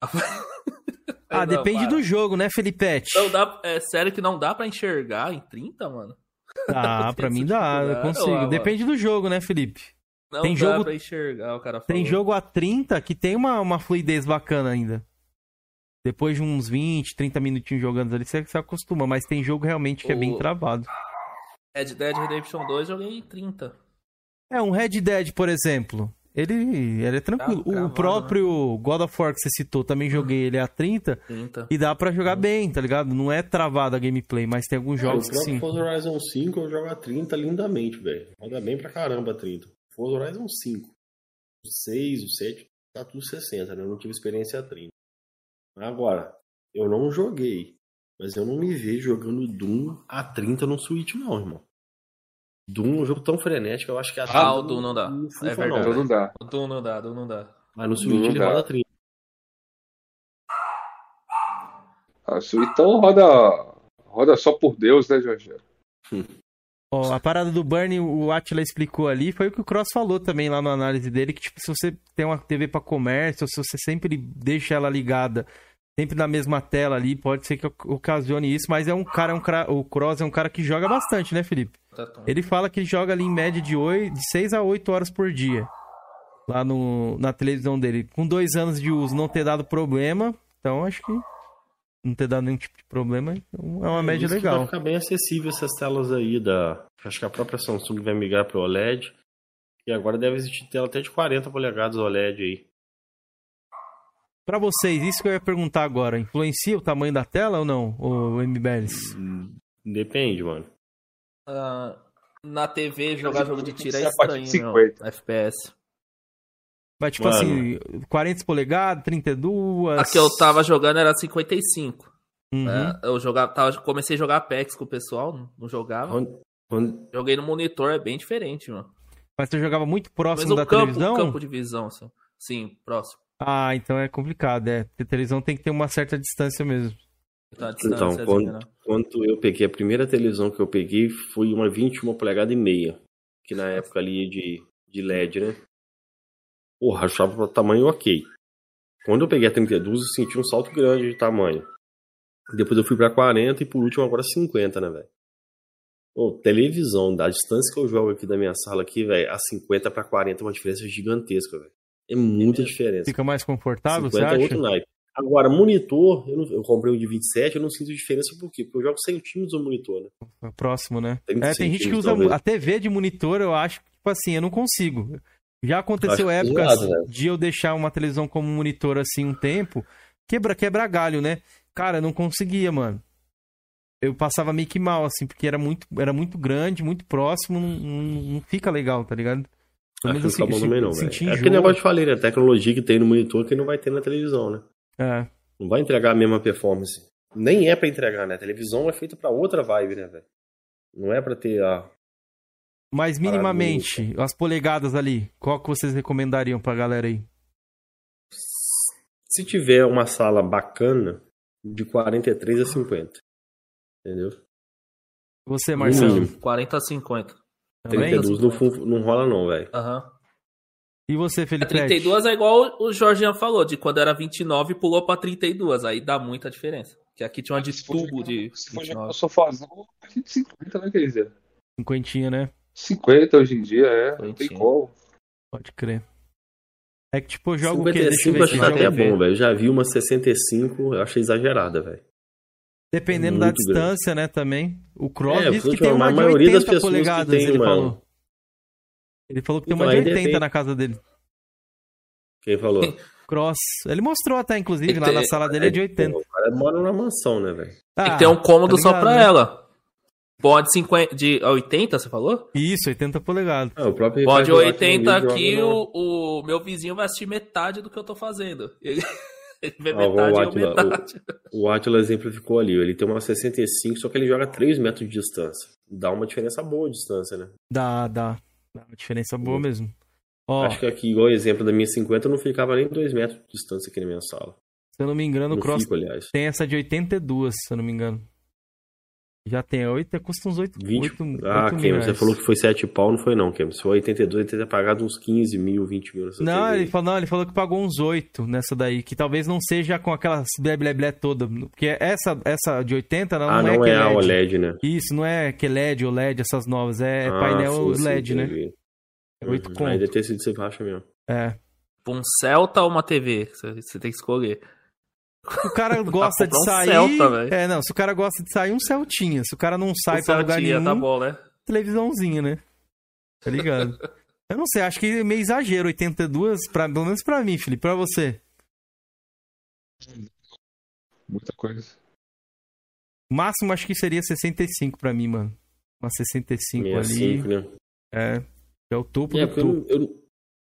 ah, não, depende para. do jogo, né, Felipe? Não dá, é sério que não dá para enxergar em 30, mano? Ah, pra mim dá, eu consigo. Depende do jogo, né, Felipe? Não tem dá jogo, pra enxergar, o cara falou. Tem jogo a 30 que tem uma, uma fluidez bacana ainda. Depois de uns 20, 30 minutinhos jogando ali, você se acostuma, mas tem jogo realmente que o... é bem travado. Red Dead Redemption 2 joguei em 30. É, um Red Dead, por exemplo. Ele, ele é tranquilo. o próprio né? God of War que você citou, também joguei ele a 30, 30. e dá para jogar bem, tá ligado? Não é travado a gameplay, mas tem alguns jogos é, que sim. O Forza Horizon 5 eu jogo a 30 lindamente, velho. Roda bem pra caramba a 30. Forza Horizon 5. O 6, o 7, tá tudo 60, né? Eu não tive experiência a 30. Agora, eu não joguei, mas eu não me vejo jogando Doom a 30 no Switch, não, irmão. Doom é um jogo tão frenético, eu acho que a Ah, o Doom não dá. Não é verdade. Não, não dá. O Doom não dá, Doom não dá. Mas no Switch ele roda 30. Ah, então roda, roda só por Deus, né, Jorge? Ó, a parada do Burn, o Atila explicou ali, foi o que o Cross falou também lá na análise dele, que tipo, se você tem uma TV para comércio, ou se você sempre deixa ela ligada, sempre na mesma tela ali, pode ser que ocasione isso, mas é um cara, é um, o Cross é um cara que joga bastante, né, Felipe? Tá ele fala que joga ali em média de, 8, de 6 a 8 horas por dia, lá no, na televisão dele. Com dois anos de uso não ter dado problema, então acho que não ter dado nenhum tipo de problema, então é uma é, média legal. Vai ficar bem acessível essas telas aí da. Acho que a própria Samsung vai migrar para o OLED. E agora deve existir tela até de 40 polegadas OLED aí. Para vocês, isso que eu ia perguntar agora, influencia o tamanho da tela ou não, o MBLs? Depende, mano. Uh, na TV, jogar jogo de tiro é estranho, não. FPS. Vai tipo Mano. assim, 40 polegadas, 32. A que eu tava jogando era 55. Uhum. Né? Eu jogava, tava, comecei a jogar Apex com o pessoal, não jogava. Onde, onde... Joguei no monitor, é bem diferente, mano. Mas você jogava muito próximo da campo, televisão? campo de visão, assim. Sim, próximo. Ah, então é complicado, é. Porque a televisão tem que ter uma certa distância mesmo. Então, assim, quando, né? quando eu peguei a primeira televisão que eu peguei foi uma 21 polegada e meia. Que na época ali de, de LED, né? Porra, achava o tamanho ok. Quando eu peguei a 32, eu senti um salto grande de tamanho. Depois eu fui pra 40 e por último agora 50, né, velho? Pô, televisão, da distância que eu jogo aqui da minha sala aqui, velho, a 50 pra 40 é uma diferença gigantesca, velho. É muita diferença. Fica mais confortável, 50 você acha? é outro naipe. Agora, monitor, eu, não, eu, comprei um de 27, eu não sinto diferença por quê? Porque eu jogo centímetros no monitor, né? Próximo, né? É, tem gente que usa talvez. a TV de monitor, eu acho, tipo assim, eu não consigo. Já aconteceu épocas de eu deixar uma televisão como monitor assim um tempo, quebra, quebra galho, né? Cara, não conseguia, mano. Eu passava meio que mal, assim, porque era muito, era muito grande, muito próximo, não, não, não fica legal, tá ligado? Pelo menos assim, não também não, É aquele negócio que eu falei, né? A tecnologia que tem no monitor que não vai ter na televisão, né? É. Não vai entregar a mesma performance. nem é para entregar, né? A televisão é feita para outra vibe, né, velho? Não é para ter a. Mas minimamente, as polegadas ali, qual que vocês recomendariam pra galera aí? Se tiver uma sala bacana, de 43 a 50. Entendeu? Você, Marcelo? 40 a 50. 32 não, não rola, não, velho. Aham. Uhum. E você, Felipe? A 32 é igual o Jorginho falou, de quando era 29 pulou pra 32. Aí dá muita diferença. Que aqui tinha uma de tubo de. Se for jogar no sofazão, a gente 50, né, quer dizer? Cinquentinha, né? 50 hoje em dia, é. Não tem como. Pode crer. É que, tipo, eu jogo 55 o quê? Deixa eu ver acho que até bom, velho. Já vi uma 65, eu achei exagerada, velho. Dependendo Muito da distância, grande. né, também. O Cross é, disse que tem uma de 80 polegadas, tem, ele falou. Ele falou que tem uma então, de 80 na casa dele. Quem falou? Cross. Ele mostrou até, inclusive, lá na sala dele é de 80. O cara mora numa mansão, né, velho? Ah, tem que ter um cômodo tá só pra né? ela. Pode 50, de 80, você falou? Isso, 80 polegadas. Ah, o próprio Pode 80 aqui, o, o, meu vizinho vai assistir metade do que eu tô fazendo. Ele, ele vê ah, metade o Atila, metade. O, o Atila exemplificou ali, ele tem uma 65, só que ele joga 3 metros de distância. Dá uma diferença boa de distância, né? Dá, dá. Dá uma diferença boa mesmo. Ó, Acho que aqui, igual exemplo da minha 50, não ficava nem 2 metros de distância aqui na minha sala. Se eu não me engano, o Cross fico, tem essa de 82, se eu não me engano. Já tem 8, custa uns 8, 20, 8, Ah, 8 Kem, você falou que foi 7 pau, não foi não, Kem. Se foi 82, ele teria pagado uns 15 mil, 20 mil. Não ele, falou, não, ele falou que pagou uns 8 nessa daí, que talvez não seja com aquela blé toda. Porque essa, essa de 80 não, ah, não, é não é, é a OLED, né? Isso, não é QLED, OLED, essas novas. É ah, painel sim, LED, sim, né? É 8 uhum. conto. Ainda ter sido você baixa mesmo. É. Um Celta ou uma TV? Você tem que escolher. O cara gosta de sair. Celta, é, não, se o cara gosta de sair, um Celtinha. Se o cara não sai um pra lugar tá nenhum. Tá bom, né? Televisãozinha, né? Tá ligado? Eu não sei, acho que é meio exagero, 82, pra, pelo menos pra mim, Felipe, pra você. Muita coisa. O máximo acho que seria 65 pra mim, mano. Uma 65 65, ali. Né? É. É o topo é, do topo. Eu, eu,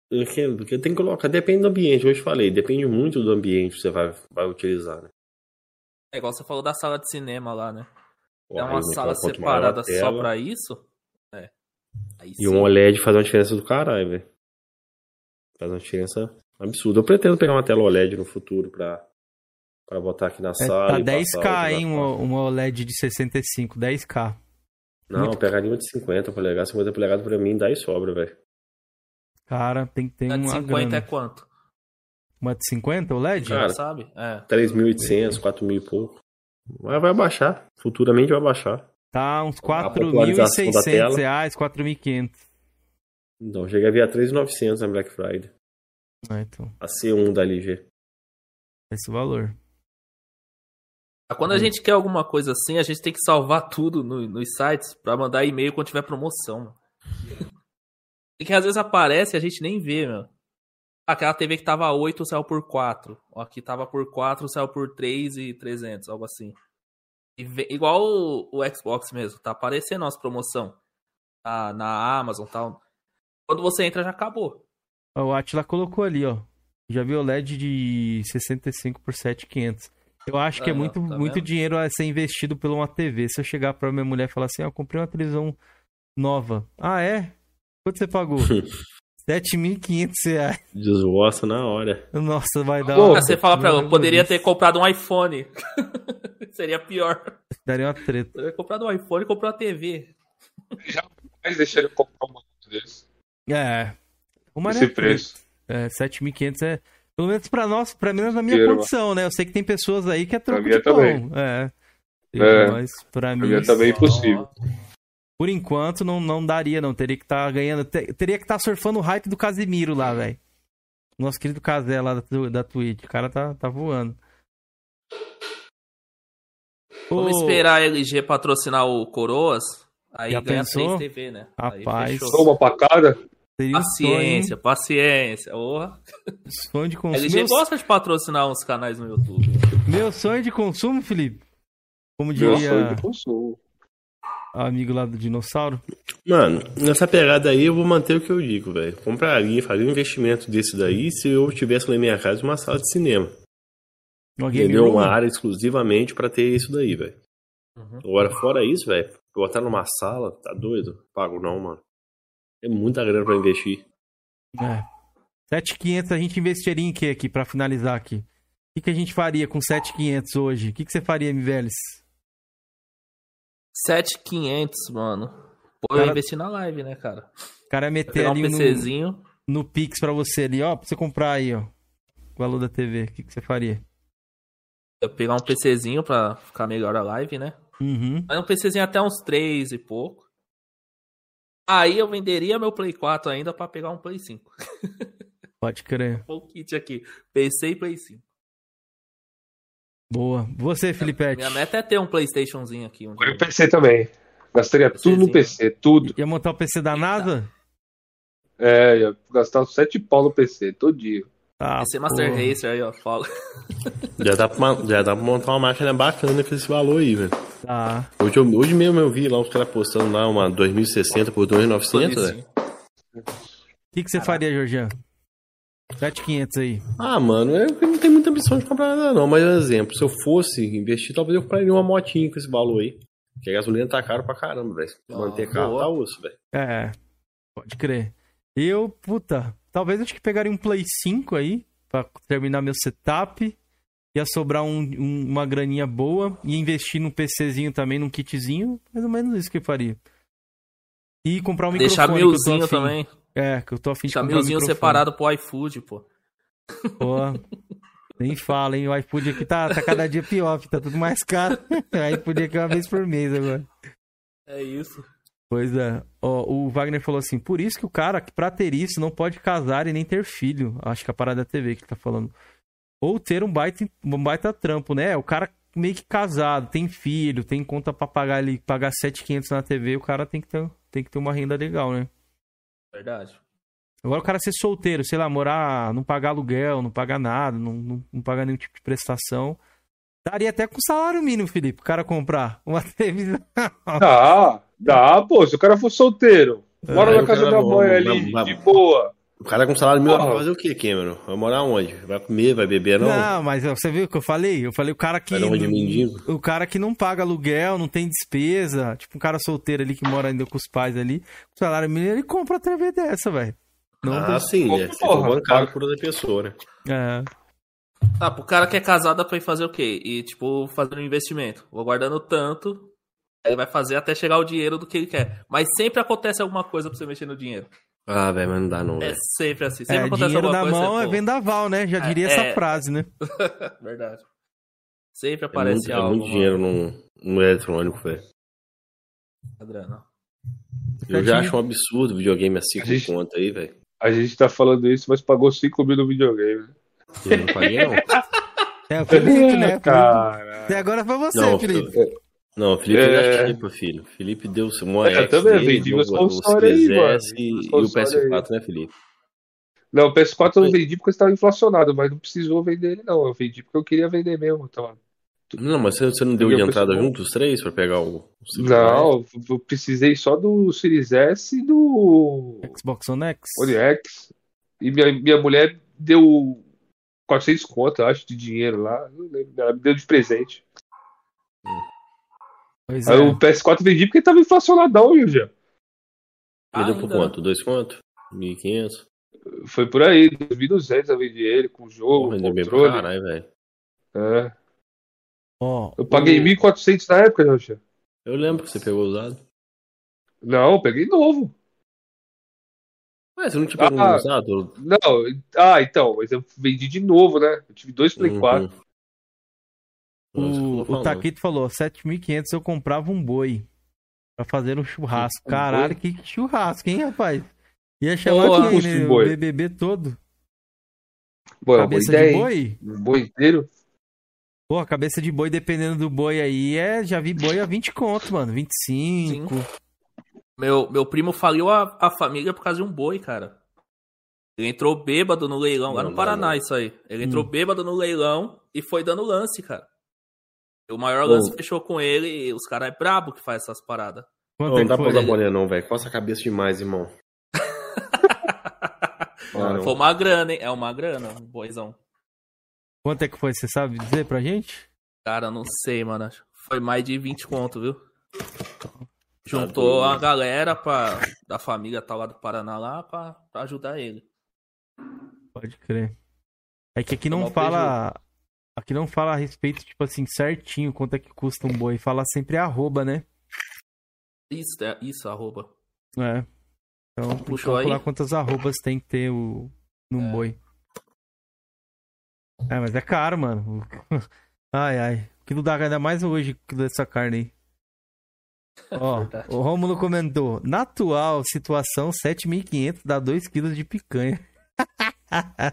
porque tem que colocar, depende do ambiente, eu te falei, depende muito do ambiente que você vai, vai utilizar, né? É igual você falou da sala de cinema lá, né? é uma sala separada só pra isso? É. Aí e um OLED faz uma diferença do caralho, velho. Faz uma diferença absurda. Eu pretendo pegar uma tela OLED no futuro pra, pra botar aqui na é, sala. Tá 10k, hein? Uma, uma OLED de 65, 10k. Não, Muito... pegaria uma de 50 polegadas, 50 polegadas pra mim dá e sobra, velho. Cara, tem que ter uma. de 50 grana. é quanto? Uma de 50 o LED? Cara, sabe? É. 3.800, 4.000 e pouco. Mas vai baixar. Futuramente vai baixar. Tá uns 4.600 reais, 4.500. Então, chega a vir a 3.900 na Black Friday. Ah, então. A C1 da LG. Esse valor. Quando a hum. gente quer alguma coisa assim, a gente tem que salvar tudo no, nos sites para mandar e-mail quando tiver promoção. E que às vezes aparece e a gente nem vê, meu. Aquela TV que tava 8 saiu por 4. Aqui tava por 4, saiu por 3 e 300, algo assim. Vê, igual o, o, Xbox mesmo, tá aparecendo as promoção na, na Amazon e tal. Quando você entra já acabou. O Atila colocou ali, ó. Já viu o LED de 65 por 7,500. Eu acho que é, é muito, tá muito dinheiro a ser investido por uma TV. Se eu chegar pra minha mulher e falar assim, ó, ah, comprei uma televisão nova. Ah, é? Quanto você pagou? 7.500 reais. Desgosta na hora. Nossa, vai dar. Pô, você fala pra ela, poderia ter comprado um iPhone. Seria pior. Daria uma treta. Teria comprado um iPhone e comprou uma TV. Jamais deixaria eu comprar um desse. É. Uma Esse preço. É, 7.500 é. Pelo menos pra nós, pra menos na minha Queiro, condição, né? Eu sei que tem pessoas aí que é troco de pão. Também. É. é. Mas pra, pra mim. Pra mim é também impossível. Por enquanto, não, não daria, não. Teria que estar tá ganhando. Ter, teria que estar tá surfando o hype do Casimiro lá, velho. Nosso querido Casé lá da, da Twitch. O cara tá, tá voando. Vamos oh. esperar a LG patrocinar o Coroas. Aí Já ganha pensou? 3 TV, né? Rapaz. Uma pacada? Paciência, sonho. paciência. Oh. Sonho de consumo. A LG gosta de patrocinar uns canais no YouTube. Meu sonho de consumo, Felipe? Como diria... Meu sonho de consumo amigo lá do dinossauro? Mano, nessa pegada aí eu vou manter o que eu digo, velho. Compraria, faria um investimento desse daí se eu tivesse lá em minha casa uma sala de cinema. Vendeu uma área exclusivamente para ter isso daí, velho. Uhum. Agora, fora isso, velho, botar numa sala, tá doido? Pago não, mano. É muita grana pra investir. É. 7,500 a gente investiria em que aqui, pra finalizar aqui? O que, que a gente faria com 7,500 hoje? O que, que você faria, Miveles? 7,500, mano. Pô, cara... eu investi na live, né, cara? O cara meter ali um PCzinho. No, no Pix pra você ali, ó, pra você comprar aí, ó. O valor da TV. O que, que você faria? Eu pegar um PCzinho pra ficar melhor a live, né? Uhum. Mas um PCzinho até uns 3 e pouco. Aí eu venderia meu Play 4 ainda para pegar um Play 5. Pode crer. O kit aqui. PC e Play 5. Boa. Você, Felipe? Minha meta é ter um PlayStationzinho aqui. Um eu PC também. Gastaria tudo no PC, tudo. Ia montar o PC da NASA? É, ia gastar 7 pau no PC, todo dia. Ah, PC Master Racer aí, ó, fala. Já dá, pra, já dá pra montar uma máquina bacana com esse valor aí, velho. Tá. Hoje, hoje mesmo eu vi lá os caras postando lá uma 2060 por 2.900, velho. O que, que você faria, Jorjan? 7,500 aí. Ah, mano, eu não tenho muita ambição de comprar nada, não. Mas, exemplo, se eu fosse investir, talvez eu compraria uma motinha com esse valor aí. Porque a gasolina tá caro pra caramba, velho. Manter carro tá osso, velho. É, pode crer. Eu, puta, talvez eu acho que pegaria um Play 5 aí, pra terminar meu setup. Ia sobrar um, um, uma graninha boa. e investir num PCzinho também, num kitzinho. Mais ou menos isso que eu faria. E comprar um Deixar microfone. Deixar milzinho também. É, que eu tô afim de milzinho um separado pro iFood, pô. Pô, nem fala, hein? O iFood aqui tá, tá cada dia pior, tá tudo mais caro. O iFood aqui é uma vez por mês agora. É isso. Pois é. Ó, o Wagner falou assim: por isso que o cara, pra ter isso, não pode casar e nem ter filho. Acho que é a parada da TV que ele tá falando. Ou ter um baita, um baita trampo, né? O cara meio que casado, tem filho, tem conta pra pagar ali, pagar 7,500 na TV, o cara tem que, ter, tem que ter uma renda legal, né? Verdade. Agora o cara ser solteiro, sei lá, morar, não pagar aluguel, não pagar nada, não, não, não pagar nenhum tipo de prestação. Daria até com salário mínimo, Felipe, o cara comprar uma televisão. Dá, dá, pô, se o cara for solteiro, mora é, na casa da mãe ali, de boa. O cara com salário mínimo vai fazer o quê, Cameron? Vai morar onde? Vai comer, vai beber, não? Não, mas você viu o que eu falei? Eu falei o cara que. De mendigo? O cara que não paga aluguel, não tem despesa. Tipo um cara solteiro ali que mora ainda com os pais ali. Com salário mínimo, ele compra a TV dessa, velho. Ah, sim, é. For bancado por outra pessoa, né? É. Ah, pro cara que é casado pra ir fazer o quê? E, tipo, fazer um investimento. Vou guardando tanto, ele vai fazer até chegar o dinheiro do que ele quer. Mas sempre acontece alguma coisa pra você mexer no dinheiro. Ah, velho, mas não dá não, É véio. sempre assim. Sempre é, acontece dinheiro na coisa. mão é vendaval, né? Já diria é, essa é... frase, né? Verdade. Sempre aparece é muito, algo. É muito dinheiro no, no eletrônico, velho. Adriano. Eu já acho um absurdo videogame assim com gente... conta aí, velho. A gente tá falando isso, mas pagou 5 mil no videogame. Eu não paguei, não. É, o Felipe, né? Cara. Até agora foi você, não, Felipe. Não, o Felipe é... já Felipe. Felipe deu uma é, também vendi meus consoles aí, mano. E, o PS4, aí. né, Felipe? Não, o PS4 eu não vendi porque estava inflacionado, mas não precisou vender ele, não. Eu vendi porque eu queria vender mesmo. Então... Não, mas você não deu de entrada junto os três para pegar o. o não, eu precisei só do Series S e do. Xbox One X. One X. E minha, minha mulher deu 400 conto, acho, de dinheiro lá. Não lembro. Ela me deu de presente. Pois Aí é. o PS4 vendi porque tava inflacionadão, viu, já. Vendeu por quanto? Dois quanto? 1.500? Foi por aí, 2.200 eu vendi ele com o jogo, Vendeu bem pra caralho, velho. É. Oh, eu paguei o... 1.400 na época, já. Eu lembro que você pegou usado. Não, eu peguei novo. Ué, você não te pegou ah, usado? Não, ah, então, mas eu vendi de novo, né? Eu tive dois Play uhum. 4. O, o Taquito falou: 7.500 eu comprava um boi pra fazer um churrasco. Um Caralho, boi? que churrasco, hein, rapaz? Ia chamar Porra, quem, né? O BBB todo. Boa, cabeça de boi? Um boi inteiro? Pô, cabeça de boi, dependendo do boi aí, é. Já vi boi a 20 conto, mano. 25. Sim. Meu, meu primo faliu a, a família por causa de um boi, cara. Ele entrou bêbado no leilão, lá no Paraná, isso aí. Ele entrou hum. bêbado no leilão e foi dando lance, cara. O maior lance fechou com ele e os caras é brabo que faz essas paradas. Não, não dá pra usar boné não, velho. Coça a cabeça demais, irmão. Foi uma grana, hein? É uma grana, um boizão. Quanto é que foi? Você sabe dizer pra gente? Cara, não sei, mano. Foi mais de 20 conto, viu? Juntou a galera pra, da família tal lá do Paraná lá pra, pra ajudar ele. Pode crer. É que aqui não fala. Aqui não fala a respeito, tipo assim, certinho quanto é que custa um boi. Fala sempre arroba, né? Isso, é, isso, arroba. É. Então, Puxou calcular aí? quantas arrobas tem que ter o, num é. boi. É, mas é caro, mano. Ai, ai. O que não dá ainda mais hoje dessa carne aí. Ó, o Rômulo comentou: na atual situação, 7.500 dá 2 kg de picanha. É,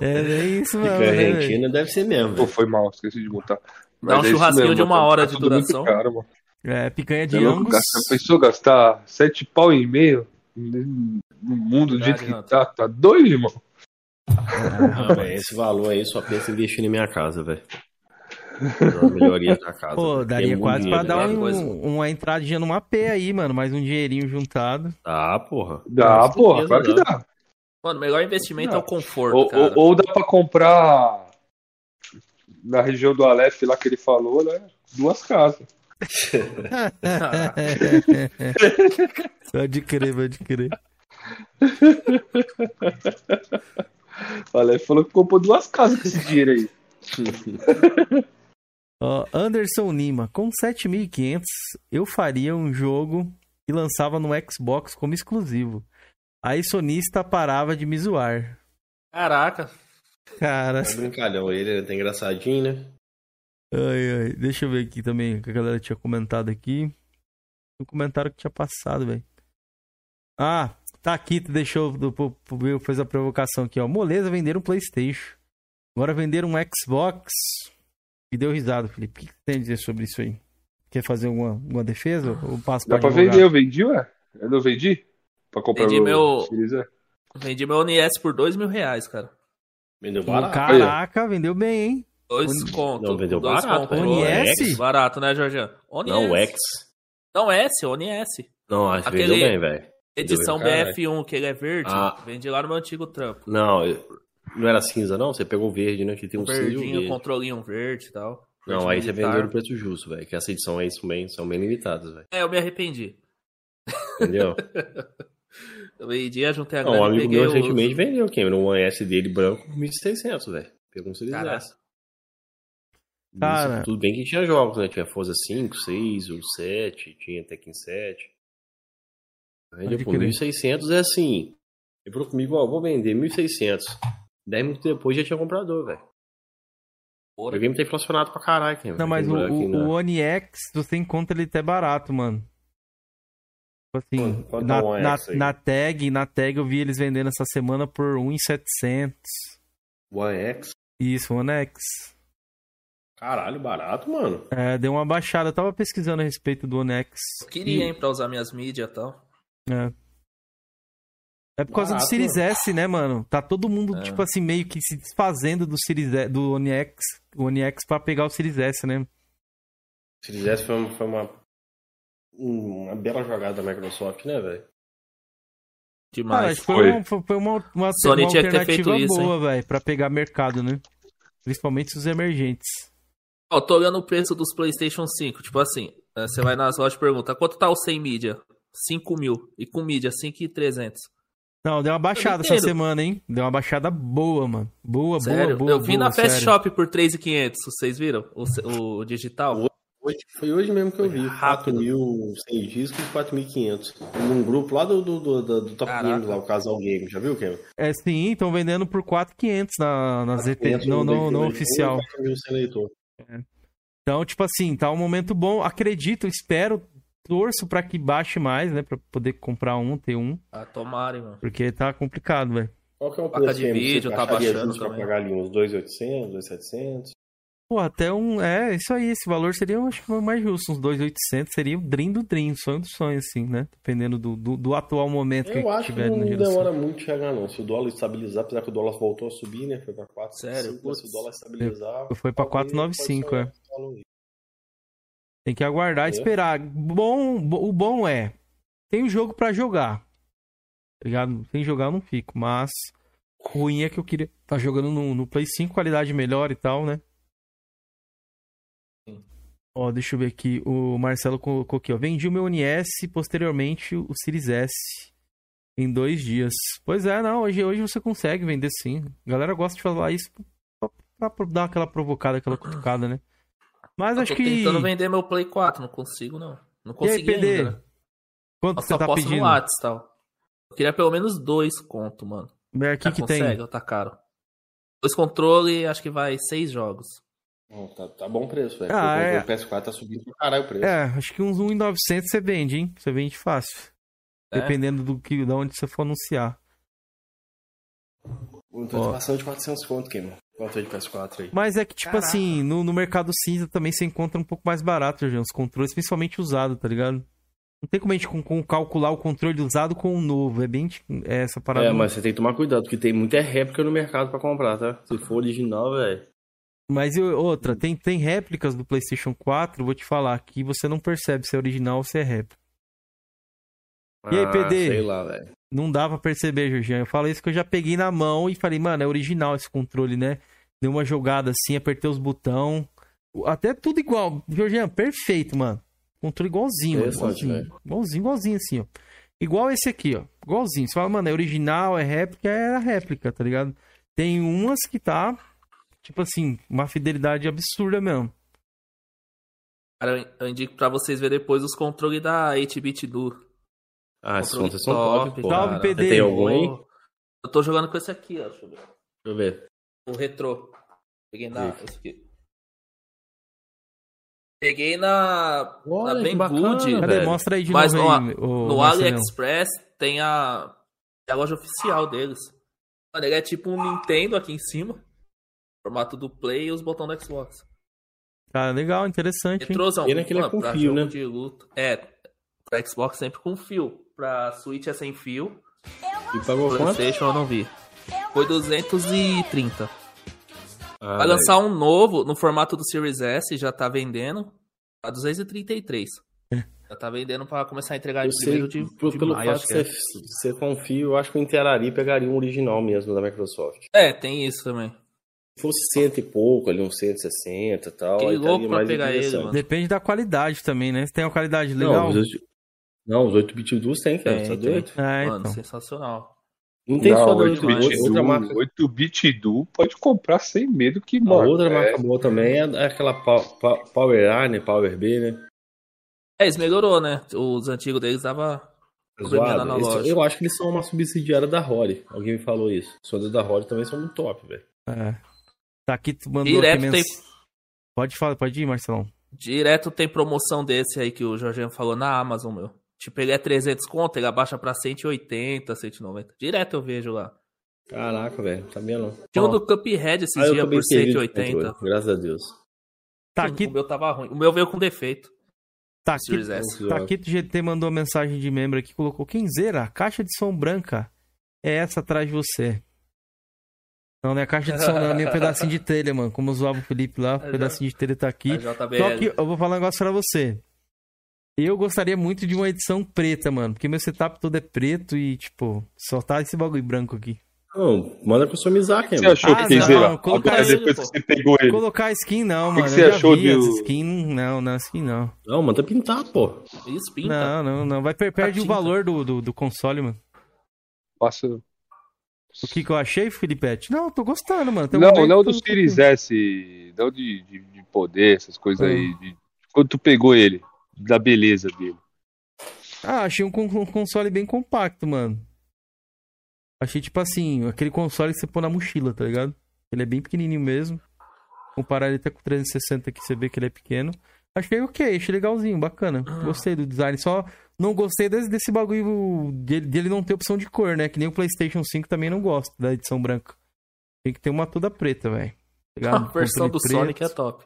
é isso, mano. Picanha né, argentina deve ser mesmo. Pô, foi mal, esqueci de botar. Dá um é churrasquinho de uma hora tá de duração. Caro, é, picanha de Angus. Gasta, pensou gastar 7 pau e meio no mundo do jeito que tá? Tá doido, irmão? Ah, esse valor aí só pensa em investir na minha casa, velho. Melhoria da casa. Pô, daria quase dinheiro, pra dar um, uma entradinha numa P aí, mano. Mais um dinheirinho juntado. Dá, porra. Dá, porra. Claro que dá. Mano, o melhor investimento é o conforto, ou, ou, ou, dá pra comprar na região do Aleph lá que ele falou, né? Duas casas. pode crer, pode crer. O Aleph falou que comprou duas casas com esse dinheiro aí. Uh, Anderson Lima, com 7.500 eu faria um jogo e lançava no Xbox como exclusivo. Aí sonista parava de me zoar. Caraca. Cara. É brincalhão, ele é engraçadinho, né? Ai, ai. Deixa eu ver aqui também o que a galera tinha comentado aqui. Um comentário que tinha passado, velho. Ah, tá aqui, tu deixou, fez a provocação aqui, ó. Moleza vender um Playstation. Agora vender um Xbox. E deu risada, Felipe. O que, você tem a dizer sobre isso aí? Quer fazer alguma, alguma defesa? Ou passo Dá pra vender, eu vendi, ué? Eu não vendi? Pra comprar vendi meu. Vendi meu ONS por dois mil reais, cara. Vendeu barato. Caraca, vendeu bem, hein? Dois contos. Não, vendeu dois barato. Conto. ONS? Barato, né, Jorge? Não, X. Não, S, ONS. Não, acho que vendeu bem, velho. Edição BF1, que ele é verde. Ah. Vendi lá no meu antigo trampo. Não, não era cinza, não? Você pegou o verde, né? Que tem um Verdinho, cinza. Verdinho, controlinho verde e tal. Não, aí você vendeu no preço justo, velho. Que essa edição aí também são bem limitadas, velho. É, eu me arrependi. Entendeu? eu vendi, juntei a grana. Um amigo meu recentemente vendeu o Cameron, um S dele branco, 1.600, velho. Pegou um Series S. Cara... Tudo bem que tinha jogos, né? Tinha Forza 5, 6, o 7, tinha Tekken 7. Vendeu por 1.600 é assim. Ele falou comigo, ó, vou vender 1.600. 10 minutos depois já tinha comprador, velho. O game tá inflacionado pra caralho, cara. Não, mas o, o, o One X, tu tem conta ele até barato, mano. Tipo assim, Quanto na, é na, na, tag, na tag eu vi eles vendendo essa semana por 1.700. One X? Isso, One X. Caralho, barato, mano. É, deu uma baixada. Eu tava pesquisando a respeito do One X. Eu queria, e... hein, pra usar minhas mídias e tal. É. É por causa Barato. do Series S, né, mano? Tá todo mundo, é. tipo assim, meio que se desfazendo do Series S, do One X, One X pra pegar o Series S, né? O Series S foi, uma, foi uma, uma bela jogada da Microsoft, né, velho? Demais. Ah, foi, foi. Uma, foi uma, uma, uma alternativa boa, velho, pra pegar mercado, né? Principalmente os emergentes. Ó, tô olhando o preço dos PlayStation 5. Tipo assim, é, você vai nas lojas e pergunta quanto tá o sem mídia? 5 mil. E com mídia, 5,300. Não, deu uma baixada essa semana, hein? Deu uma baixada boa, mano. Boa, sério? boa, boa. Eu vi boa, na Fast Shop por 3,500, vocês viram? O, o digital? Hoje, foi hoje mesmo que eu vi. 4 mil sem discos e 4.500. Num grupo lá do, do, do, do, Top Caraca. Games, lá, o Casal Game. Já viu, Ken? É, sim, estão vendendo por 4.500 na, na ZT, não, não, não oficial. É. Então, tipo assim, tá um momento bom. Acredito, espero torço para que baixe mais, né? Pra poder comprar um, ter um. Ah, tomara, mano. Porque tá complicado, velho. Qual que é o preço de vídeo, tá baixando também. Pra pagar ali uns 2.800, 2.700? Pô, até um... É, isso aí, esse valor seria, eu acho que mais justo, uns 2.800. Seria o dream do dream, sonho do sonho, assim, né? Dependendo do, do, do atual momento eu que tiver na Eu acho que não demora muito chegar, não. Se o dólar estabilizar, apesar que o dólar voltou a subir, né? Foi pra 4, Sério? 5, se o dólar estabilizar... Foi pra 4,95, é. Tem que aguardar e é. esperar. Bom, o bom é, tem um jogo para jogar. Tá ligado? Sem jogar eu não fico, mas ruim é que eu queria tá jogando no, no Play 5, qualidade melhor e tal, né? Ó, deixa eu ver aqui. O Marcelo colocou aqui, ó. Vendi o meu NS posteriormente o Series S em dois dias. Pois é, não. Hoje, hoje você consegue vender sim. A galera gosta de falar isso pra, pra dar aquela provocada, aquela cutucada, né? Mas eu acho que. tentando vender meu Play 4, não consigo, não. Não consegui ainda. Né? Quanto Nossa, você tá pedindo? No Whats, tal. Eu queria pelo menos dois conto, mano. Mas aqui que consegue, tem? Tá caro. Dois controle, acho que vai seis jogos. Oh, tá, tá bom o preço, velho. Ah, é... O PS4 tá subindo pra caralho o preço. É, acho que uns 1,900 você vende, hein? Você vende fácil. É? Dependendo do que, de onde você for anunciar. O passando de 400 conto, Kim. Quanto é de PS4 aí? Mas é que, tipo Caraca. assim, no, no mercado cinza também você encontra um pouco mais barato, já, os controles, principalmente usado, tá ligado? Não tem como a gente com, com, calcular o controle usado com o novo. É bem é essa parada. É, mas você tem que tomar cuidado, porque tem muita réplica no mercado para comprar, tá? Se for original, velho. Mas outra, tem, tem réplicas do PlayStation 4, vou te falar, que você não percebe se é original ou se é réplica. E aí, ah, PD? Sei lá, velho. Não dá pra perceber, Jorginho. Eu falo isso que eu já peguei na mão e falei, mano, é original esse controle, né? Deu uma jogada assim, apertei os botões. Até tudo igual. Jorginho, perfeito, mano. Controle igualzinho, mano, igualzinho. Igualzinho, igualzinho assim, ó. Igual esse aqui, ó. Igualzinho. Você fala, mano, é original, é réplica, é a réplica, tá ligado? Tem umas que tá, tipo assim, uma fidelidade absurda mesmo. Cara, eu indico pra vocês verem depois os controles da 8-bit do. Ah, esses controles são top, pô. Salve, PD. Tem algum aí? Eu tô jogando com esse aqui, ó. Deixa eu ver. Deixa eu ver. O retrô. Peguei na. Esse aqui. Peguei na. Olha, na Banggood. Cadê? Mostra aí de Mas novo. Mas no, no AliExpress tem a, a loja oficial deles. Mano, ele é tipo um Nintendo aqui em cima. Formato do Play e os botões do Xbox. Ah, legal, interessante. Retrosão. Pena que ele é com fio, né? De luta. É, pra Xbox sempre com fio. Pra Switch é sem fio. E pagou PlayStation quanto? eu não vi. Foi 230. Ah, Vai lançar um novo no formato do Series S, já tá vendendo a 233. É. Já tá vendendo pra começar a entregar em primeiro de, de Pelo maio, fato que você, é. você confia, eu acho que eu inteiraria e pegaria um original mesmo da Microsoft. É, tem isso também. Se fosse cento e pouco, ali uns 160 e tal. Que louco pra pegar ele, mano. Depende da qualidade também, né? Se tem uma qualidade legal. Não, os, não, os 8-bit duos tem, cara. Tem, tá doido? É, mano, então. sensacional. Não tem não, só 8-bit outra marca. 8-bit Duo pode comprar sem medo que A outra é... marca boa também é, é aquela Power A, né? Power B, né? É, isso melhorou, né? Os antigos deles dava Zoado. Eu acho que eles são uma subsidiária da Rory. Alguém me falou isso. Os sonhos da Rory também são muito top, velho. É. Tá aqui, tu mandou Direto aqui tem... Pode falar, pode ir, Marcelão. Direto tem promoção desse aí que o Jorginho falou na Amazon, meu. Tipo, ele é 300 conto, ele abaixa pra 180, 190. Direto eu vejo lá. Caraca, velho, sabia não. Tinha um do Cuphead esses ah, dias por 180. Graças a Deus. Tá aqui... O meu tava ruim. O meu veio com defeito. Tá aqui, tá aqui o GT mandou mensagem de membro aqui, colocou Quinzeira, caixa de som branca é essa atrás de você. Não, não é caixa de som, não, é nem um pedacinho de telha, mano. Como zoava o Felipe lá, um pedacinho de telha tá aqui. Só que eu vou falar um negócio pra você. Eu gostaria muito de uma edição preta, mano. Porque meu setup todo é preto e, tipo, só tá esse bagulho branco aqui. Não, manda customizar, Quem Você achou ah, que não, colocar depois que você pegou ele? Colocar skin não, mano. O que você achou de skin? Não, não, skin não. Não, manda pintar, pô. Isso, pinta. Não, não, não. Vai per perde o valor do, do, do, console, mano. Passa. O que que eu achei, Filipete? Não, tô gostando, mano. Tem não, não do Series S, não de, de, de poder, essas coisas é. aí. De... Quando tu pegou ele da beleza dele. Ah, achei um, um, console bem compacto, mano. Achei tipo assim, aquele console que você põe na mochila, tá ligado? Ele é bem pequenininho mesmo. Comparar ele até com o 360 que você vê que ele é pequeno. Achei ok, achei legalzinho, bacana. Ah. Gostei do design. Só não gostei desse, desse bagulho dele, dele não ter opção de cor, né? Que nem o PlayStation 5 também não gosto da edição branca. Tem que ter uma toda preta, velho. A versão do preto. Sonic é top.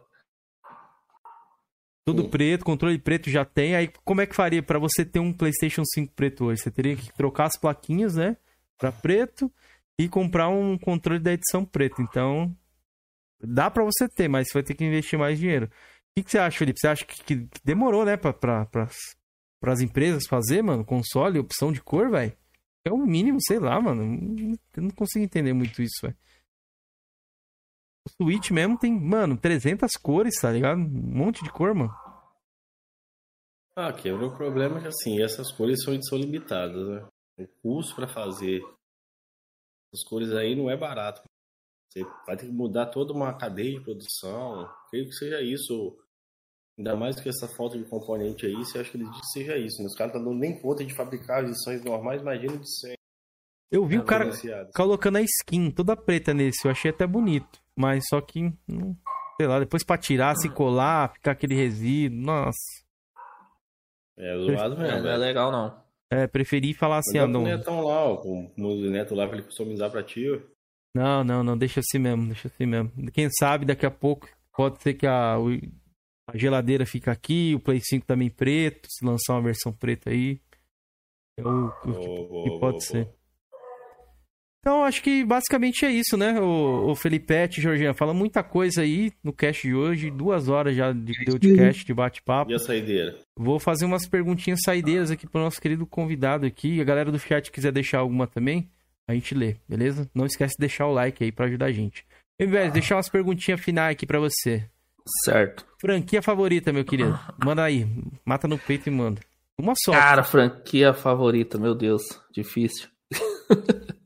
Tudo Sim. preto, controle preto já tem. Aí como é que faria para você ter um PlayStation 5 preto hoje? Você teria que trocar as plaquinhas, né? Para preto e comprar um controle da edição preta. Então, dá para você ter, mas você vai ter que investir mais dinheiro. O que, que você acha, Felipe? Você acha que, que demorou, né, para pra, as empresas fazer, mano? Console, opção de cor, velho? É o mínimo, sei lá, mano. Eu não consigo entender muito isso, velho. O Switch mesmo tem, mano, 300 cores, tá ligado? Um monte de cor, mano. Ah, que o problema é que, assim, essas cores são, limitadas, né? O custo para fazer essas cores aí não é barato. Você vai ter que mudar toda uma cadeia de produção. Creio que seja isso. Ainda mais que essa falta de componente aí, você acha que ele diz que seja isso. Né? Os caras estão dando nem conta de fabricar as edições normais, imagina de ser. Eu vi o cara colocando a skin toda preta nesse, eu achei até bonito. Mas só que, sei lá, depois pra tirar, se colar, ficar aquele resíduo, nossa. É zoado mesmo. Não é legal, não. É, preferi falar assim, ó. Não... O Netão lá, ó, com o Neto lá pra ele customizar pra ti, ó. Não, não, não, deixa assim mesmo, deixa assim mesmo. Quem sabe daqui a pouco pode ser que a, a geladeira fica aqui, o Play 5 também preto, se lançar uma versão preta aí. É o, o que pode ser. Então, acho que basicamente é isso, né? O, o Felipete, fala muita coisa aí no cast de hoje. Duas horas já de, deu de cast, de bate-papo. E a saideira? Vou fazer umas perguntinhas saideiras aqui pro nosso querido convidado aqui. A galera do chat quiser deixar alguma também, a gente lê, beleza? Não esquece de deixar o like aí para ajudar a gente. Em deixar umas perguntinhas finais aqui para você. Certo. Franquia favorita, meu querido? Manda aí. Mata no peito e manda. Uma só. Cara, franquia favorita, meu Deus. Difícil.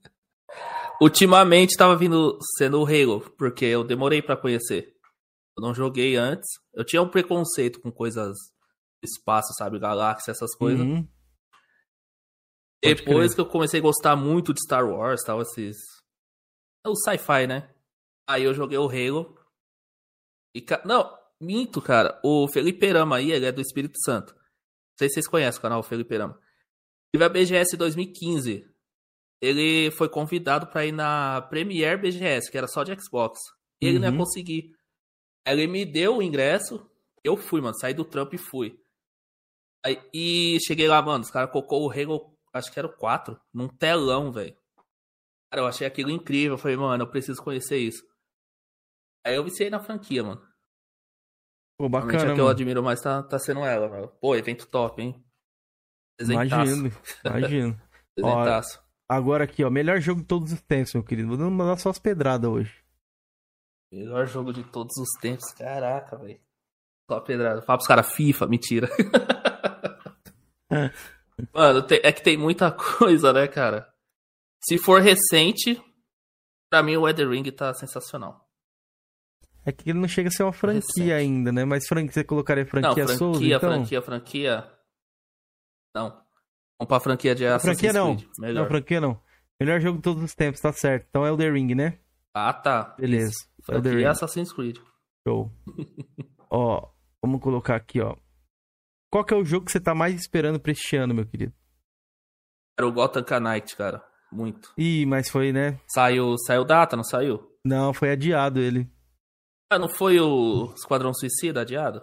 Ultimamente tava vindo sendo o Halo, porque eu demorei para conhecer. Eu não joguei antes. Eu tinha um preconceito com coisas espaço, sabe, galáxia, essas coisas. Uhum. Depois que eu comecei a gostar muito de Star Wars, tal, esses. É o sci-fi, né? Aí eu joguei o Halo. E. Não, minto, cara. O Felipe Rama aí, ele é do Espírito Santo. Não sei se vocês conhecem o canal Felipe Rama. Tive a BGS 2015 ele foi convidado para ir na Premiere BGS, que era só de Xbox. E ele uhum. não ia uhum. conseguir. Ele me deu o ingresso, eu fui, mano. Saí do trampo e fui. Aí, e cheguei lá, mano. Os caras colocou o Halo, acho que era o 4, num telão, velho. Cara, eu achei aquilo incrível. Eu falei, mano, eu preciso conhecer isso. Aí eu viciei na franquia, mano. Pô, bacana. A que eu admiro mais tá, tá sendo ela, mano. Pô, evento top, hein? Imagino, imagino. Presentaço. Agora aqui, ó. Melhor jogo de todos os tempos, meu querido. Vou mandar só as pedradas hoje. Melhor jogo de todos os tempos. Caraca, velho. Só pedrada. Fala pros caras FIFA, mentira. Mano, é que tem muita coisa, né, cara? Se for recente, pra mim o Elden Ring tá sensacional. É que ele não chega a ser uma franquia recente. ainda, né? Mas franquia, você colocaria franquia, não, franquia Souls, então? franquia, franquia. Não. Vamos pra franquia de Assassin's franquia não. Creed. Melhor. Não, franquia não. Melhor jogo de todos os tempos, tá certo. Então é o The Ring, né? Ah, tá. Beleza. Isso. Franquia Ring. Assassin's Creed. Show. ó, vamos colocar aqui, ó. Qual que é o jogo que você tá mais esperando pra este ano, meu querido? Era o Gotham Knight, cara. Muito. Ih, mas foi, né? Saiu, saiu data, não saiu? Não, foi adiado ele. Ah, não foi o Esquadrão Suicida adiado?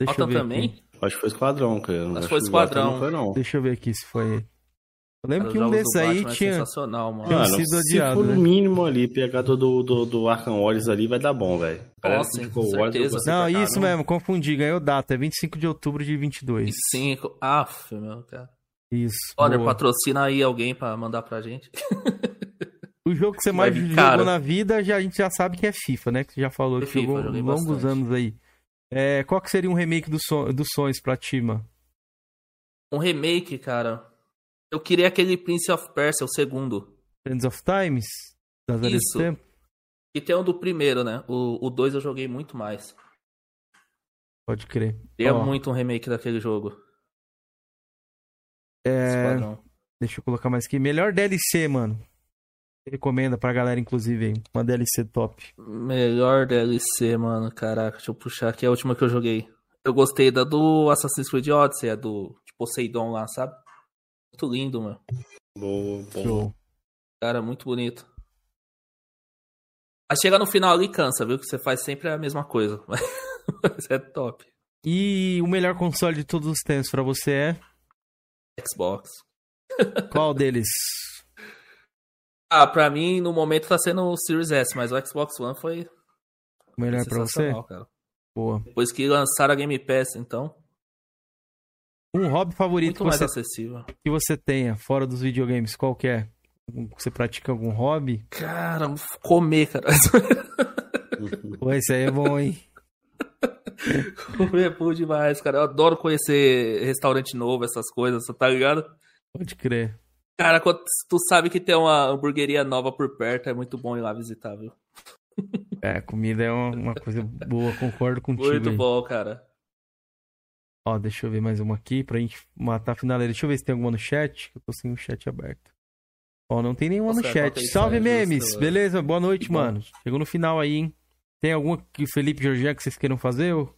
Deixa Gotham eu ver também? Aqui. Acho que foi Esquadrão, cara. Acho que foi Esquadrão. Não foi, não. Deixa eu ver aqui se foi. Eu lembro que um desses aí é tinha. sensacional, mano. Tinha sido adiado, se for né? no mínimo ali, pegar do, do, do, do Arkham Warriors ali, vai dar bom, velho. Nossa, com certeza. Não, isso mesmo, confundi. Ganhou data. É 25 de outubro de 22. 25. Aff, meu cara. Isso. Olha, patrocina aí alguém pra mandar pra gente. O jogo que você mais jogou cara. na vida, já, a gente já sabe que é FIFA, né? Que você já falou que FIFA, jogou longos bastante. anos aí. É, qual que seria um remake dos so do sonhos pra ti, mano? Um remake, cara. Eu queria aquele Prince of Persia, o segundo. Prince of Times? Das Isso. Tempo? E tem o do primeiro, né? O 2 eu joguei muito mais. Pode crer. Oh. muito um remake daquele jogo. É... Deixa eu colocar mais aqui. Melhor DLC, mano recomenda pra galera, inclusive, uma DLC top? Melhor DLC, mano. Caraca, deixa eu puxar aqui a última que eu joguei. Eu gostei da do Assassin's Creed Odyssey, a do de Poseidon lá, sabe? Muito lindo, mano. Boa, bom. Cara, muito bonito. Aí chega no final ali cansa, viu? Que você faz sempre a mesma coisa. Mas é top. E o melhor console de todos os tempos pra você é? Xbox. Qual deles? Ah, pra mim, no momento tá sendo o Series S, mas o Xbox One foi. Melhor pra você? Cara. Boa. Depois que lançaram a Game Pass, então. Um hobby favorito Muito mais você, acessível. que você tenha, fora dos videogames, qual que é? Você pratica algum hobby? Cara, comer, cara. Pô, esse aí é bom, hein? comer é bom demais, cara. Eu adoro conhecer restaurante novo, essas coisas, tá ligado? Pode crer. Cara, quando tu sabe que tem uma hamburgueria nova por perto, é muito bom ir lá visitar, viu? É, comida é uma, uma coisa boa, concordo contigo. Muito aí. bom, cara. Ó, deixa eu ver mais uma aqui pra gente matar a finaleira. Deixa eu ver se tem alguma no chat, que eu tô sem o chat aberto. Ó, não tem nenhuma no Nossa, chat. bota aí, Salve, memes! justo, Beleza? Boa noite, Que bom. mano. Chegou no final aí, hein? Tem alguma que Felipe Jorginho que vocês queiram fazer? Ou...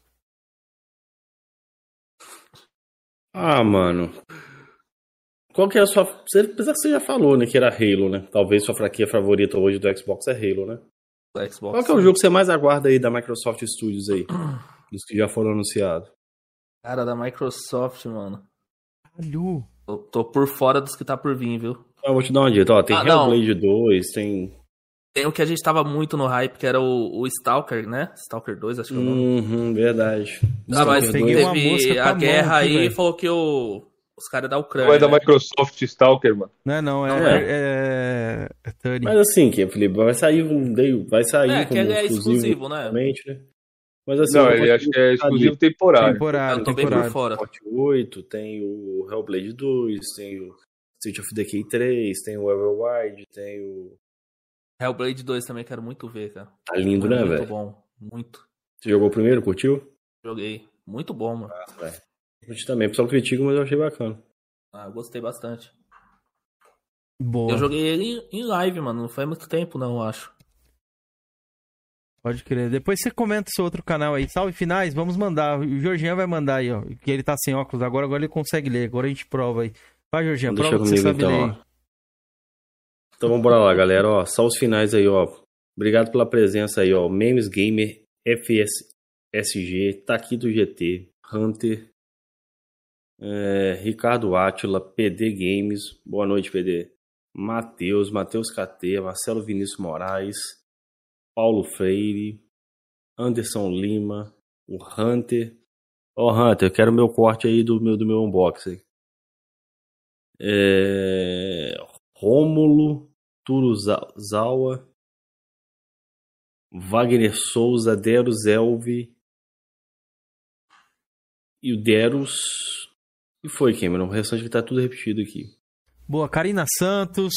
Ah, mano. Qual que é a sua. Apesar que você já falou, né? Que era Halo, né? Talvez sua franquia favorita hoje do Xbox é Halo, né? Do Xbox. Qual que é o jogo que você mais aguarda aí da Microsoft Studios aí? Dos que já foram anunciados. Cara, da Microsoft, mano. Caralho! Eu tô por fora dos que tá por vir, viu? Eu vou te dar uma dica. Ó, tem Ah. Hellblade 2, tem. Tem o que a gente tava muito no hype, que era o, o Stalker, né? Stalker 2, acho que é o nome. Uhum, verdade. Ah, mas teve a mão guerra aí e falou que o, os caras da Não Ucrânia. é da né? Microsoft Stalker, mano. Não, é não, é. Não É, é, é Turing. Mas assim, que, Felipe, vai sair um. Vai sair É, que ele é exclusivo, exclusivo, né? né? Mas assim, Não, ele acho que é exclusivo temporário. Temporário, Eu tô bem por temporário. fora. Forte 8, tem o Hellblade 2, tem o Street of Decay 3, tem o Everwild, tem o. Hellblade 2 também quero muito ver, cara. Tá lindo, né, muito velho? bom. Muito. Você jogou o primeiro, curtiu? Joguei. Muito bom, mano. velho. Curti também. O pessoal critica, mas eu achei bacana. Ah, eu gostei bastante. Boa. Eu joguei ele em- live, mano. Não faz muito tempo, não, eu acho. Pode crer. Depois você comenta o seu outro canal aí. Salve finais, vamos mandar. O Jorginho vai mandar aí, ó. Que ele tá sem óculos agora, agora ele consegue ler. Agora a gente prova aí. Vai, Jorginho, prova que você comigo sabe então, ler. ó. Então vamos bora lá, galera. Ó, só os finais aí, ó. Obrigado pela presença aí, ó. Memes Gamer, FSG, Taquito GT, Hunter, é, Ricardo Átila, PD Games. Boa noite, PD. Matheus, Matheus KT, Marcelo Vinícius Moraes, Paulo Freire, Anderson Lima, o Hunter. Ó, Hunter, eu quero meu corte aí do meu, do meu unboxing. É... Rômulo Turuzawa, Wagner Souza, Deros Elvi e o Deros. E foi, Cameron. O restante que tá tudo repetido aqui. Boa, Karina Santos.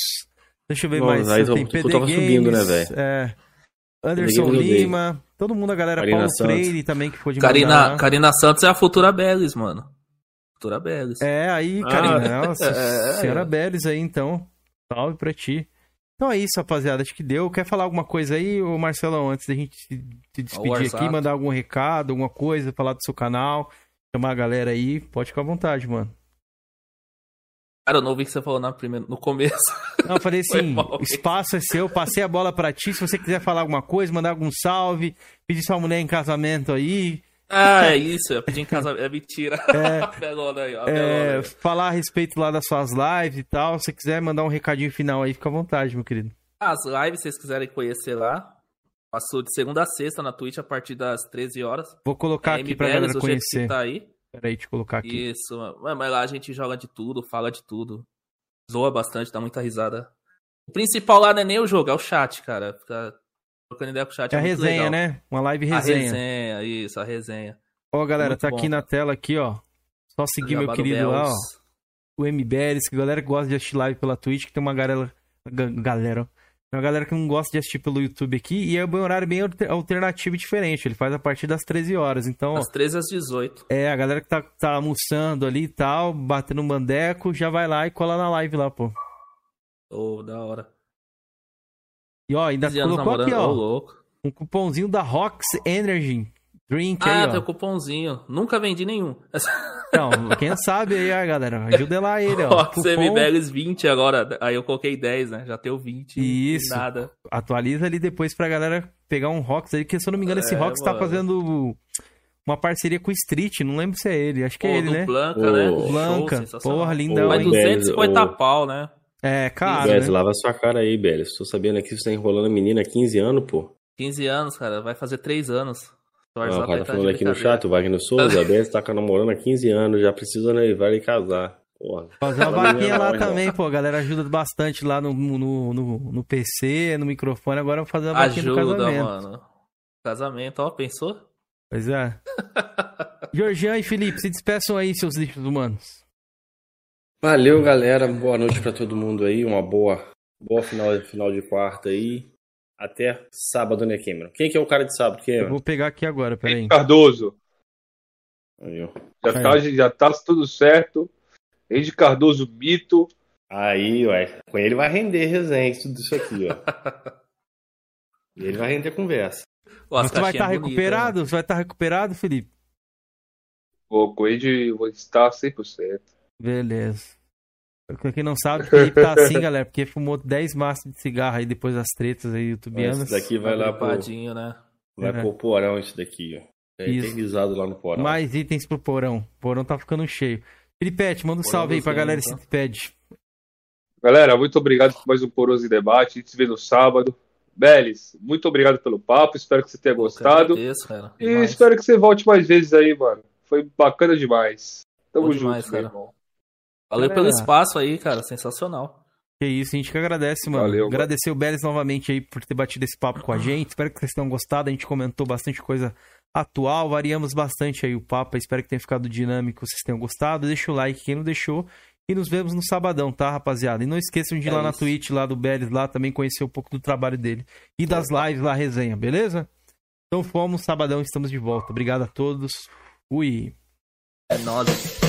Deixa eu ver Bom, mais. aí Tem eu- PD eu tava Games, subindo, né, velho? É. Anderson. Lima. Todo mundo, a galera. Karina Paulo Santos. Freire também, que foi de mandar Karina. Karina Santos é a futura Bellis, mano. Futura Bellis. É, aí, Ah. Karina. Nossa, É. senhora Beres aí, então. Salve pra ti. Então é isso, rapaziada. Acho que deu. Quer falar alguma coisa aí, ô Marcelão, antes da gente se, despedir aqui, mandar algum recado, alguma coisa, falar do seu canal, chamar a galera aí? Pode ficar à vontade, mano. Cara, eu não ouvi o que você falou na primeira, no começo. Não, eu falei assim, mal, espaço é seu, passei a bola pra ti. Se você quiser falar alguma coisa, mandar algum salve, pedir sua mulher em casamento aí, Ah, é isso. Eu pedi em casa. É mentira. É. Apelona aí, ó. é, aí. falar a respeito lá das suas lives e tal. Se você quiser mandar um recadinho final aí, fica à vontade, meu querido. As lives, se vocês quiserem conhecer lá, passou de segunda a sexta na Twitch a partir das 13 horas. Vou colocar É aqui pra MBLs, galera que conhecer. Tá aí. Peraí, eu colocar aqui. Isso, mas lá a gente joga de tudo, fala de tudo. Zoa bastante, dá muita risada. O principal lá não é nem o jogo, é o chat, cara. Ficar trocando ideia com o chat É é, a muito resenha, legal. né? Uma live A resenha. resenha, isso, a resenha. Ó, galera, Muito tá bom, aqui na tela aqui, ó. Só seguir meu Jabá do querido lá, ó. Bells. O MBLs, que a galera que gosta de assistir live pela Twitch, que tem uma galera. ga- Galera, ó. Tem uma galera que não gosta de assistir pelo YouTube aqui, e é um horário bem alter- alternativo e diferente. Ele faz a partir das 13 horas. Então, Das 13 às 18. é, a galera que tá, tá almoçando ali e tal, batendo um bandeco, já vai lá e cola na live lá, pô. Ô, da hora. E ó, ainda 15 anos colocou aqui, ó, louco. um cupomzinho da Rox Energy Drink Ah, aí, tem ó. o cupomzinho. Nunca vendi nenhum. Então, quem sabe aí, ó, galera. Ajuda lá ele, ó. Rox Cupom- MBLs 20 agora. Aí eu coloquei 10, né? Já tenho 20. Isso. e Nada. atualiza ali depois pra galera pegar um Rox aí, que se eu não me engano, esse É, Rox tá fazendo uma parceria com o Street, não lembro se é ele, acho que é Pô, ele, do né? Blanca, né? Show, Blanca, sensacional. porra, lindão, Mas Ô, hein? 250 ô. pau, né? É, caro, Belis, né? lava sua cara aí, Belis. Tô sabendo aqui que você tá enrolando a menina há 15 anos, pô. 15 anos, cara. Vai fazer 3 anos. Não, o cara tá falando aqui no chat, o Wagner Souza, a Beth tá namorando há 15 anos, já precisa noivar e casar. Porra. Fazer uma vaquinha lá também, pô. A galera ajuda bastante lá no, no, no, no PC, no microfone. Agora eu vou fazer uma vaquinha ajuda, no casamento. mano. Casamento, ó, pensou? Pois é. Georgian e Felipe, se despeçam aí, seus lixos humanos. Valeu, galera. Boa noite para todo mundo aí. Uma boa, boa final, final de quarta aí. Até sábado, né, Cameron? Quem que é o cara de sábado, Cameron? Eu vou pegar aqui agora, peraí. Cardoso. Aí, já, tá, já tá tudo certo. Eide Cardoso, mito. Aí, ué. Com ele vai render resenha, tudo isso aqui, ó. ele vai render conversa. Mas tu vai estar tá recuperado? Né? Você vai estar tá recuperado, Felipe? Vou, com ele vou estar 100%. Beleza. Pra quem não sabe, o Felipe tá assim, galera, porque fumou 10 maços de cigarro aí depois das tretas aí youtubianas. Esse daqui vai lá pro... né? Vai é. pro porão esse daqui, ó. É eternizado lá no porão. Mais itens pro porão. O porão tá ficando cheio. Filipete, manda um porão salve aí pra galera então. se pede. Galera, muito obrigado por mais um Poroso Debate. A gente se vê no sábado. Belis, muito obrigado pelo papo. Espero que você tenha gostado. Agradeço, e espero que você volte mais vezes aí, mano. Foi bacana demais. Tamo Bom junto, demais, meu irmão. Valeu pelo espaço aí, cara. Sensacional. Que isso, a gente que agradece, mano. Valeu, Agradecer mano. o Belis novamente aí por ter batido esse papo com a gente. Espero que vocês tenham gostado. A gente comentou bastante coisa atual, variamos bastante aí o papo. Espero que tenha ficado dinâmico, vocês tenham gostado. Deixa o like quem não deixou. E nos vemos no sabadão, tá, rapaziada? E não esqueçam de ir é lá isso. na Twitch, lá do Belis, lá também conhecer um pouco do trabalho dele. E das lives lá, resenha, beleza? Então fomos, sabadão, estamos de volta. Obrigado a todos. Fui. É nóis.